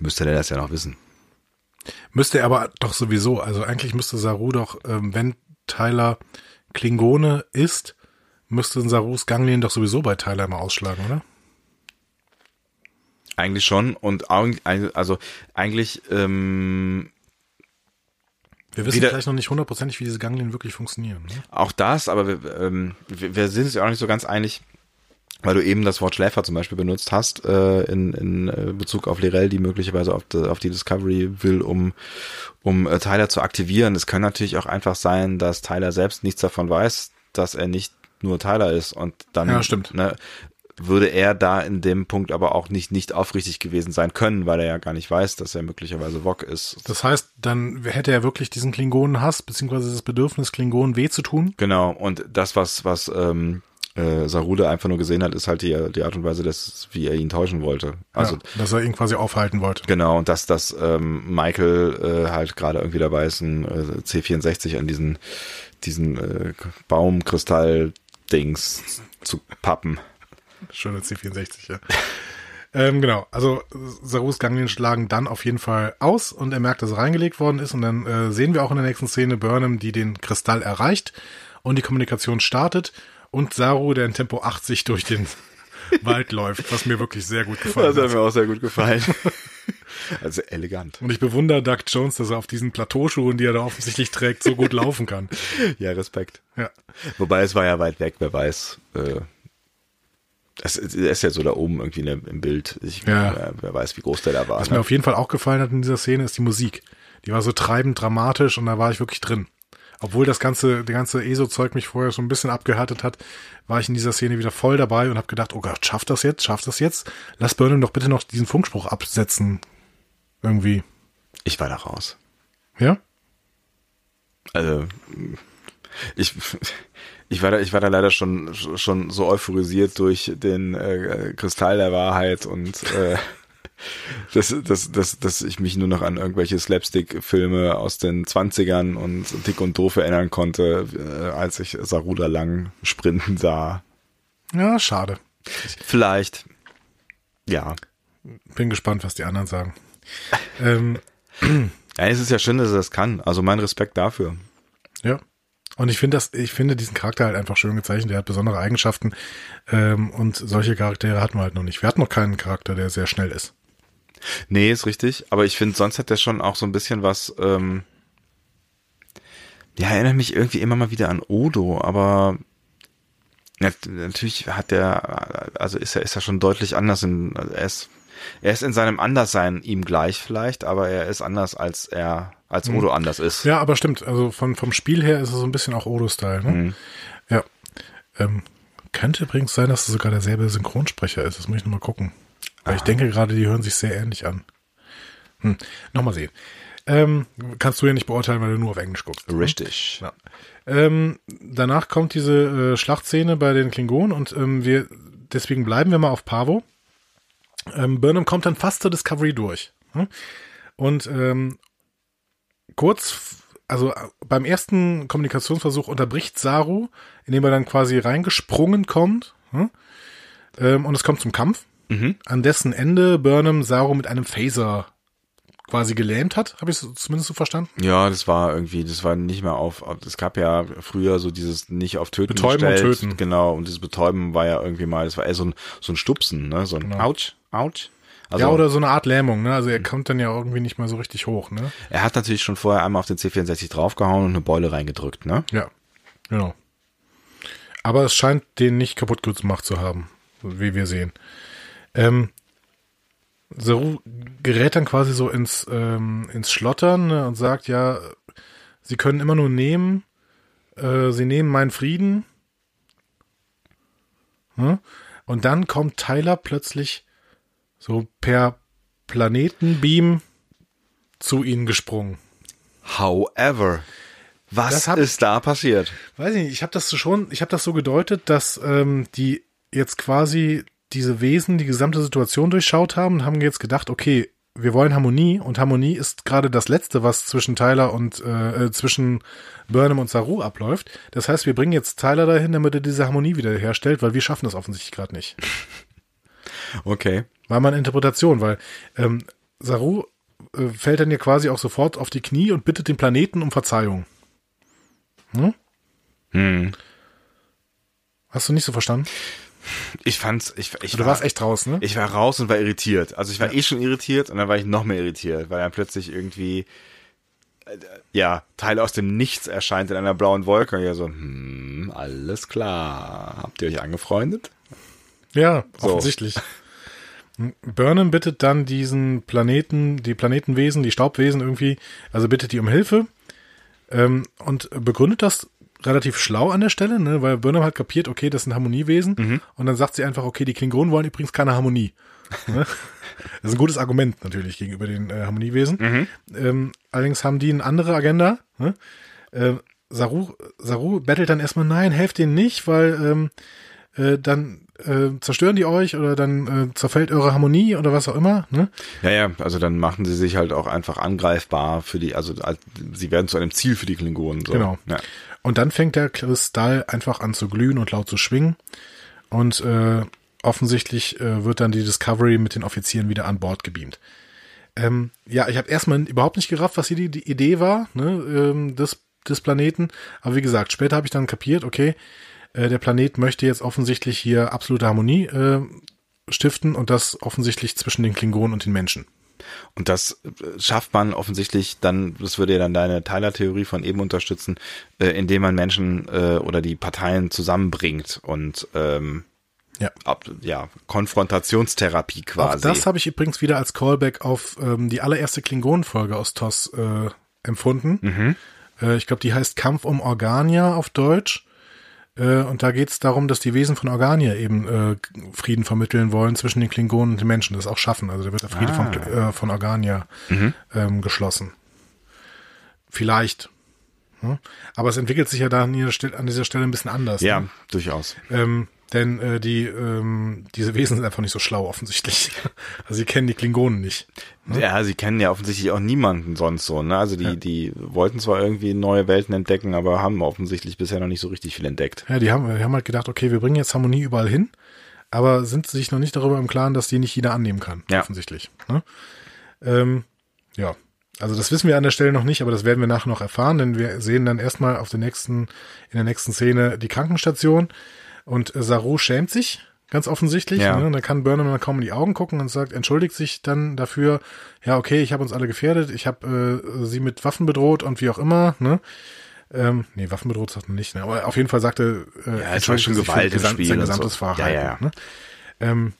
müsste der das ja noch wissen. Müsste er aber doch sowieso, also eigentlich müsste Saru doch, ähm, wenn Tyler Klingone ist, müsste Sarus Ganglien doch sowieso bei Tyler immer ausschlagen, oder? Eigentlich schon und also eigentlich ähm, Wir wissen Wieder- vielleicht noch nicht hundertprozentig, wie diese Ganglien wirklich funktionieren. Ne? Auch das, aber wir, ähm, wir, wir sind uns ja auch nicht so ganz einig, weil du eben das Wort Schläfer zum Beispiel benutzt hast, äh, in, in äh, Bezug auf Lirel, die möglicherweise auf die, auf die Discovery will, um, um äh, Tyler zu aktivieren. Es kann natürlich auch einfach sein, dass Tyler selbst nichts davon weiß, dass er nicht nur Tyler ist und dann Ja. Ne, würde er da in dem Punkt aber auch nicht nicht aufrichtig gewesen sein können, weil er ja gar nicht weiß, dass er möglicherweise Wok ist. Das heißt, dann hätte er wirklich diesen Klingonenhass, beziehungsweise das Bedürfnis, Klingonen weh zu tun. Genau, und das, was, was ähm, äh, Sarude einfach nur gesehen hat, ist halt die, die Art und Weise, dass, wie er ihn täuschen wollte. Also ja, dass er ihn quasi aufhalten wollte. genau, und dass, dass ähm, Michael äh, halt gerade irgendwie dabei ist, ein äh, C64 an diesen, diesen äh, Baumkristall-Dings zu pappen. Schöne C64, ja. ähm, genau, also Sarus Ganglien schlagen dann auf jeden Fall aus und er merkt, dass er reingelegt worden ist und dann äh, sehen wir auch in der nächsten Szene Burnham, die den Kristall erreicht und die Kommunikation startet und Saru, der in Tempo 80 durch den (laughs) Wald läuft, was mir wirklich sehr gut gefallen Das hat hat. mir auch sehr gut gefallen. (laughs) also elegant. Und ich bewundere Doug Jones, dass er auf diesen Plateauschuhen, die er da offensichtlich trägt, so gut laufen kann. (laughs) Ja, Respekt. Ja. Wobei es war ja weit weg, wer weiß. Äh, es ist ja so da oben irgendwie im Bild. Ich, Ja. wer weiß, wie groß der da war. Was ne? mir auf jeden Fall auch gefallen hat in dieser Szene, ist die Musik. Die war so treibend dramatisch und da war ich wirklich drin. Obwohl das ganze, der ganze ESO-Zeug mich vorher so ein bisschen abgehärtet hat, war ich in dieser Szene wieder voll dabei und habe gedacht, oh Gott, schafft das jetzt, schafft das jetzt? Lass Burnham doch bitte noch diesen Funkspruch absetzen. Irgendwie. Ich war da raus. Ja? Also, ich, ich war da, ich war da leider schon, schon so euphorisiert durch den äh, Kristall der Wahrheit und äh, dass, dass, dass, dass ich mich nur noch an irgendwelche Slapstick-Filme aus den 20ern und Dick und Doof erinnern konnte, äh, als ich Saruda lang sprinten sah. Ja, schade. Vielleicht. Ja. Bin gespannt, was die anderen sagen. (laughs) ähm, (clears throat) ja, es ist ja schön, dass er das kann. Also mein Respekt dafür. Ja. Und ich finde das, ich finde diesen Charakter halt einfach schön gezeichnet. Der hat besondere Eigenschaften ähm, und solche Charaktere hatten wir halt noch nicht. Wir hatten noch keinen Charakter, der sehr schnell ist. Nee, ist richtig. Aber ich finde, sonst hat der schon auch so ein bisschen was. Ähm, ja, erinnert mich irgendwie immer mal wieder an Odo, aber natürlich hat der, also ist er ist er schon deutlich anders. In, er ist er ist in seinem Anderssein ihm gleich vielleicht, aber er ist anders als er als Odo mhm. anders ist. Ja, aber stimmt. Also von vom Spiel her ist es so ein bisschen auch Odo-Style. Ne? Mhm. Ja. Ähm, könnte übrigens sein, dass es sogar derselbe Synchronsprecher ist. Das muss ich nochmal gucken. Weil ich denke gerade, die hören sich sehr ähnlich an. Hm. Nochmal sehen. Ähm, kannst du ja nicht beurteilen, weil du nur auf Englisch guckst. Ne? Richtig. Ja. Ähm, danach kommt diese äh, Schlachtszene bei den Klingonen und ähm, wir deswegen bleiben wir mal auf Pavo. Ähm, Burnham kommt dann fast zur Discovery durch. Hm? Und ähm, kurz, also äh, beim ersten Kommunikationsversuch unterbricht Saru, indem er dann quasi reingesprungen kommt. Hm? Und es kommt zum Kampf mhm. an dessen Ende Burnham Saru mit einem Phaser quasi gelähmt hat, habe ich es zumindest so verstanden? Ja, das war irgendwie, das war nicht mehr auf, es gab ja früher so dieses nicht auf Töten Betäuben gestellt, und Töten. Genau, und dieses Betäuben war ja irgendwie mal, das war eher so ein, so ein Stupsen, ne, so ein genau. Autsch. Also, ja, oder so eine Art Lähmung, ne? Also er kommt dann ja irgendwie nicht mehr so richtig hoch, ne? Er hat natürlich schon vorher einmal auf den C64 draufgehauen und eine Beule reingedrückt, ne? Ja, genau. Aber es scheint den nicht kaputt gemacht zu haben, wie wir sehen. Ähm, Saru gerät dann quasi so ins, ähm, ins Schlottern ne, und sagt, ja, sie können immer nur nehmen, äh, sie nehmen meinen Frieden. Hm? Und dann kommt Tyler plötzlich so per Planetenbeam zu ihnen gesprungen. However, was hab, ist da passiert? Weiß ich nicht, ich habe das so schon, ich habe das so gedeutet, dass ähm, die jetzt quasi diese Wesen die gesamte Situation durchschaut haben und haben jetzt gedacht, okay, wir wollen Harmonie und Harmonie ist gerade das Letzte, was zwischen Tyler und äh, äh, zwischen Burnham und Saru abläuft. Das heißt, wir bringen jetzt Tyler dahin, damit er diese Harmonie wieder herstellt, weil wir schaffen das offensichtlich gerade nicht. (laughs) Okay. War mal eine Interpretation, weil ähm, Saru äh, fällt dann ja quasi auch sofort auf die Knie und bittet den Planeten um Verzeihung. Hm? Hm. Hast du nicht so verstanden? Ich fand's, ich, ich Du war, warst echt raus, ne? Ich war raus und war irritiert. Also ich war ja. eh schon irritiert und dann war ich noch mehr irritiert, weil dann plötzlich irgendwie, äh, ja, Teil aus dem Nichts erscheint in einer blauen Wolke. Und ja so, hm, alles klar. Habt ihr euch angefreundet? Ja, so. offensichtlich. Burnham bittet dann diesen Planeten, die Planetenwesen, die Staubwesen irgendwie, also bittet die um Hilfe ähm, und begründet das relativ schlau an der Stelle, ne, weil Burnham hat kapiert, okay, das sind Harmoniewesen mhm. und dann sagt sie einfach, okay, die Klingonen wollen übrigens keine Harmonie. Ne? (laughs) das ist ein gutes Argument natürlich gegenüber den äh, Harmoniewesen. Mhm. Ähm, allerdings haben die eine andere Agenda. Ne? Äh, Saru, Saru bettelt dann erstmal, nein, helft denen nicht, weil ähm, äh, dann äh, zerstören die euch oder dann äh, zerfällt eure Harmonie oder was auch immer. Ne? Ja, ja, also dann machen sie sich halt auch einfach angreifbar für die, also sie werden zu einem Ziel für die Klingonen. So. Genau. Ja. Und dann fängt der Kristall einfach an zu glühen und laut zu schwingen. Und äh, offensichtlich äh, wird dann die Discovery mit den Offizieren wieder an Bord gebeamt. Ähm, ja, ich habe erstmal überhaupt nicht gerafft, was hier die, die Idee war ne, ähm, des, des Planeten. Aber wie gesagt, später habe ich dann kapiert, okay, äh, der Planet möchte jetzt offensichtlich hier absolute Harmonie äh, stiften und das offensichtlich zwischen den Klingonen und den Menschen. Und das äh, schafft man offensichtlich dann, das würde ja dann deine Tyler-Theorie von eben unterstützen, äh, indem man Menschen äh, oder die Parteien zusammenbringt und ähm, ja. Ab, ja, Konfrontationstherapie quasi. Auch das habe ich übrigens wieder als Callback auf ähm, die allererste Klingonenfolge aus TOS äh, empfunden. Mhm. Äh, ich glaube, die heißt Kampf um Organia auf Deutsch. Äh, und da geht es darum, dass die Wesen von Organia eben äh, Frieden vermitteln wollen zwischen den Klingonen und den Menschen. Das auch schaffen. Also da wird der Friede Ah. von, äh, von Organia ähm, geschlossen. Vielleicht. Hm? Aber es entwickelt sich ja da an dieser Stelle, an dieser Stelle ein bisschen anders. Ja, Ne? durchaus. Ähm, denn äh, die ähm, diese Wesen sind einfach nicht so schlau offensichtlich. (laughs) Also sie kennen die Klingonen nicht. Ja, sie kennen ja offensichtlich auch niemanden sonst so, ne? Also die, Ja. die wollten zwar irgendwie neue Welten entdecken, aber haben offensichtlich bisher noch nicht so richtig viel entdeckt. Ja, die haben, die haben halt gedacht, okay, wir bringen jetzt Harmonie überall hin, aber sind sich noch nicht darüber im Klaren, dass die nicht jeder annehmen kann. Ja. Offensichtlich. Ne? Ähm, ja. Also das wissen wir an der Stelle noch nicht, aber das werden wir nachher noch erfahren, denn wir sehen dann erstmal auf der nächsten, in der nächsten Szene die Krankenstation und Saru schämt sich, ganz offensichtlich. Ja. Ne? Da kann Burnham dann kaum in die Augen gucken und sagt, entschuldigt sich dann dafür, ja, okay, ich habe uns alle gefährdet, ich habe äh, sie mit Waffen bedroht und wie auch immer, ne? Ähm, nee, Waffen bedroht sagt man nicht, ne? aber auf jeden Fall sagte, äh, Ja, es war entschuldigt schon Gewalt im Spiel sein gesamtes so. Verhalten. Ja, ja, ja. Ne? Ähm,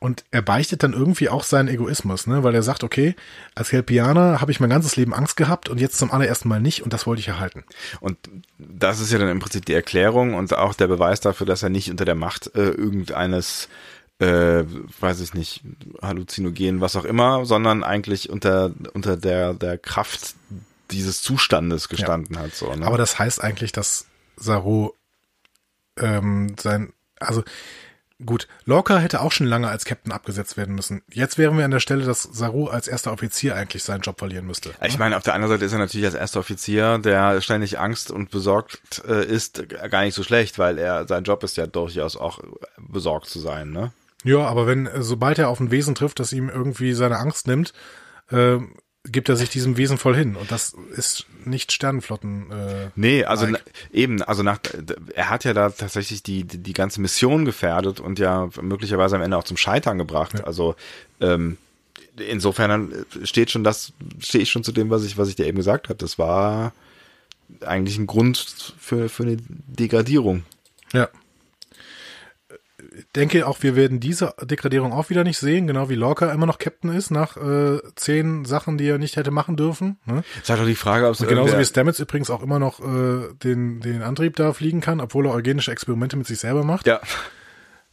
und er beichtet dann irgendwie auch seinen Egoismus, ne? weil er sagt, okay, als Kelpianer habe ich mein ganzes Leben Angst gehabt und jetzt zum allerersten Mal nicht und das wollte ich erhalten. Und das ist ja dann im Prinzip die Erklärung und auch der Beweis dafür, dass er nicht unter der Macht äh, irgendeines, äh, weiß ich nicht, Halluzinogen, was auch immer, sondern eigentlich unter, unter der, der Kraft dieses Zustandes gestanden hat. So, ne? Aber das heißt eigentlich, dass Saru ähm, sein, also gut, Lorca hätte auch schon lange als Captain abgesetzt werden müssen. Jetzt wären wir an der Stelle, dass Saru als erster Offizier eigentlich seinen Job verlieren müsste. Ich meine, auf der anderen Seite ist er natürlich als erster Offizier, der ständig Angst und besorgt äh, ist, gar nicht so schlecht, weil er sein Job ist ja durchaus auch besorgt zu sein, ne? Ja, aber wenn, äh, sobald er auf ein Wesen trifft, das ihm irgendwie seine Angst nimmt, äh, gibt er sich diesem Wesen voll hin. Und das ist nicht Sternenflotten. Äh, Nee, also na, eben, also nach er hat ja da tatsächlich die die, die ganze Mission gefährdet und ja möglicherweise am Ende auch zum Scheitern gebracht. Also ähm, insofern dann steht schon das stehe ich schon zu dem, was ich was ich dir eben gesagt habe. Das war eigentlich ein Grund für für eine Degradierung. Ja. Ich denke auch, wir werden diese Degradierung auch wieder nicht sehen, genau wie Lorca immer noch Captain ist, nach äh, zehn Sachen, die er nicht hätte machen dürfen. Ne? Es ist doch die Frage, ob es genauso irgendwer- wie Stamets übrigens auch immer noch äh, den, den Antrieb da fliegen kann, obwohl er eugenische Experimente mit sich selber macht. ja.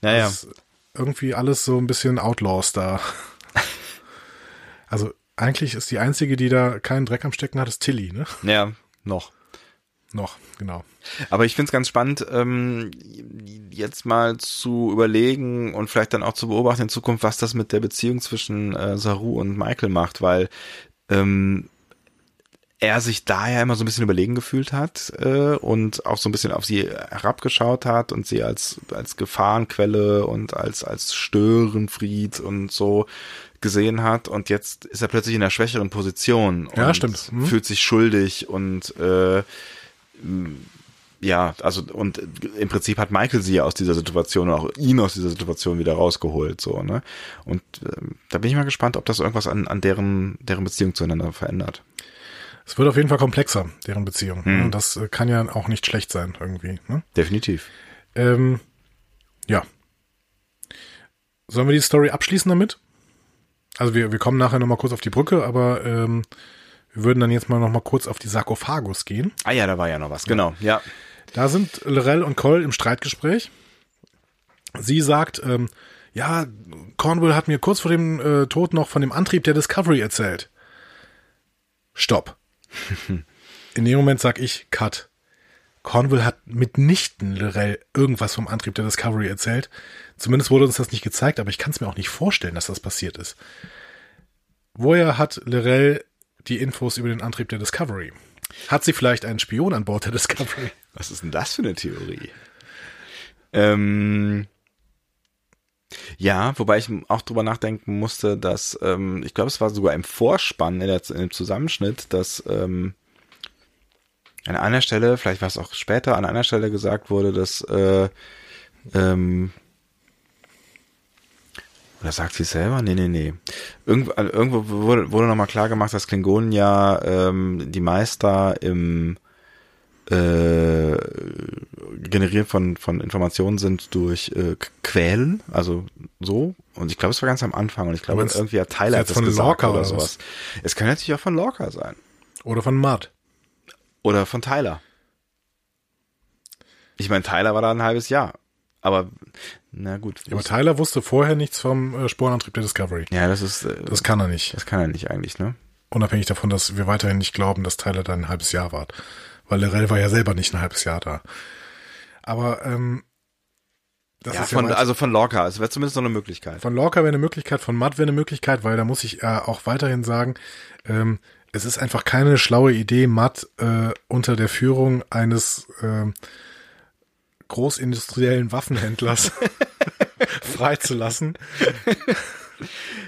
Naja, Das ist irgendwie alles so ein bisschen Outlaws da. (laughs) Also eigentlich ist die einzige, die da keinen Dreck am Stecken hat, ist Tilly, ne? ja, noch. Noch, genau. Aber ich finde es ganz spannend, ähm, jetzt mal zu überlegen und vielleicht dann auch zu beobachten in Zukunft, was das mit der Beziehung zwischen äh, Saru und Michael macht, weil ähm, er sich da ja immer so ein bisschen überlegen gefühlt hat äh, und auch so ein bisschen auf sie herabgeschaut hat und sie als als Gefahrenquelle und als als Störenfried und so gesehen hat und jetzt ist er plötzlich in einer schwächeren Position Ja, und stimmt. Mhm. fühlt sich schuldig und äh, ja, also und im Prinzip hat Michael sie ja aus dieser Situation und auch ihn aus dieser Situation wieder rausgeholt, so, ne? Und ähm, da bin ich mal gespannt, ob das irgendwas an, an deren, deren Beziehung zueinander verändert. Es wird auf jeden Fall komplexer, deren Beziehung. Hm. Ne? Und das äh, kann ja auch nicht schlecht sein, irgendwie. Ne? Definitiv. Ähm, ja. Sollen wir die Story abschließen damit? Also wir, wir kommen nachher nochmal kurz auf die Brücke, aber ähm, wir würden dann jetzt mal nochmal kurz auf die Sarkophagus gehen. Ah ja, da war ja noch was, genau, ja. Da sind Lorel und Cole im Streitgespräch. Sie sagt, ähm, ja, Cornwall hat mir kurz vor dem äh, Tod noch von dem Antrieb der Discovery erzählt. Stopp. (laughs) In dem Moment sag ich, Cut. Cornwall hat mitnichten Lorel irgendwas vom Antrieb der Discovery erzählt. Zumindest wurde uns das nicht gezeigt, aber ich kann es mir auch nicht vorstellen, dass das passiert ist. Woher hat Lorel die Infos über den Antrieb der Discovery? Hat sie vielleicht einen Spion an Bord der Discovery? Was ist denn das für eine Theorie? Ähm, ja, wobei ich auch drüber nachdenken musste, dass, ähm, ich glaube, es war sogar im Vorspann, in, der, in dem Zusammenschnitt, dass ähm, an einer Stelle, vielleicht war es auch später, an einer Stelle gesagt wurde, dass äh, ähm, oder sagt sie selber? Nee, nee, nee. Irgendwo, also irgendwo wurde, wurde nochmal klar gemacht, dass Klingonen ja ähm, die Meister im äh, Generieren von, von Informationen sind durch äh, Quälen, also so. Und ich glaube, es war ganz am Anfang und ich glaube, irgendwie hat Tyler jetzt das von gesagt Lorca oder oder sowas. Es kann natürlich auch von Lorca sein. Oder von Mud? Oder von Tyler. Ich meine, Tyler war da ein halbes Jahr. Aber, na gut. Ja, aber Tyler wusste vorher nichts vom äh, Sporenantrieb der Discovery. Ja, das ist. Äh, Das kann er nicht. das kann er nicht eigentlich, ne? Unabhängig davon, dass wir weiterhin nicht glauben, dass Tyler da ein halbes Jahr war. Weil Lorel war ja selber nicht ein halbes Jahr da. Aber ähm, das ja, ist von, ja also von Lorca. Es wäre zumindest noch eine Möglichkeit. Von Lorca wäre eine Möglichkeit, von Matt wäre eine Möglichkeit, weil da muss ich äh, auch weiterhin sagen, ähm, es ist einfach keine schlaue Idee, Matt äh, unter der Führung eines ähm, großindustriellen Waffenhändlers (laughs) freizulassen,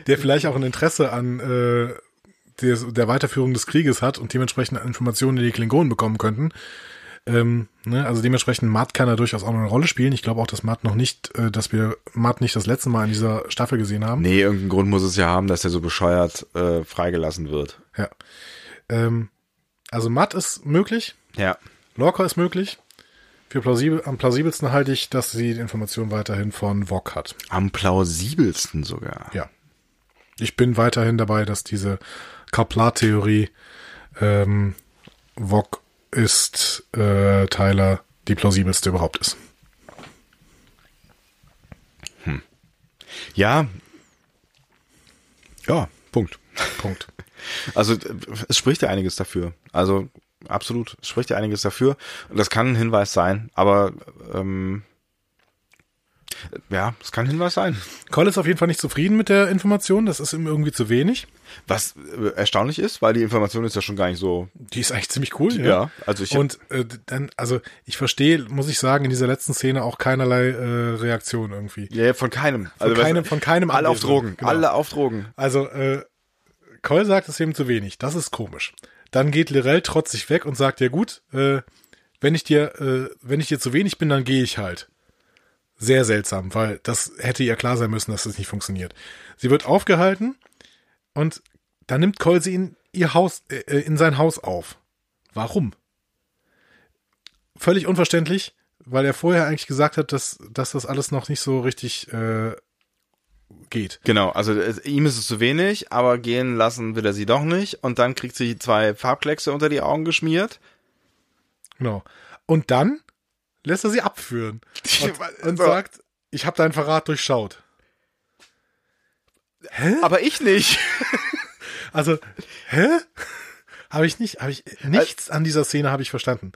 der vielleicht auch ein Interesse an äh, der, der Weiterführung des Krieges hat und dementsprechend Informationen, die die Klingonen bekommen könnten. Ähm, ne, also dementsprechend Matt kann da durchaus auch noch eine Rolle spielen. Ich glaube auch, dass Matt noch nicht, äh, dass wir Matt nicht das letzte Mal in dieser Staffel gesehen haben. Nee, irgendeinen Grund muss es ja haben, dass er so bescheuert äh, freigelassen wird. Ja. Ähm, also Matt ist möglich, Ja. Lorca ist möglich. Für plausibel, am plausibelsten halte ich, dass sie die Information weiterhin von Vog hat. Am plausibelsten sogar. Ja. Ich bin weiterhin dabei, dass diese Kaplar-Theorie ähm, Vog ist äh, Tyler die plausibelste überhaupt ist. Ja. Ja, Punkt. Punkt. (laughs) Also äh, es spricht ja einiges dafür. Also absolut, spricht ja einiges dafür. Und das kann ein Hinweis sein, aber ähm, ja, es kann ein Hinweis sein. Cole ist auf jeden Fall nicht zufrieden mit der Information. Das ist ihm irgendwie zu wenig. Was äh, erstaunlich ist, weil die Information ist ja schon gar nicht so. Die ist eigentlich ziemlich cool. Ja, also ich- Und äh, dann, also ich verstehe, muss ich sagen, in dieser letzten Szene auch keinerlei äh, Reaktion irgendwie. Ja, von keinem. Von also, keinem, von keinem Alle auf Anwesenden. Drogen. Genau. Alle auf Drogen. Also, äh, Cole sagt es ihm zu wenig. Das ist komisch. Dann geht Lirel trotzig weg und sagt, ja gut, äh, wenn ich dir, äh, wenn ich dir zu wenig bin, dann gehe ich halt. Sehr seltsam, weil das hätte ihr klar sein müssen, dass das nicht funktioniert. Sie wird aufgehalten und dann nimmt Cole sie in ihr Haus, äh, in sein Haus auf. Warum? Völlig unverständlich, weil er vorher eigentlich gesagt hat, dass, dass das alles noch nicht so richtig äh, geht. Genau, also es, ihm ist es zu wenig, aber gehen lassen will er sie doch nicht. Und dann kriegt sie zwei Farbkleckse unter die Augen geschmiert. Genau. Und dann lässt er sie abführen (laughs) und, und sagt, ich habe deinen Verrat durchschaut. Aber ich nicht. (laughs) Also, hä? Habe ich nicht, habe ich nichts an dieser Szene habe ich verstanden.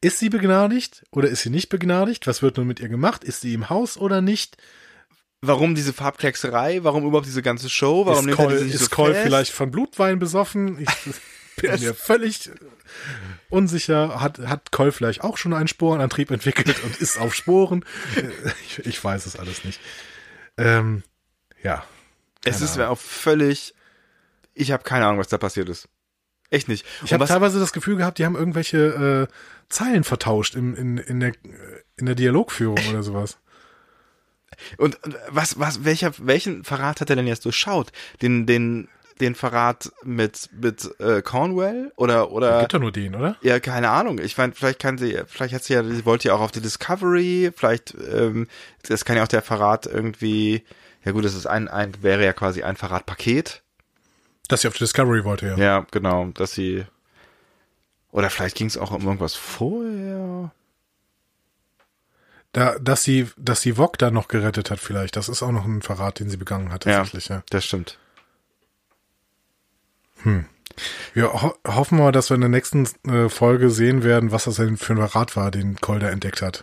Ist sie begnadigt oder ist sie nicht begnadigt? Was wird nun mit ihr gemacht? Ist sie im Haus oder nicht? Warum diese Farbkleckserei? Warum überhaupt diese ganze Show? Warum ist Cole, ist so Cole vielleicht von Blutwein besoffen? Ich (laughs) bin mir völlig unsicher. Hat, hat Cole vielleicht auch schon einen Sporenantrieb entwickelt und ist auf Sporen? (laughs) Ich, ich weiß es alles nicht. Ähm, ja. Es ist mir auch völlig. Ich habe keine Ahnung, was da passiert ist. Echt nicht. Ich Und habe was, teilweise das Gefühl gehabt, die haben irgendwelche äh, Zeilen vertauscht im, in, in, der, in der Dialogführung oder sowas. Und was, was, welcher, welchen Verrat hat er denn jetzt durchschaut? Den, den, den Verrat mit, mit äh, Cornwell? Oder, oder? Gibt doch nur den, oder? Ja, keine Ahnung. Ich meine, vielleicht kann sie, vielleicht hat sie ja, sie wollte ja auch auf die Discovery, vielleicht, ähm, das kann ja auch der Verrat irgendwie, ja gut, das ist ein, ein, wäre ja quasi ein Verratpaket. Dass sie auf die Discovery wollte, ja. Ja, genau, dass sie, oder vielleicht ging es auch um irgendwas vorher. Da, dass sie, dass sie Vog da noch gerettet hat, vielleicht. Das ist auch noch ein Verrat, den sie begangen hat, tatsächlich, ja. das stimmt. Wir ho hoffen mal, dass wir in der nächsten äh, Folge sehen werden, was das denn für ein Verrat war, den Kolder entdeckt hat.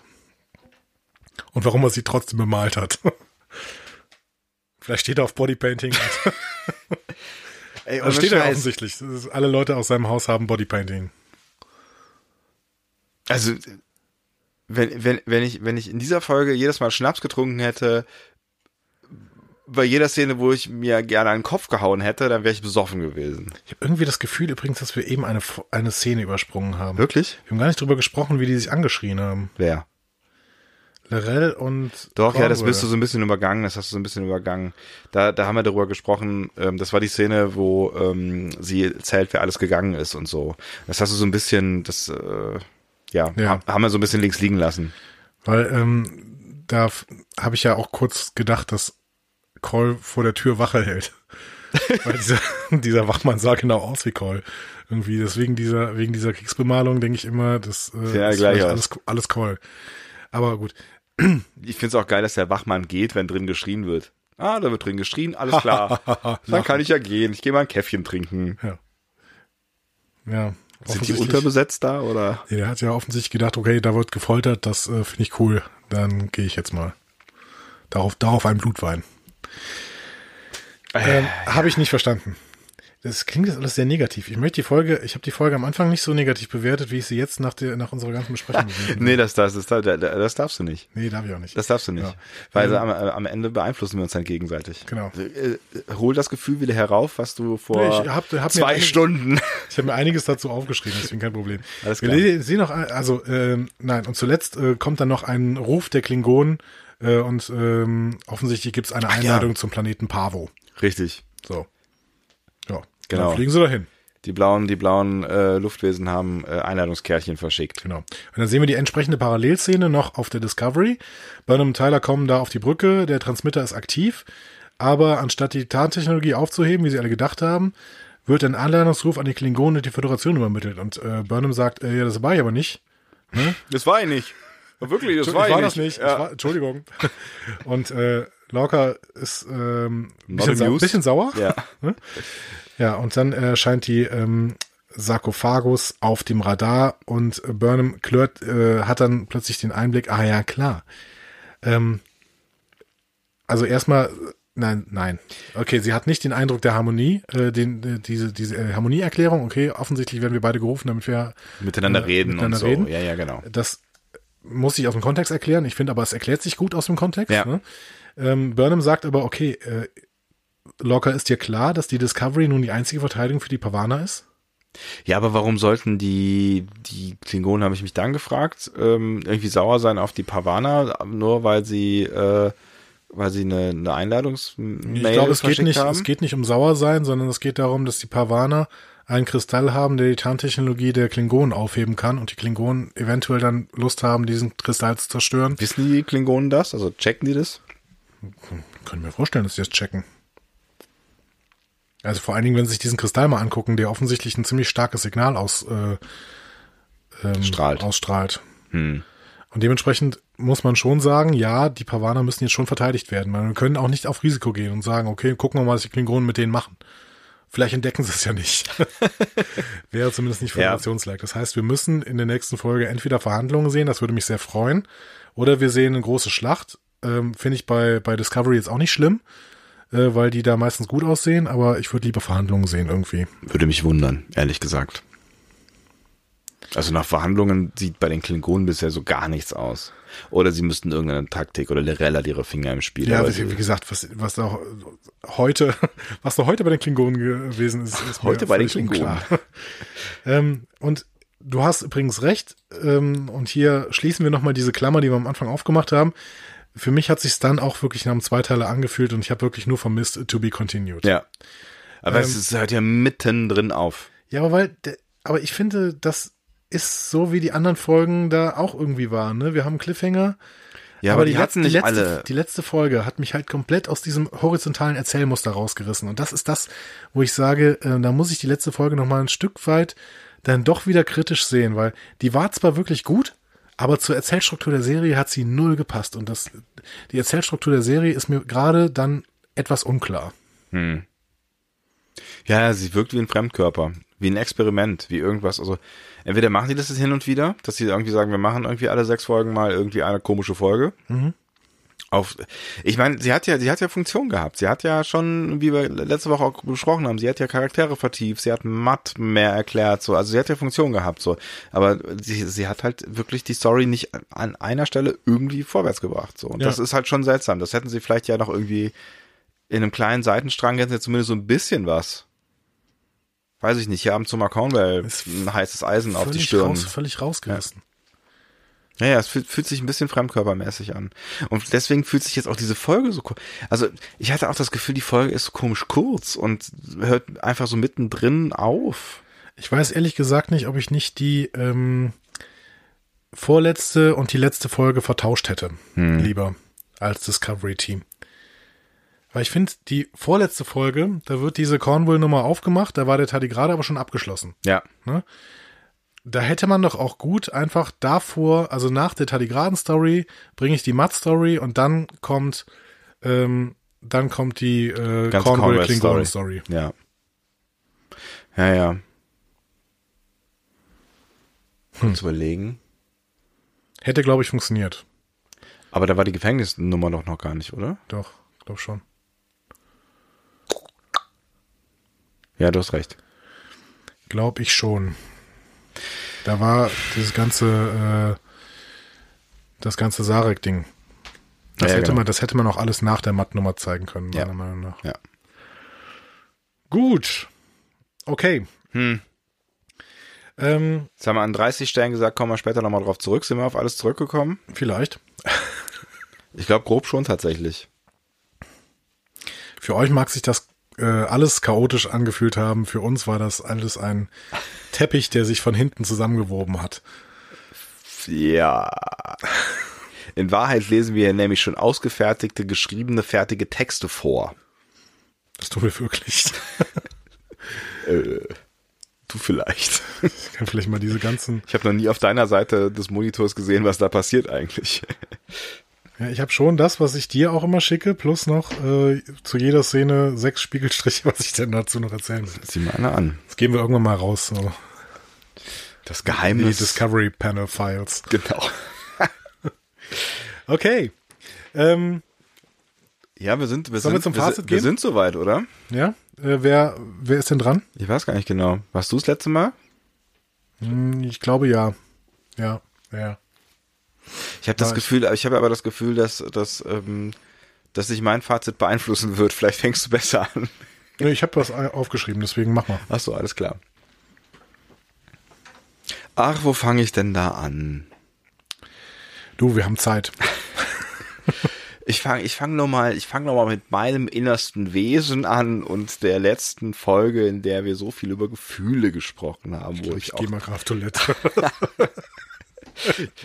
Und warum er sie trotzdem bemalt hat. (laughs) Vielleicht steht er auf Bodypainting. (laughs) Ey, Das steht er offensichtlich. Alle Leute aus seinem Haus haben Bodypainting. Also, wenn, wenn, wenn ich, wenn ich in dieser Folge jedes Mal Schnaps getrunken hätte, bei jeder Szene, wo ich mir gerne einen Kopf gehauen hätte, dann wäre ich besoffen gewesen. Ich habe irgendwie das Gefühl übrigens, dass wir eben eine, eine Szene übersprungen haben. Wirklich? Wir haben gar nicht drüber gesprochen, wie die sich angeschrien haben. Wer? Lorel und Doch, ja, das bist du so ein bisschen übergangen, das hast du so ein bisschen übergangen. Da, da haben wir darüber gesprochen, ähm, das war die Szene, wo ähm, sie erzählt, wer alles gegangen ist und so. Das hast du so ein bisschen, das, äh, ja, Ja. ha- haben wir so ein bisschen links liegen lassen. Weil ähm, da habe ich ja auch kurz gedacht, dass Cole vor der Tür Wache hält. (laughs) Weil dieser, dieser Wachmann sah genau aus wie Cole. Irgendwie, deswegen dieser, wegen dieser Kriegsbemalung denke ich immer, das, äh, Ja, ist alles, alles Cole. Aber gut. Ich finde es auch geil, dass der Wachmann geht, wenn drin geschrien wird. Ah, da wird drin geschrien, alles (laughs) klar. Dann kann ich ja gehen. Ich gehe mal ein Käffchen trinken. Ja. Ja. Sind die unterbesetzt da oder? Nee, der hat ja offensichtlich gedacht, okay, da wird gefoltert, das äh, finde ich cool. Dann gehe ich jetzt mal. Darauf, darauf ein Blutwein. Ähm, habe ich nicht verstanden. Das klingt jetzt alles sehr negativ. Ich möchte die Folge, ich habe die Folge am Anfang nicht so negativ bewertet, wie ich sie jetzt nach der, nach unserer ganzen Besprechung (laughs) bewertet Nee, das, das, das, das, das darfst du nicht. Nee, darf ich auch nicht. Das darfst du nicht. Ja. Weil Ähm, am, am Ende beeinflussen wir uns dann gegenseitig. Genau. Äh, hol das Gefühl wieder herauf, was du vor Nee, ich hab- hab zwei eigentlich- Stunden. (laughs) Ich habe mir einiges dazu aufgeschrieben, deswegen kein Problem. Alles Wir klar. le- sehen noch, also ähm, nein, und zuletzt äh, kommt dann noch ein Ruf der Klingonen äh, und ähm, offensichtlich gibt es eine ja. Einladung zum Planeten Pavo. Richtig. So. Genau. Dann fliegen sie dahin. Die blauen, die blauen äh, Luftwesen haben äh, Einladungskärtchen verschickt. Genau. Und dann sehen wir die entsprechende Parallelszene noch auf der Discovery. Burnham und Tyler kommen da auf die Brücke, der Transmitter ist aktiv, aber anstatt die Tarntechnologie aufzuheben, wie sie alle gedacht haben, wird ein Einladungsruf an die Klingonen und die Föderation übermittelt. Und äh, Burnham sagt, äh, ja, das war ich aber nicht. (laughs) Das war ich nicht. Wirklich, das Ich war ich das nicht. Ja. Ich war, Entschuldigung. Und äh, Lorca ist ähm, ein bisschen, sau bisschen sauer. ja. (laughs) Ja, und dann erscheint die ähm, Sarkophagus auf dem Radar und äh, Burnham Klört äh, hat dann plötzlich den Einblick, ah ja, klar. Ähm, also erstmal, äh, nein, nein. Okay, sie hat nicht den Eindruck der Harmonie, äh, den, äh, diese, diese äh, Harmonieerklärung. Okay, offensichtlich werden wir beide gerufen, damit wir Miteinander Äh, reden miteinander und so. reden. Ja, ja, genau. das muss ich aus dem Kontext erklären. Ich finde aber, es erklärt sich gut aus dem Kontext. Ja. Ne? Ähm, Burnham sagt aber, okay, äh, Locker ist dir klar, dass die Discovery nun die einzige Verteidigung für die Pavana ist? Ja, aber warum sollten die, die Klingonen, habe ich mich dann gefragt, ähm, irgendwie sauer sein auf die Pavana, nur weil sie, äh, weil sie eine, eine Einladungsmail Ich glaube, es geht nicht, haben? es geht nicht um sauer sein, sondern es geht darum, dass die Pavaner einen Kristall haben, der die Tarntechnologie der Klingonen aufheben kann und die Klingonen eventuell dann Lust haben, diesen Kristall zu zerstören. Wissen die Klingonen das? Also checken die das? Können mir vorstellen, dass sie das checken. Also vor allen Dingen, wenn sie sich diesen Kristall mal angucken, der offensichtlich ein ziemlich starkes Signal aus, äh, ähm, Strahlt. ausstrahlt. Hm. Und dementsprechend muss man schon sagen, ja, die Pavaner müssen jetzt schon verteidigt werden. weil Wir können auch nicht auf Risiko gehen und sagen, okay, gucken wir mal, was die Klingonen mit denen machen. Vielleicht entdecken sie es ja nicht. (laughs) Wäre zumindest nicht Ja. föderationslike. Das heißt, wir müssen in der nächsten Folge entweder Verhandlungen sehen, das würde mich sehr freuen, oder wir sehen eine große Schlacht. Ähm, Finde ich bei, bei Discovery jetzt auch nicht schlimm, äh, weil die da meistens gut aussehen, aber ich würde lieber Verhandlungen sehen irgendwie. Würde mich wundern, ehrlich gesagt. Also nach Verhandlungen sieht bei den Klingonen bisher so gar nichts aus. Oder sie müssten irgendeine Taktik oder Lirella ihre Finger im Spiel. Ja, wie, gesagt, was, was da heute, (laughs) was da heute bei den Klingonen gewesen ist, ist Heute bei den Klingonen. (laughs) ähm, und du hast übrigens recht. Ähm, und hier schließen wir nochmal diese Klammer, die wir am Anfang aufgemacht haben. Für mich hat sich dann auch wirklich nach einem Zweiteiler angefühlt und ich habe wirklich nur vermisst to be continued. ja. Aber Ähm, es ist- hört ja mittendrin auf. Ja, aber weil, aber ich finde, das ist so, wie die anderen Folgen da auch irgendwie waren. Ne? Wir haben Cliffhanger. Ja, aber, die, letzte- hatten nicht letzte, alle. Die letzte Folge hat mich halt komplett aus diesem horizontalen Erzählmuster rausgerissen. Und das ist das, wo ich sage, äh, da muss ich die letzte Folge noch mal ein Stück weit dann doch wieder kritisch sehen, weil die war zwar wirklich gut, aber zur Erzählstruktur der Serie hat sie null gepasst. Und das, die Erzählstruktur der Serie ist mir gerade dann etwas unklar. Ja, sie wirkt wie ein Fremdkörper, wie ein Experiment, wie irgendwas. Also entweder machen die das jetzt hin und wieder, dass sie irgendwie sagen, wir machen irgendwie alle sechs Folgen mal irgendwie eine komische Folge. Auf, ich meine, sie hat ja, sie hat ja Funktion gehabt. Sie hat ja schon, wie wir letzte Woche auch besprochen haben, sie hat ja Charaktere vertieft, sie hat Matt mehr erklärt, so. Also sie hat ja Funktion gehabt, so. Aber sie, sie hat halt wirklich die Story nicht an einer Stelle irgendwie vorwärts gebracht, so. Und Ja. das ist halt schon seltsam. Das hätten sie vielleicht ja noch irgendwie in einem kleinen Seitenstrang hätten sie zumindest so ein bisschen was. Weiß ich nicht, hier haben zu Ist ein heißes Eisen auf die Stirn. raus, völlig rausgerissen. Ja, ja, es fühlt, fühlt sich ein bisschen fremdkörpermäßig an. Und deswegen fühlt sich jetzt auch diese Folge so, also ich hatte auch das Gefühl, die Folge ist so komisch kurz und hört einfach so mittendrin auf. Ich weiß ehrlich gesagt nicht, ob ich nicht die ähm, vorletzte und die letzte Folge vertauscht hätte. Lieber als Discovery Team. Weil ich finde, die vorletzte Folge, da wird diese Cornwall-Nummer aufgemacht, da war der Tardigrade aber schon abgeschlossen. Ja. Ne? Da hätte man doch auch gut einfach davor, also nach der Tardigraden-Story, bringe ich die Matt-Story und dann kommt, ähm, dann kommt die äh, Cornwall-Klingonen-Story. Ja. Ja, ja. Kurz überlegen. Hätte, glaube ich, funktioniert. Aber da war die Gefängnisnummer doch noch gar nicht, oder? Doch, glaub schon. Ja, du hast recht. Glaub ich schon. Da war dieses ganze, äh, das ganze Sarek-Ding. Das Ja, ja, hätte genau. man, das hätte man auch alles nach der Matt-Nummer zeigen können, Ja. meiner Meinung nach. Ja. Gut. Okay. Hm. Ähm, Jetzt haben wir an 30 Stellen gesagt, kommen wir später nochmal drauf zurück. Sind wir auf alles zurückgekommen? vielleicht. Ich glaube grob schon tatsächlich. Für euch mag sich das äh, alles chaotisch angefühlt haben. Für uns war das alles ein Teppich, der sich von hinten zusammengewoben hat. Ja. In Wahrheit lesen wir nämlich schon ausgefertigte, geschriebene, fertige Texte vor. Das tun wir wirklich. (laughs) Du vielleicht. Ich kann vielleicht mal diese ganzen. Ich habe noch nie auf deiner Seite des Monitors gesehen, was da passiert eigentlich. Ja, ich habe schon das, was ich dir auch immer schicke, plus noch äh, zu jeder Szene sechs Spiegelstriche, (laughs) was ich denn dazu noch erzählen will. Sieh mal einer an. Das geben wir irgendwann mal raus. So. Das Die Geheimnis. Discovery Panel Files. Genau. (laughs) Okay. Ähm, Ja, wir sind, wir Sollen wir sind, zum wir, Fazit sind- wir gehen? sind soweit, oder? ja, äh, wer, wer ist denn dran? Ich weiß gar nicht genau. Warst du das letzte Mal? Hm, ich glaube ja. Ja, ja. Ich habe das Ja, ich- Gefühl, ich habe aber das Gefühl, dass, dass, ähm, dass sich mein Fazit beeinflussen wird. Vielleicht fängst du besser an. Ich habe was aufgeschrieben, deswegen mach mal. Ach so, alles klar. Ach, wo fange ich denn da an? Du, wir haben Zeit. (laughs) Ich fange ich fang noch mal, ich fange noch mal mit meinem innersten Wesen an und der letzten Folge, in der wir so viel über Gefühle gesprochen haben, ich, Ich auch gehe mal gerade auf Toilette. (laughs)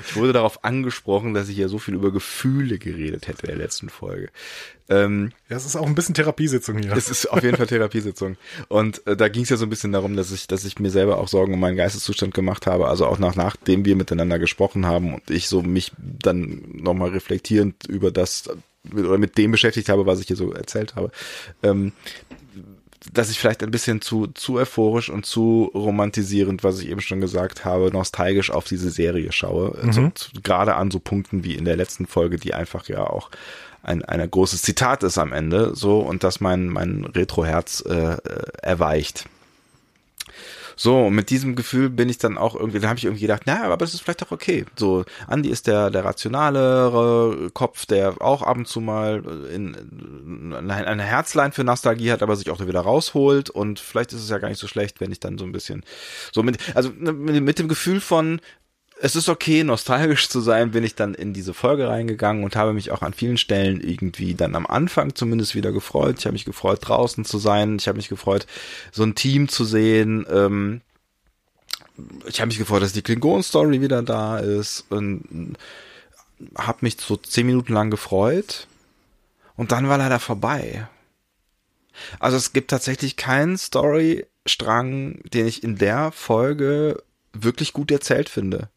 Ich wurde darauf angesprochen, dass ich ja so viel über Gefühle geredet hätte in der letzten Folge. Ähm, Ja, es ist auch ein bisschen Therapiesitzung hier. es ist auf jeden Fall Therapiesitzung. Und äh, da ging es ja so ein bisschen darum, dass ich, dass ich mir selber auch Sorgen um meinen Geisteszustand gemacht habe. Also auch nach, nachdem wir miteinander gesprochen haben und ich so mich dann nochmal reflektierend über das oder mit dem beschäftigt habe, was ich hier so erzählt habe. Ähm, dass ich vielleicht ein bisschen zu, zu euphorisch und zu romantisierend, was ich eben schon gesagt habe, nostalgisch auf diese Serie schaue. Also, zu, gerade an so Punkten wie in der letzten Folge, die einfach ja auch ein, ein großes Zitat ist am Ende, so, und dass mein, mein Retro-Herz äh, äh, erweicht. So, und mit diesem Gefühl bin ich dann auch irgendwie, da habe ich irgendwie gedacht, na, aber das ist vielleicht auch okay. So, Andi ist der, der rationalere Kopf, der auch ab und zu mal in, in eine Herzlein für Nostalgie hat, aber sich auch wieder rausholt. Und vielleicht ist es ja gar nicht so schlecht, wenn ich dann so ein bisschen, so mit, also ne, mit, mit dem Gefühl von, es ist okay, nostalgisch zu sein, bin ich dann in diese Folge reingegangen und habe mich auch an vielen Stellen irgendwie dann am Anfang zumindest wieder gefreut. Ich habe mich gefreut, draußen zu sein. Ich habe mich gefreut, so ein Team zu sehen. Ähm, ich habe mich gefreut, dass die Klingon-Story wieder da ist und habe mich so zehn Minuten lang gefreut. Und dann war leider vorbei. Also es gibt tatsächlich keinen Storystrang, den ich in der Folge wirklich gut erzählt finde.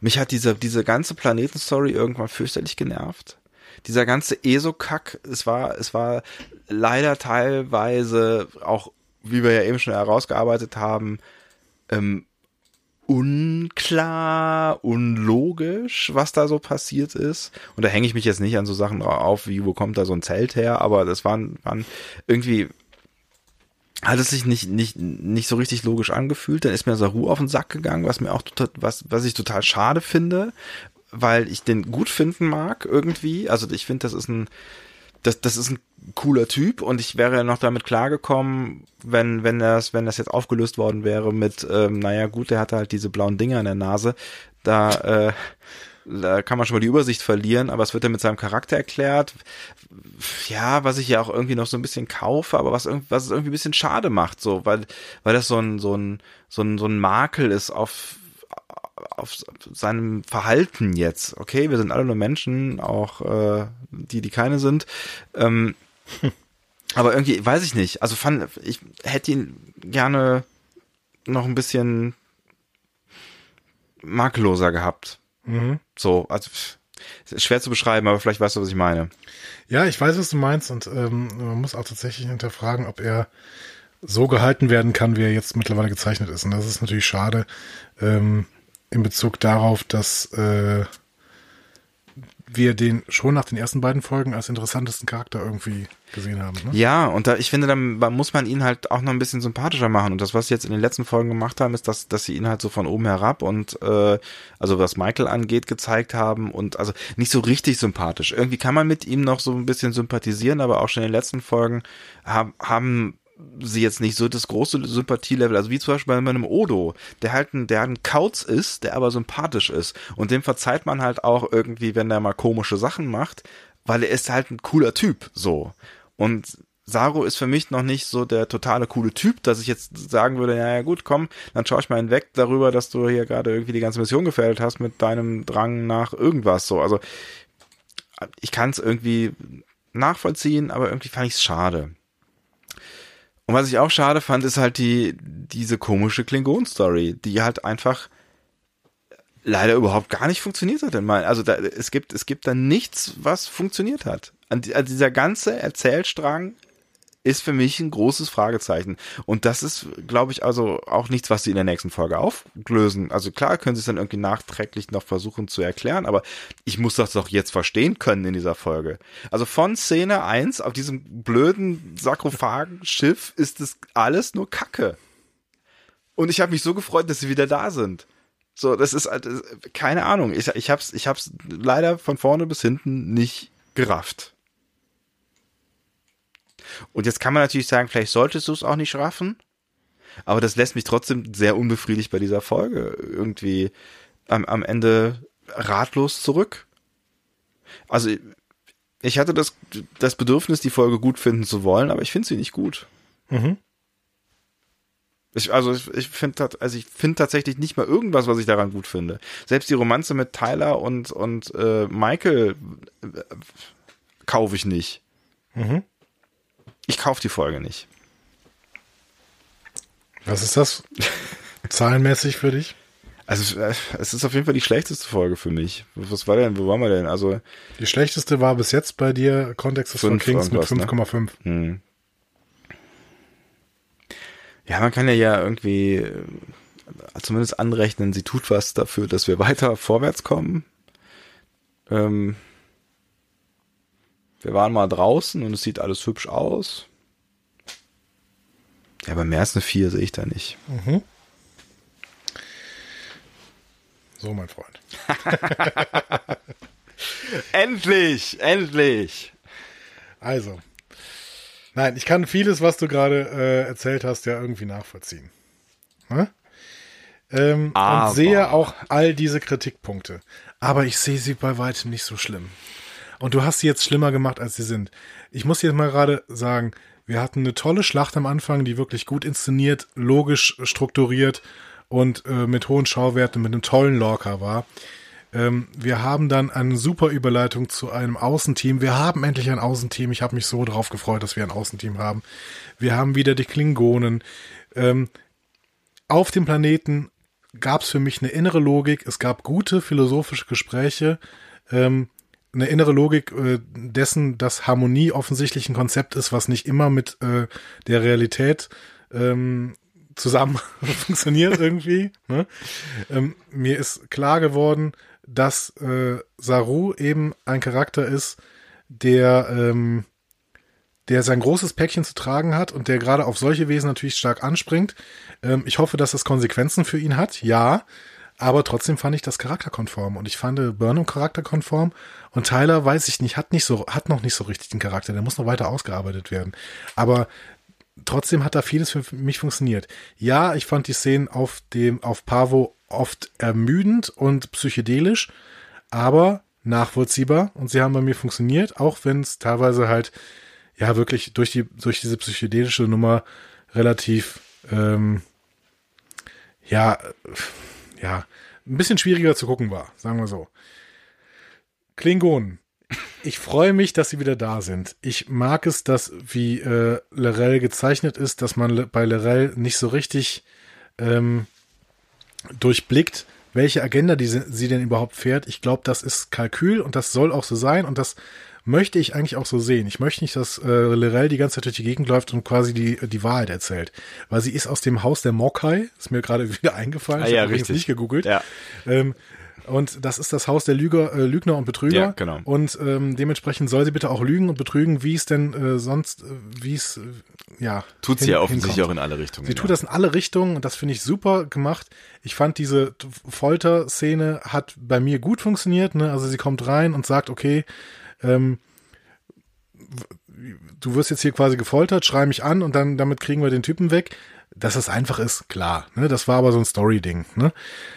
Mich hat diese, diese ganze Planetenstory irgendwann fürchterlich genervt. Dieser ganze ESO-Kack, es war, es war leider teilweise auch, wie wir ja eben schon herausgearbeitet haben, ähm, unklar, unlogisch, was da so passiert ist. Und da hänge ich mich jetzt nicht an so Sachen auf, wie wo kommt da so ein Zelt her, aber das waren, waren irgendwie hat es sich nicht, nicht, nicht so richtig logisch angefühlt. Dann ist mir Saru auf den Sack gegangen, was mir auch total, was, was ich total schade finde, weil ich den gut finden mag irgendwie. Also ich finde, das ist ein, das, das ist ein cooler Typ und ich wäre noch damit klargekommen, wenn, wenn das, wenn das jetzt aufgelöst worden wäre mit, ähm, naja gut, der hatte halt diese blauen Dinger in der Nase, da, äh, da kann man schon mal die Übersicht verlieren, aber es wird dann mit seinem Charakter erklärt. Ja, was ich ja auch irgendwie noch so ein bisschen kaufe, aber was, was es irgendwie ein bisschen schade macht, so, weil, weil das so ein, so ein, so ein, so ein Makel ist auf, auf seinem Verhalten jetzt. Okay, wir sind alle nur Menschen, auch äh, die, die keine sind. Ähm, (laughs) Aber irgendwie, weiß ich nicht. Also fand, ich hätte ihn gerne noch ein bisschen makelloser gehabt. Mhm. So, also schwer zu beschreiben, aber vielleicht weißt du, was ich meine. Ja, ich weiß, was du meinst und ähm, man muss auch tatsächlich hinterfragen, ob er so gehalten werden kann, wie er jetzt mittlerweile gezeichnet ist. Und das ist natürlich schade ähm, in Bezug darauf, dass äh, wir den schon nach den ersten beiden Folgen als interessantesten Charakter irgendwie gesehen haben. Ne? Ja, und da, ich finde, dann muss man ihn halt auch noch ein bisschen sympathischer machen. Und das, was sie jetzt in den letzten Folgen gemacht haben, ist, dass, dass sie ihn halt so von oben herab und äh, also was Michael angeht, gezeigt haben und also nicht so richtig sympathisch. Irgendwie kann man mit ihm noch so ein bisschen sympathisieren, aber auch schon in den letzten Folgen haben, haben sie jetzt nicht so das große Sympathielevel, also wie zum Beispiel bei einem Odo, der halt ein, der ein Kauz ist, der aber sympathisch ist. Und dem verzeiht man halt auch irgendwie, wenn der mal komische Sachen macht, weil er ist halt ein cooler Typ, so. Und Saru ist für mich noch nicht so der totale coole Typ, dass ich jetzt sagen würde, ja, ja gut, komm, dann schaue ich mal hinweg darüber, dass du hier gerade irgendwie die ganze Mission gefällt hast mit deinem Drang nach irgendwas so. Also ich kann es irgendwie nachvollziehen, aber irgendwie fand ich es schade. Und was ich auch schade fand, ist halt die, diese komische Klingon-Story, die halt einfach leider überhaupt gar nicht funktioniert hat. Also da, es gibt, es gibt da nichts, was funktioniert hat. Also dieser ganze Erzählstrang ist für mich ein großes Fragezeichen. Und das ist, glaube ich, also auch nichts, was sie in der nächsten Folge auflösen. Also klar können sie es dann irgendwie nachträglich noch versuchen zu erklären, aber ich muss das doch jetzt verstehen können in dieser Folge. Also von Szene 1 auf diesem blöden Sarkophagen-Schiff (laughs) ist es alles nur Kacke. Und ich habe mich so gefreut, dass sie wieder da sind. So, das ist halt, keine Ahnung. Ich, ich hab's, ich hab's leider von vorne bis hinten nicht gerafft. Und jetzt kann man natürlich sagen, vielleicht solltest du es auch nicht raffen. Aber das lässt mich trotzdem sehr unbefriedigt bei dieser Folge irgendwie am, am Ende ratlos zurück. Also ich hatte das, das Bedürfnis, die Folge gut finden zu wollen, aber ich finde sie nicht gut. Mhm. Ich, also ich, ich finde also ich finde tatsächlich nicht mal irgendwas, was ich daran gut finde. Selbst die Romanze mit Tyler und und äh, Michael äh, kaufe ich nicht. Mhm. Ich kaufe die Folge nicht. Was ist das? Zahlenmäßig für dich? Also äh, es ist auf jeden Fall die schlechteste Folge für mich. Was war denn? Wo waren wir denn? Also die schlechteste war bis jetzt bei dir Kontext des von Kings mit 5,5. Ne? Hm. Ja, man kann ja ja irgendwie äh, zumindest anrechnen, sie tut was dafür, dass wir weiter vorwärts kommen. Ähm, wir waren mal draußen und es sieht alles hübsch aus. Ja, aber mehr als eine 4 sehe ich da nicht. Mhm. So, mein Freund. (laughs) endlich, endlich. Also, nein, ich kann vieles, was du gerade äh, erzählt hast, ja irgendwie nachvollziehen. Ne? Ähm, und sehe auch all diese Kritikpunkte. Aber ich sehe sie bei weitem nicht so schlimm. Und du hast sie jetzt schlimmer gemacht, als sie sind. Ich muss jetzt mal gerade sagen, wir hatten eine tolle Schlacht am Anfang, die wirklich gut inszeniert, logisch strukturiert und äh, mit hohen Schauwerten, mit einem tollen Lorca war. Ähm, wir haben dann eine super Überleitung zu einem Außenteam. Wir haben endlich ein Außenteam. Ich habe mich so drauf gefreut, dass wir ein Außenteam haben. Wir haben wieder die Klingonen. Ähm, auf dem Planeten gab es für mich eine innere Logik. Es gab gute philosophische Gespräche. Ähm, eine innere Logik äh, dessen, dass Harmonie offensichtlich ein Konzept ist, was nicht immer mit äh, der Realität ähm, zusammen (laughs) funktioniert irgendwie. Ne? Ähm, mir ist klar geworden, dass äh, Saru eben ein Charakter ist, der ähm, der sein großes Päckchen zu tragen hat und der gerade auf solche Wesen natürlich stark anspringt. Ähm, ich hoffe, dass das Konsequenzen für ihn hat. Ja, aber trotzdem fand ich das charakterkonform und ich fand Burnham charakterkonform und Tyler weiß ich nicht, hat nicht so, hat noch nicht so richtig den Charakter, der muss noch weiter ausgearbeitet werden. Aber trotzdem hat da vieles für mich funktioniert. Ja, ich fand die Szenen auf dem, auf Pavo oft ermüdend und psychedelisch, aber nachvollziehbar und sie haben bei mir funktioniert, auch wenn es teilweise halt ja wirklich durch die durch diese psychedelische Nummer relativ ähm, ja ja, ein bisschen schwieriger zu gucken war, sagen wir so. Klingonen. ich freue mich, dass sie wieder da sind. Ich mag es, dass wie äh, Lorel gezeichnet ist, dass man bei Lorel nicht so richtig ähm, durchblickt, welche Agenda die sie denn überhaupt fährt. Ich glaube, das ist Kalkül und das soll auch so sein und das möchte ich eigentlich auch so sehen. Ich möchte nicht, dass äh, Lorel die ganze Zeit durch die Gegend läuft und quasi die, die Wahrheit erzählt. Weil sie ist aus dem Haus der Mokai, ist mir gerade (laughs) wieder eingefallen. Ah, ich ja, habe richtig. nicht gegoogelt. Ja. Ähm, und das ist das Haus der Lüger, äh, Lügner und Betrüger. Ja, genau. Und ähm, dementsprechend soll sie bitte auch lügen und betrügen, wie es denn äh, sonst, äh, wie es, äh, ja. Tut sie hin- ja offensichtlich hinkommt. auch in alle Richtungen. Sie tut das in alle Richtungen und das finde ich super gemacht. Ich fand diese Folterszene hat bei mir gut funktioniert. Ne? Also sie kommt rein und sagt, okay, ähm, du wirst jetzt hier quasi gefoltert, schrei mich an und dann damit kriegen wir den Typen weg. Dass es einfach ist, klar. Ne? Das war aber so ein Story-Ding. Ne?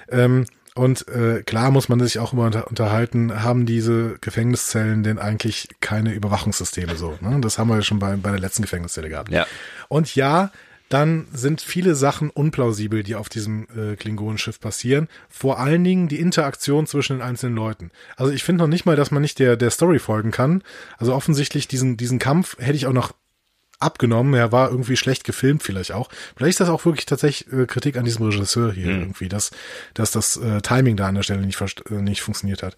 Ähm, und äh, klar muss man sich auch immer unter, unterhalten, haben diese Gefängniszellen denn eigentlich keine Überwachungssysteme so? Ne? Das haben wir ja schon bei, bei der letzten Gefängniszelle gehabt. Ja. Und ja, dann sind viele Sachen unplausibel, die auf diesem äh, Klingonenschiff passieren. Vor allen Dingen die Interaktion zwischen den einzelnen Leuten. Also ich finde noch nicht mal, dass man nicht der, der Story folgen kann. Also offensichtlich diesen, diesen Kampf hätte ich auch noch abgenommen. Er war irgendwie schlecht gefilmt vielleicht auch. Vielleicht ist das auch wirklich tatsächlich äh, Kritik an diesem Regisseur hier irgendwie, dass, dass das äh, Timing da an der Stelle nicht, äh, nicht funktioniert hat.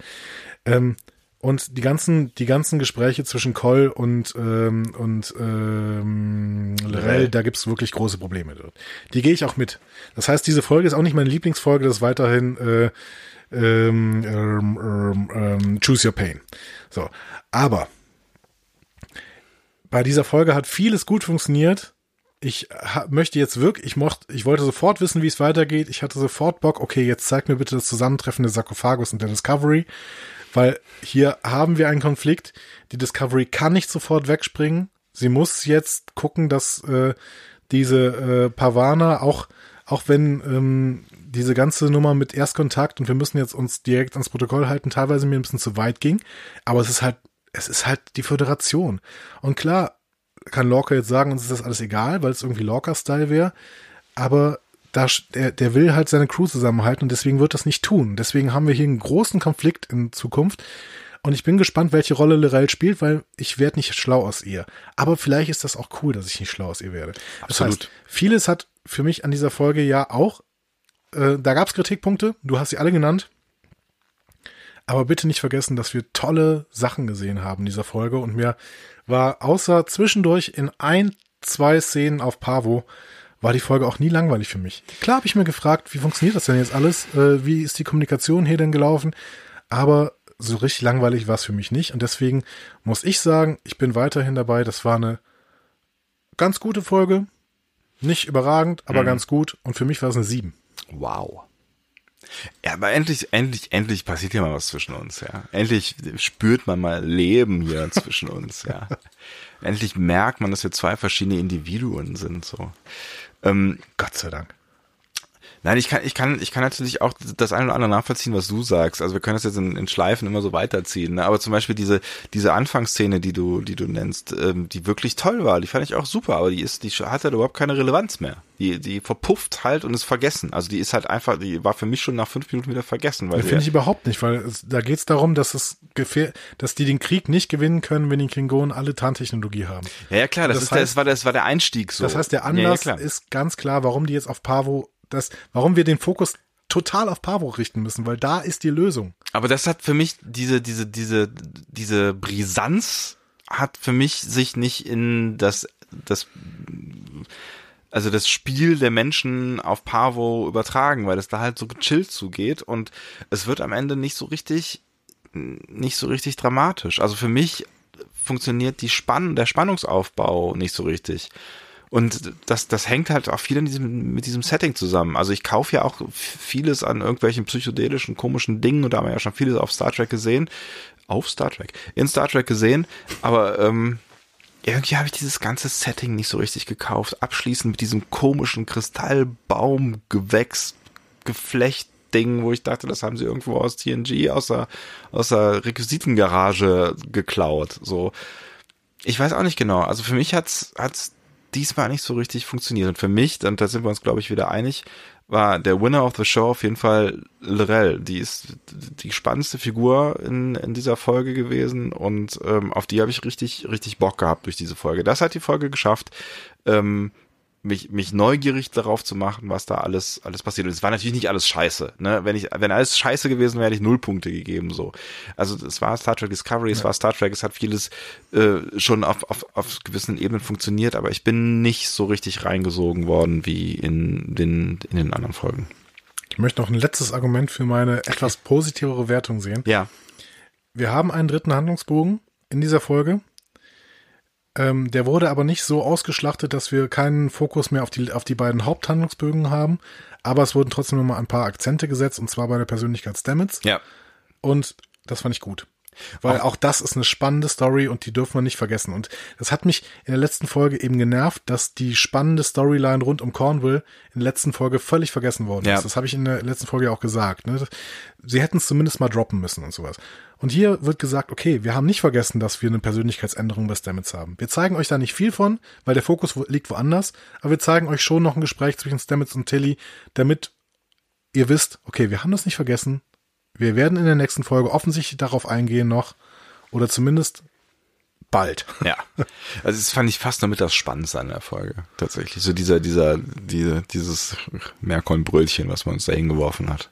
Ähm, und die ganzen, die ganzen Gespräche zwischen Coll und, ähm, und ähm, Lorel, da gibt's wirklich große Probleme drin. Die gehe ich auch mit. Das heißt, diese Folge ist auch nicht meine Lieblingsfolge, das ist weiterhin äh, ähm, ähm, ähm, ähm, Choose Your Pain. So, aber bei dieser Folge hat vieles gut funktioniert. Ich möchte jetzt wirklich, ich mochte, ich wollte sofort wissen, wie es weitergeht. Ich hatte sofort Bock, okay, jetzt zeig mir bitte das Zusammentreffen des Sarkophagus und der Discovery, weil hier haben wir einen Konflikt. Die Discovery kann nicht sofort wegspringen. Sie muss jetzt gucken, dass äh, diese äh, Pavana auch, auch wenn ähm, diese ganze Nummer mit Erstkontakt und wir müssen jetzt uns direkt ans Protokoll halten, teilweise mir ein bisschen zu weit ging. Aber es ist halt, es ist halt die Föderation. Und klar, kann Lorca jetzt sagen, uns ist das alles egal, weil es irgendwie Lorca-Style wäre. Aber da, der, der will halt seine Crew zusammenhalten und deswegen wird das nicht tun. Deswegen haben wir hier einen großen Konflikt in Zukunft. Und ich bin gespannt, welche Rolle Lorel spielt, weil ich werde nicht schlau aus ihr. Aber vielleicht ist das auch cool, dass ich nicht schlau aus ihr werde. Das Absolut. heißt, vieles hat für mich an dieser Folge ja auch, äh, da gab es Kritikpunkte, du hast sie alle genannt. Aber bitte nicht vergessen, dass wir tolle Sachen gesehen haben in dieser Folge und mir war außer zwischendurch in ein, zwei Szenen auf Pavo war die Folge auch nie langweilig für mich. Klar habe ich mir gefragt, wie funktioniert das denn jetzt alles? Äh, wie ist die Kommunikation hier denn gelaufen? Aber so richtig langweilig war es für mich nicht und deswegen muss ich sagen, ich bin weiterhin dabei. Das war eine ganz gute Folge. Nicht überragend, aber ganz gut. Und für mich war es eine 7. Wow. Ja, aber endlich, endlich, endlich passiert ja mal was zwischen uns, ja. Endlich spürt man mal Leben hier (laughs) zwischen uns, ja. Endlich merkt man, dass wir zwei verschiedene Individuen sind, so. Ähm, Gott sei Dank. Nein, ich kann, ich kann, ich kann natürlich auch das eine oder andere nachvollziehen, was du sagst. Also wir können das jetzt in, in Schleifen immer so weiterziehen. Ne? Aber zum Beispiel diese, diese Anfangsszene, die du, die du nennst, ähm, die wirklich toll war, die fand ich auch super, aber die ist, die hat halt überhaupt keine Relevanz mehr. Die, die verpufft halt und ist vergessen. Also die ist halt einfach, die war für mich schon nach fünf Minuten wieder vergessen, weil finde ich überhaupt nicht, weil es, da geht es darum, dass es gefähr dass die den Krieg nicht gewinnen können, wenn die Klingonen alle Tarntechnologie haben. ja, ja klar, das, das ist der, heißt- das war, das war der Einstieg so. Das heißt, der Ja, ja, Anlass klar. ist ganz klar, warum die jetzt auf Pavo, das, warum wir den Fokus total auf Pavo richten müssen, weil da ist die Lösung. Aber das hat für mich diese, diese, diese, diese Brisanz hat für mich sich nicht in das, das, also das Spiel der Menschen auf Pavo übertragen, weil es da halt so gechillt zugeht und es wird am Ende nicht so richtig, nicht so richtig dramatisch. Also für mich funktioniert die Spann, der Spannungsaufbau nicht so richtig. Und das, das hängt halt auch viel in diesem, mit diesem Setting zusammen. Also ich kaufe ja auch vieles an irgendwelchen psychedelischen, komischen Dingen und da haben wir ja schon vieles auf Star Trek gesehen. Auf Star Trek. In Star Trek gesehen. Aber ähm, irgendwie habe ich dieses ganze Setting nicht so richtig gekauft. Abschließend mit diesem komischen Kristallbaumgewächs, Geflecht-Ding, wo ich dachte, das haben sie irgendwo aus TNG, aus der, aus der Requisitengarage geklaut. So. Ich weiß auch nicht genau. Also für mich hat's, hat's diesmal nicht so richtig funktioniert. Und für mich, und da sind wir uns, glaube ich, wieder einig, war der Winner of the Show auf jeden Fall Lorel. Die ist die spannendste Figur in, in dieser Folge gewesen und ähm, auf die habe ich richtig, richtig Bock gehabt durch diese Folge. Das hat die Folge geschafft, ähm, mich, mich neugierig darauf zu machen, was da alles, alles passiert. Und es war natürlich nicht alles scheiße. Ne? Wenn ich, wenn alles scheiße gewesen wäre, hätte ich null Punkte gegeben. So. Also es war Star Trek Discovery, es ja. war Star Trek, es hat vieles äh, schon auf, auf, auf gewissen Ebenen funktioniert, aber ich bin nicht so richtig reingesogen worden wie in den, in den anderen Folgen. Ich möchte noch ein letztes Argument für meine etwas positivere Wertung sehen. Ja. Wir haben einen dritten Handlungsbogen in dieser Folge. Ähm, der wurde aber nicht so ausgeschlachtet, dass wir keinen Fokus mehr auf die, auf die beiden Haupthandlungsbögen haben. Aber es wurden trotzdem nochmal ein paar Akzente gesetzt, und zwar bei der Persönlichkeit Stamets. Ja. Und das fand ich gut. Weil auch, auch das ist eine spannende Story und die dürfen wir nicht vergessen. Und das hat mich in der letzten Folge eben genervt, dass die spannende Storyline rund um Cornwall in der letzten Folge völlig vergessen worden ja. ist. Das habe ich in der letzten Folge auch gesagt. Ne? Sie hätten es zumindest mal droppen müssen und sowas. Und hier wird gesagt, okay, wir haben nicht vergessen, dass wir eine Persönlichkeitsänderung bei Stamets haben. Wir zeigen euch da nicht viel von, weil der Fokus liegt woanders, aber wir zeigen euch schon noch ein Gespräch zwischen Stamets und Tilly, damit ihr wisst, okay, wir haben das nicht vergessen, wir werden in der nächsten Folge offensichtlich darauf eingehen noch. Oder zumindest bald. (laughs) Ja. Also das fand ich fast noch mit das Spannendste an der Folge. Tatsächlich. So dieser, dieser, diese, dieses Merkorn-Brötchen, was man uns da hingeworfen hat.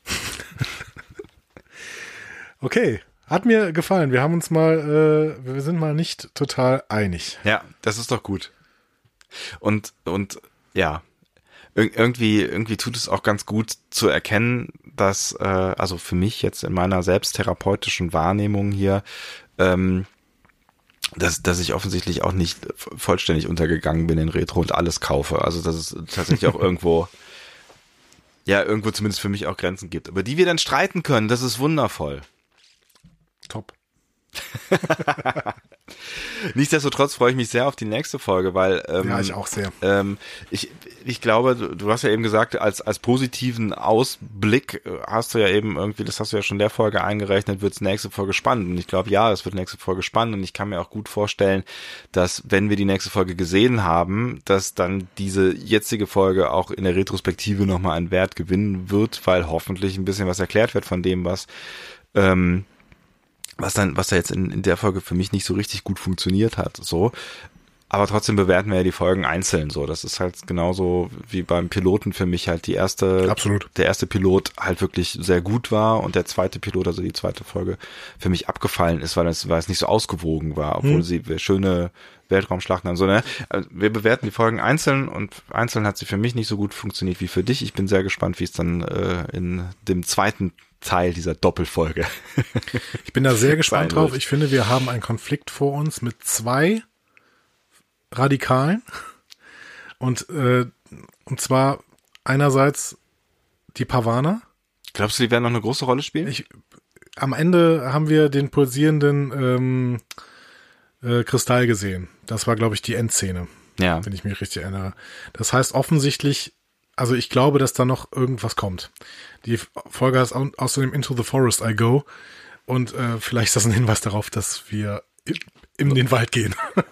(laughs) okay. Hat mir gefallen. Wir haben uns mal, äh, wir sind mal nicht total einig. Ja, das ist doch gut. Und, und, ja, irgendwie, irgendwie tut es auch ganz gut zu erkennen, dass, äh, also für mich jetzt in meiner selbsttherapeutischen Wahrnehmung hier, ähm, dass, dass ich offensichtlich auch nicht vollständig untergegangen bin in Retro und alles kaufe. Also dass es tatsächlich auch (laughs) irgendwo, ja, irgendwo zumindest für mich auch Grenzen gibt, über die wir dann streiten können. Das ist wundervoll. Top. (laughs) Nichtsdestotrotz freue ich mich sehr auf die nächste Folge, weil ähm, ja ich auch sehr. Ähm, ich ich glaube, du, hast ja eben gesagt, als als positiven Ausblick äh, hast du ja eben irgendwie, das hast du ja schon in der Folge eingerechnet, wird es nächste Folge spannend. Und ich glaube, ja, es wird nächste Folge spannend. Und ich kann mir auch gut vorstellen, dass wenn wir die nächste Folge gesehen haben, dass dann diese jetzige Folge auch in der Retrospektive nochmal einen Wert gewinnen wird, weil hoffentlich ein bisschen was erklärt wird von dem, was ähm, was dann, was da jetzt in, in der Folge für mich nicht so richtig gut funktioniert hat, so. Aber trotzdem bewerten wir ja die Folgen einzeln so. Das ist halt genauso wie beim Piloten für mich halt die erste, Absolut. der erste Pilot halt wirklich sehr gut war und der zweite Pilot, also die zweite Folge, für mich abgefallen ist, weil es, weil es nicht so ausgewogen war, obwohl hm. sie schöne Weltraumschlachten haben. So, ne? Also wir bewerten die Folgen einzeln und einzeln hat sie für mich nicht so gut funktioniert wie für dich. Ich bin sehr gespannt, wie es dann äh, in dem zweiten Teil dieser Doppelfolge. ich bin da sehr (laughs) gespannt drauf. Ich finde, wir haben einen Konflikt vor uns mit zwei Radikalen. Und, äh, und zwar einerseits die Pavaner. Glaubst du, die werden noch eine große Rolle spielen? Ich, am Ende haben wir den pulsierenden ähm, äh, Kristall gesehen. Das war, glaube ich, die Endszene. Ja. Wenn ich mich richtig erinnere. Das heißt, offensichtlich also ich glaube, dass da noch irgendwas kommt. Die Folge heißt außerdem Into the Forest I Go. Und äh, vielleicht ist das ein Hinweis darauf, dass wir in den Wald gehen. (laughs)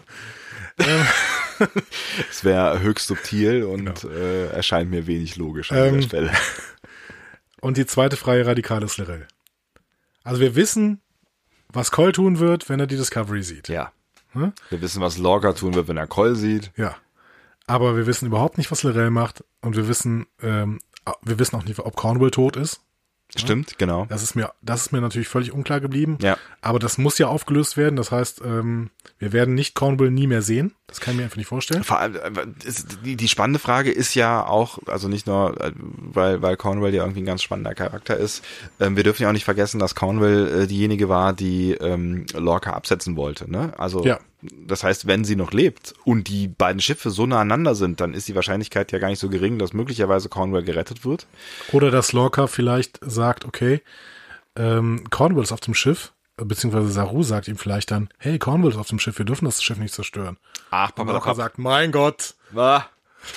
(laughs) Es wäre höchst subtil und genau. äh, erscheint mir wenig logisch an ähm, dieser Stelle. Und die zweite freie Radikale ist Lirel. Also wir wissen, was Cole tun wird, wenn er die Discovery sieht. Ja. Hm? Wir wissen, was Lorca tun wird, wenn er Cole sieht. Ja. Aber wir wissen überhaupt nicht, was Lorel macht. Und wir wissen, ähm, wir wissen auch nicht, ob Cornwall tot ist. Stimmt, genau. Das ist mir, das ist mir natürlich völlig unklar geblieben. Ja. Aber das muss ja aufgelöst werden. Das heißt, ähm, wir werden nicht Cornwall nie mehr sehen. Das kann ich mir einfach nicht vorstellen. Vor allem, äh, die, die spannende Frage ist ja auch, also nicht nur, äh, weil, weil Cornwall ja irgendwie ein ganz spannender Charakter ist. Ähm, wir dürfen ja auch nicht vergessen, dass Cornwall äh, diejenige war, die ähm, Lorca absetzen wollte. Ne? Also ja. Das heißt, wenn sie noch lebt und die beiden Schiffe so nah aneinander sind, dann ist die Wahrscheinlichkeit ja gar nicht so gering, dass möglicherweise Cornwall gerettet wird. Oder dass Lorca vielleicht sagt, okay, ähm, Cornwall ist auf dem Schiff, beziehungsweise Saru sagt ihm vielleicht dann, hey, Cornwall ist auf dem Schiff, wir dürfen das Schiff nicht zerstören. Ach, Papa, Lorca sagt, mein Gott. Ah,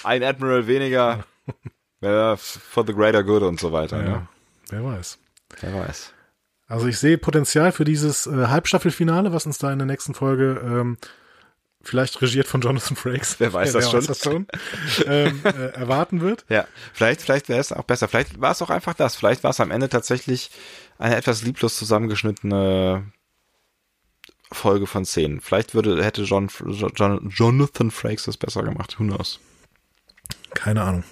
ein Admiral weniger. (laughs) for the greater good und so weiter. Ja, ne? Wer weiß. Wer weiß. Also ich sehe Potenzial für dieses äh, Halbstaffelfinale, was uns da in der nächsten Folge ähm, vielleicht regiert von Jonathan Frakes. Wer weiß das schon. das schon ähm, (laughs) äh, erwarten wird. Ja, vielleicht, vielleicht wäre es auch besser. Vielleicht war es auch einfach das. Vielleicht war es am Ende tatsächlich eine etwas lieblos zusammengeschnittene Folge von Szenen. Vielleicht würde, hätte John, John, Jonathan Frakes das besser gemacht. Who knows? Keine Ahnung.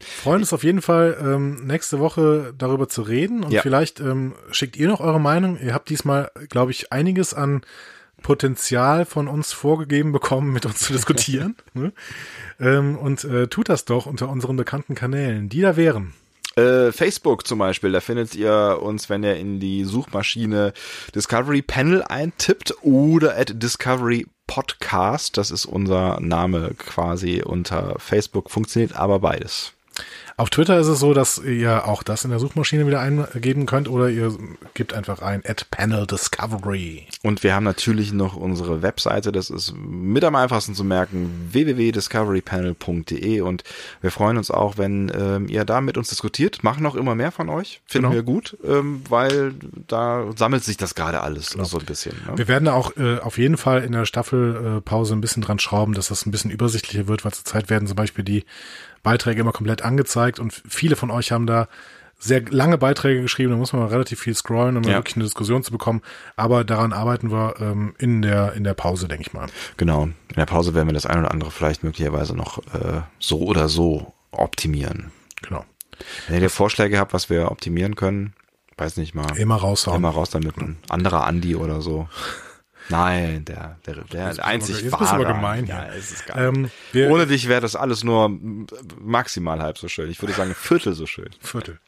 Freuen uns auf jeden Fall, ähm, nächste Woche darüber zu reden und Ja. vielleicht ähm, schickt ihr noch eure Meinung. Ihr habt diesmal, glaube ich, einiges an Potenzial von uns vorgegeben bekommen, mit uns zu diskutieren. (laughs) ne? ähm, und äh, tut das doch unter unseren bekannten Kanälen, die da wären. Äh, Facebook zum Beispiel, da findet ihr uns, wenn ihr in die Suchmaschine Discovery Panel eintippt oder at Discovery Podcast. Das ist unser Name quasi unter Facebook. Funktioniert aber beides. Auf Twitter ist es so, dass ihr auch das in der Suchmaschine wieder eingeben könnt oder ihr gebt einfach ein at Panel Discovery. Und wir haben natürlich noch unsere Webseite, das ist mit am einfachsten zu merken, www.discoverypanel.de und wir freuen uns auch, wenn ähm, ihr da mit uns diskutiert. Machen auch immer mehr von euch, finden Genau. wir gut, ähm, weil da sammelt sich das gerade alles so ein bisschen. Ne? Wir werden da auch äh, auf jeden Fall in der Staffelpause ein bisschen dran schrauben, dass das ein bisschen übersichtlicher wird, weil zurzeit werden zum Beispiel die Beiträge immer komplett angezeigt und viele von euch haben da sehr lange Beiträge geschrieben, da muss man mal relativ viel scrollen, um Ja. wirklich eine Diskussion zu bekommen. Aber daran arbeiten wir ähm, in der in der Pause, denke ich mal. Genau. In der Pause werden wir das ein oder andere vielleicht möglicherweise noch äh, so oder so optimieren. Genau. Wenn ihr Vorschläge habt, was wir optimieren können, weiß nicht mal. Immer raushauen. Immer raus damit. Ein anderer Andi oder so. Nein, der, der, der einzig jetzt bist du aber gemein Ja, hier. es ist geil. Ähm, wir, Ohne dich wäre das alles nur maximal halb so schön. Ich würde sagen, ein Viertel so schön. Viertel.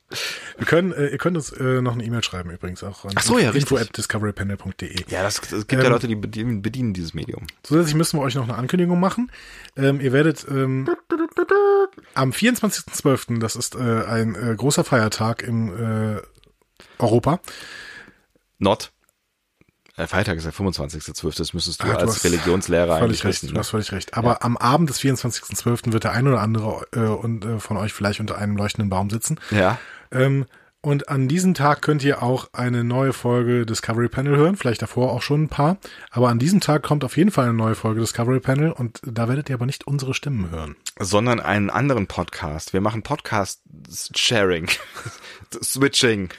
Wir können, äh, ihr könnt uns äh, noch eine E-Mail schreiben übrigens auch an Ach so, ja, info richtig. at discoverypanel.de. Ja, das, es gibt ja Ähm, Leute, die bedienen, bedienen dieses Medium. Zusätzlich müssen wir euch noch eine Ankündigung machen. Ähm, ihr werdet ähm, am 24.12., das ist äh, ein äh, großer Feiertag im äh, Europa. Not. Äh, Freitag ist der 25.12. Das müsstest du du als hast Religionslehrer eigentlich recht, wissen. du Ne? hast völlig recht. Aber am Abend des 24.12. wird der ein oder andere äh, und, äh, von euch vielleicht unter einem leuchtenden Baum sitzen. Ja. Ähm, und an diesem Tag könnt ihr auch eine neue Folge Discovery Panel hören, vielleicht davor auch schon ein paar. Aber an diesem Tag kommt auf jeden Fall eine neue Folge Discovery Panel und da werdet ihr aber nicht unsere Stimmen hören. sondern einen anderen Podcast. Wir machen Podcast-Sharing, Switching,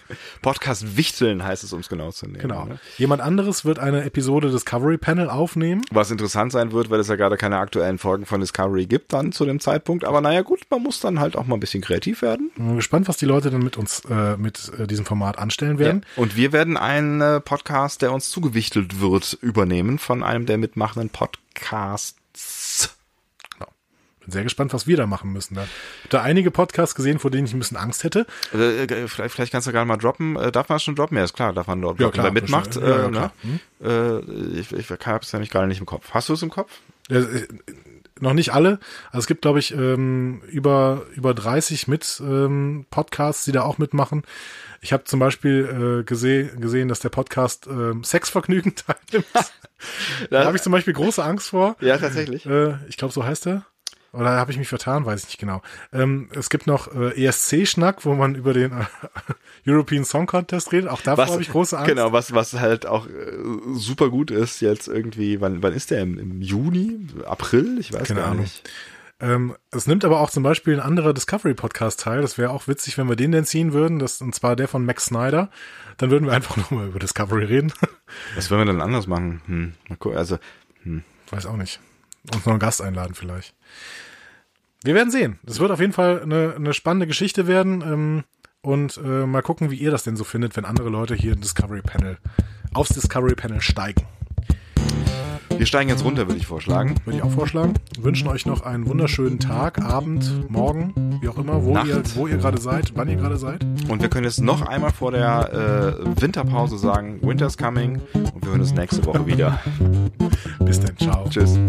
Podcast-Wichteln heißt es, um es genau zu nehmen. Genau. Ne? Jemand anderes wird eine Episode Discovery Panel aufnehmen. Was interessant sein wird, weil es ja gerade keine aktuellen Folgen von Discovery gibt dann zu dem Zeitpunkt. Aber naja gut, man muss dann halt auch mal ein bisschen kreativ werden. Bin gespannt, was die Leute dann mit uns, äh, mit äh, diesem Format anstellen werden. Und wir werden einen äh, Podcast, der uns zugewichtelt wird, übernehmen von einem der mitmachenden Podcasts. Bin sehr gespannt, was wir da machen müssen. Da hab da einige Podcasts gesehen, vor denen ich ein bisschen Angst hätte. Äh, äh, vielleicht, vielleicht kannst du gerade mal droppen. Äh, darf man schon droppen? Ja, ist klar, darf man droppen, Ja, klar, wer mitmacht. bestimmt. Ja, ja, äh, klar. ne? äh, ich ich habe es nämlich gerade nicht im Kopf. Hast du es im Kopf? Äh, äh, noch nicht alle. Also es gibt, glaube ich, ähm, über, über 30 mit ähm, Podcasts, die da auch mitmachen. Ich habe zum Beispiel äh, gesehen, gesehen, dass der Podcast ähm, Sexvergnügen (laughs) teilnimmt. (laughs) da habe ich zum Beispiel große Angst vor. Ja, tatsächlich. Äh, ich glaube, so heißt er. Oder habe ich mich vertan, weiß ich nicht genau. Ähm, es gibt noch äh, ESC-Schnack, wo man über den äh, (laughs) European Song Contest redet. Auch davor habe ich große Angst. Genau, was, was halt auch äh, super gut ist jetzt irgendwie, wann, wann ist der? Im, Im Juni? April? Ich weiß Keine gar Ahnung. nicht. Ähm, es nimmt aber auch zum Beispiel ein anderer Discovery-Podcast teil. Das wäre auch witzig, wenn wir den denn ziehen würden. Das, und zwar der von Max Snyder. Dann würden wir einfach (laughs) nochmal über Discovery reden. (laughs) Was wollen wir denn anders machen? Hm, mal gucken, also, Weiß auch nicht. Uns noch einen Gast einladen vielleicht. Wir werden sehen. Das wird auf jeden Fall eine, eine spannende Geschichte werden. Ähm, und äh, mal gucken, wie ihr das denn so findet, wenn andere Leute hier Discovery Panel aufs Discovery Panel steigen. wir steigen jetzt runter, würde ich vorschlagen. Würde ich auch vorschlagen. Wünschen euch noch einen wunderschönen Tag, Abend, Morgen, wie auch immer, wo Nacht. ihr, wo ihr gerade seid, wann ihr gerade seid. Und wir können jetzt noch einmal vor der äh, Winterpause sagen, Winter's coming. Und wir hören uns nächste Woche wieder. Bis dann, ciao. Tschüss.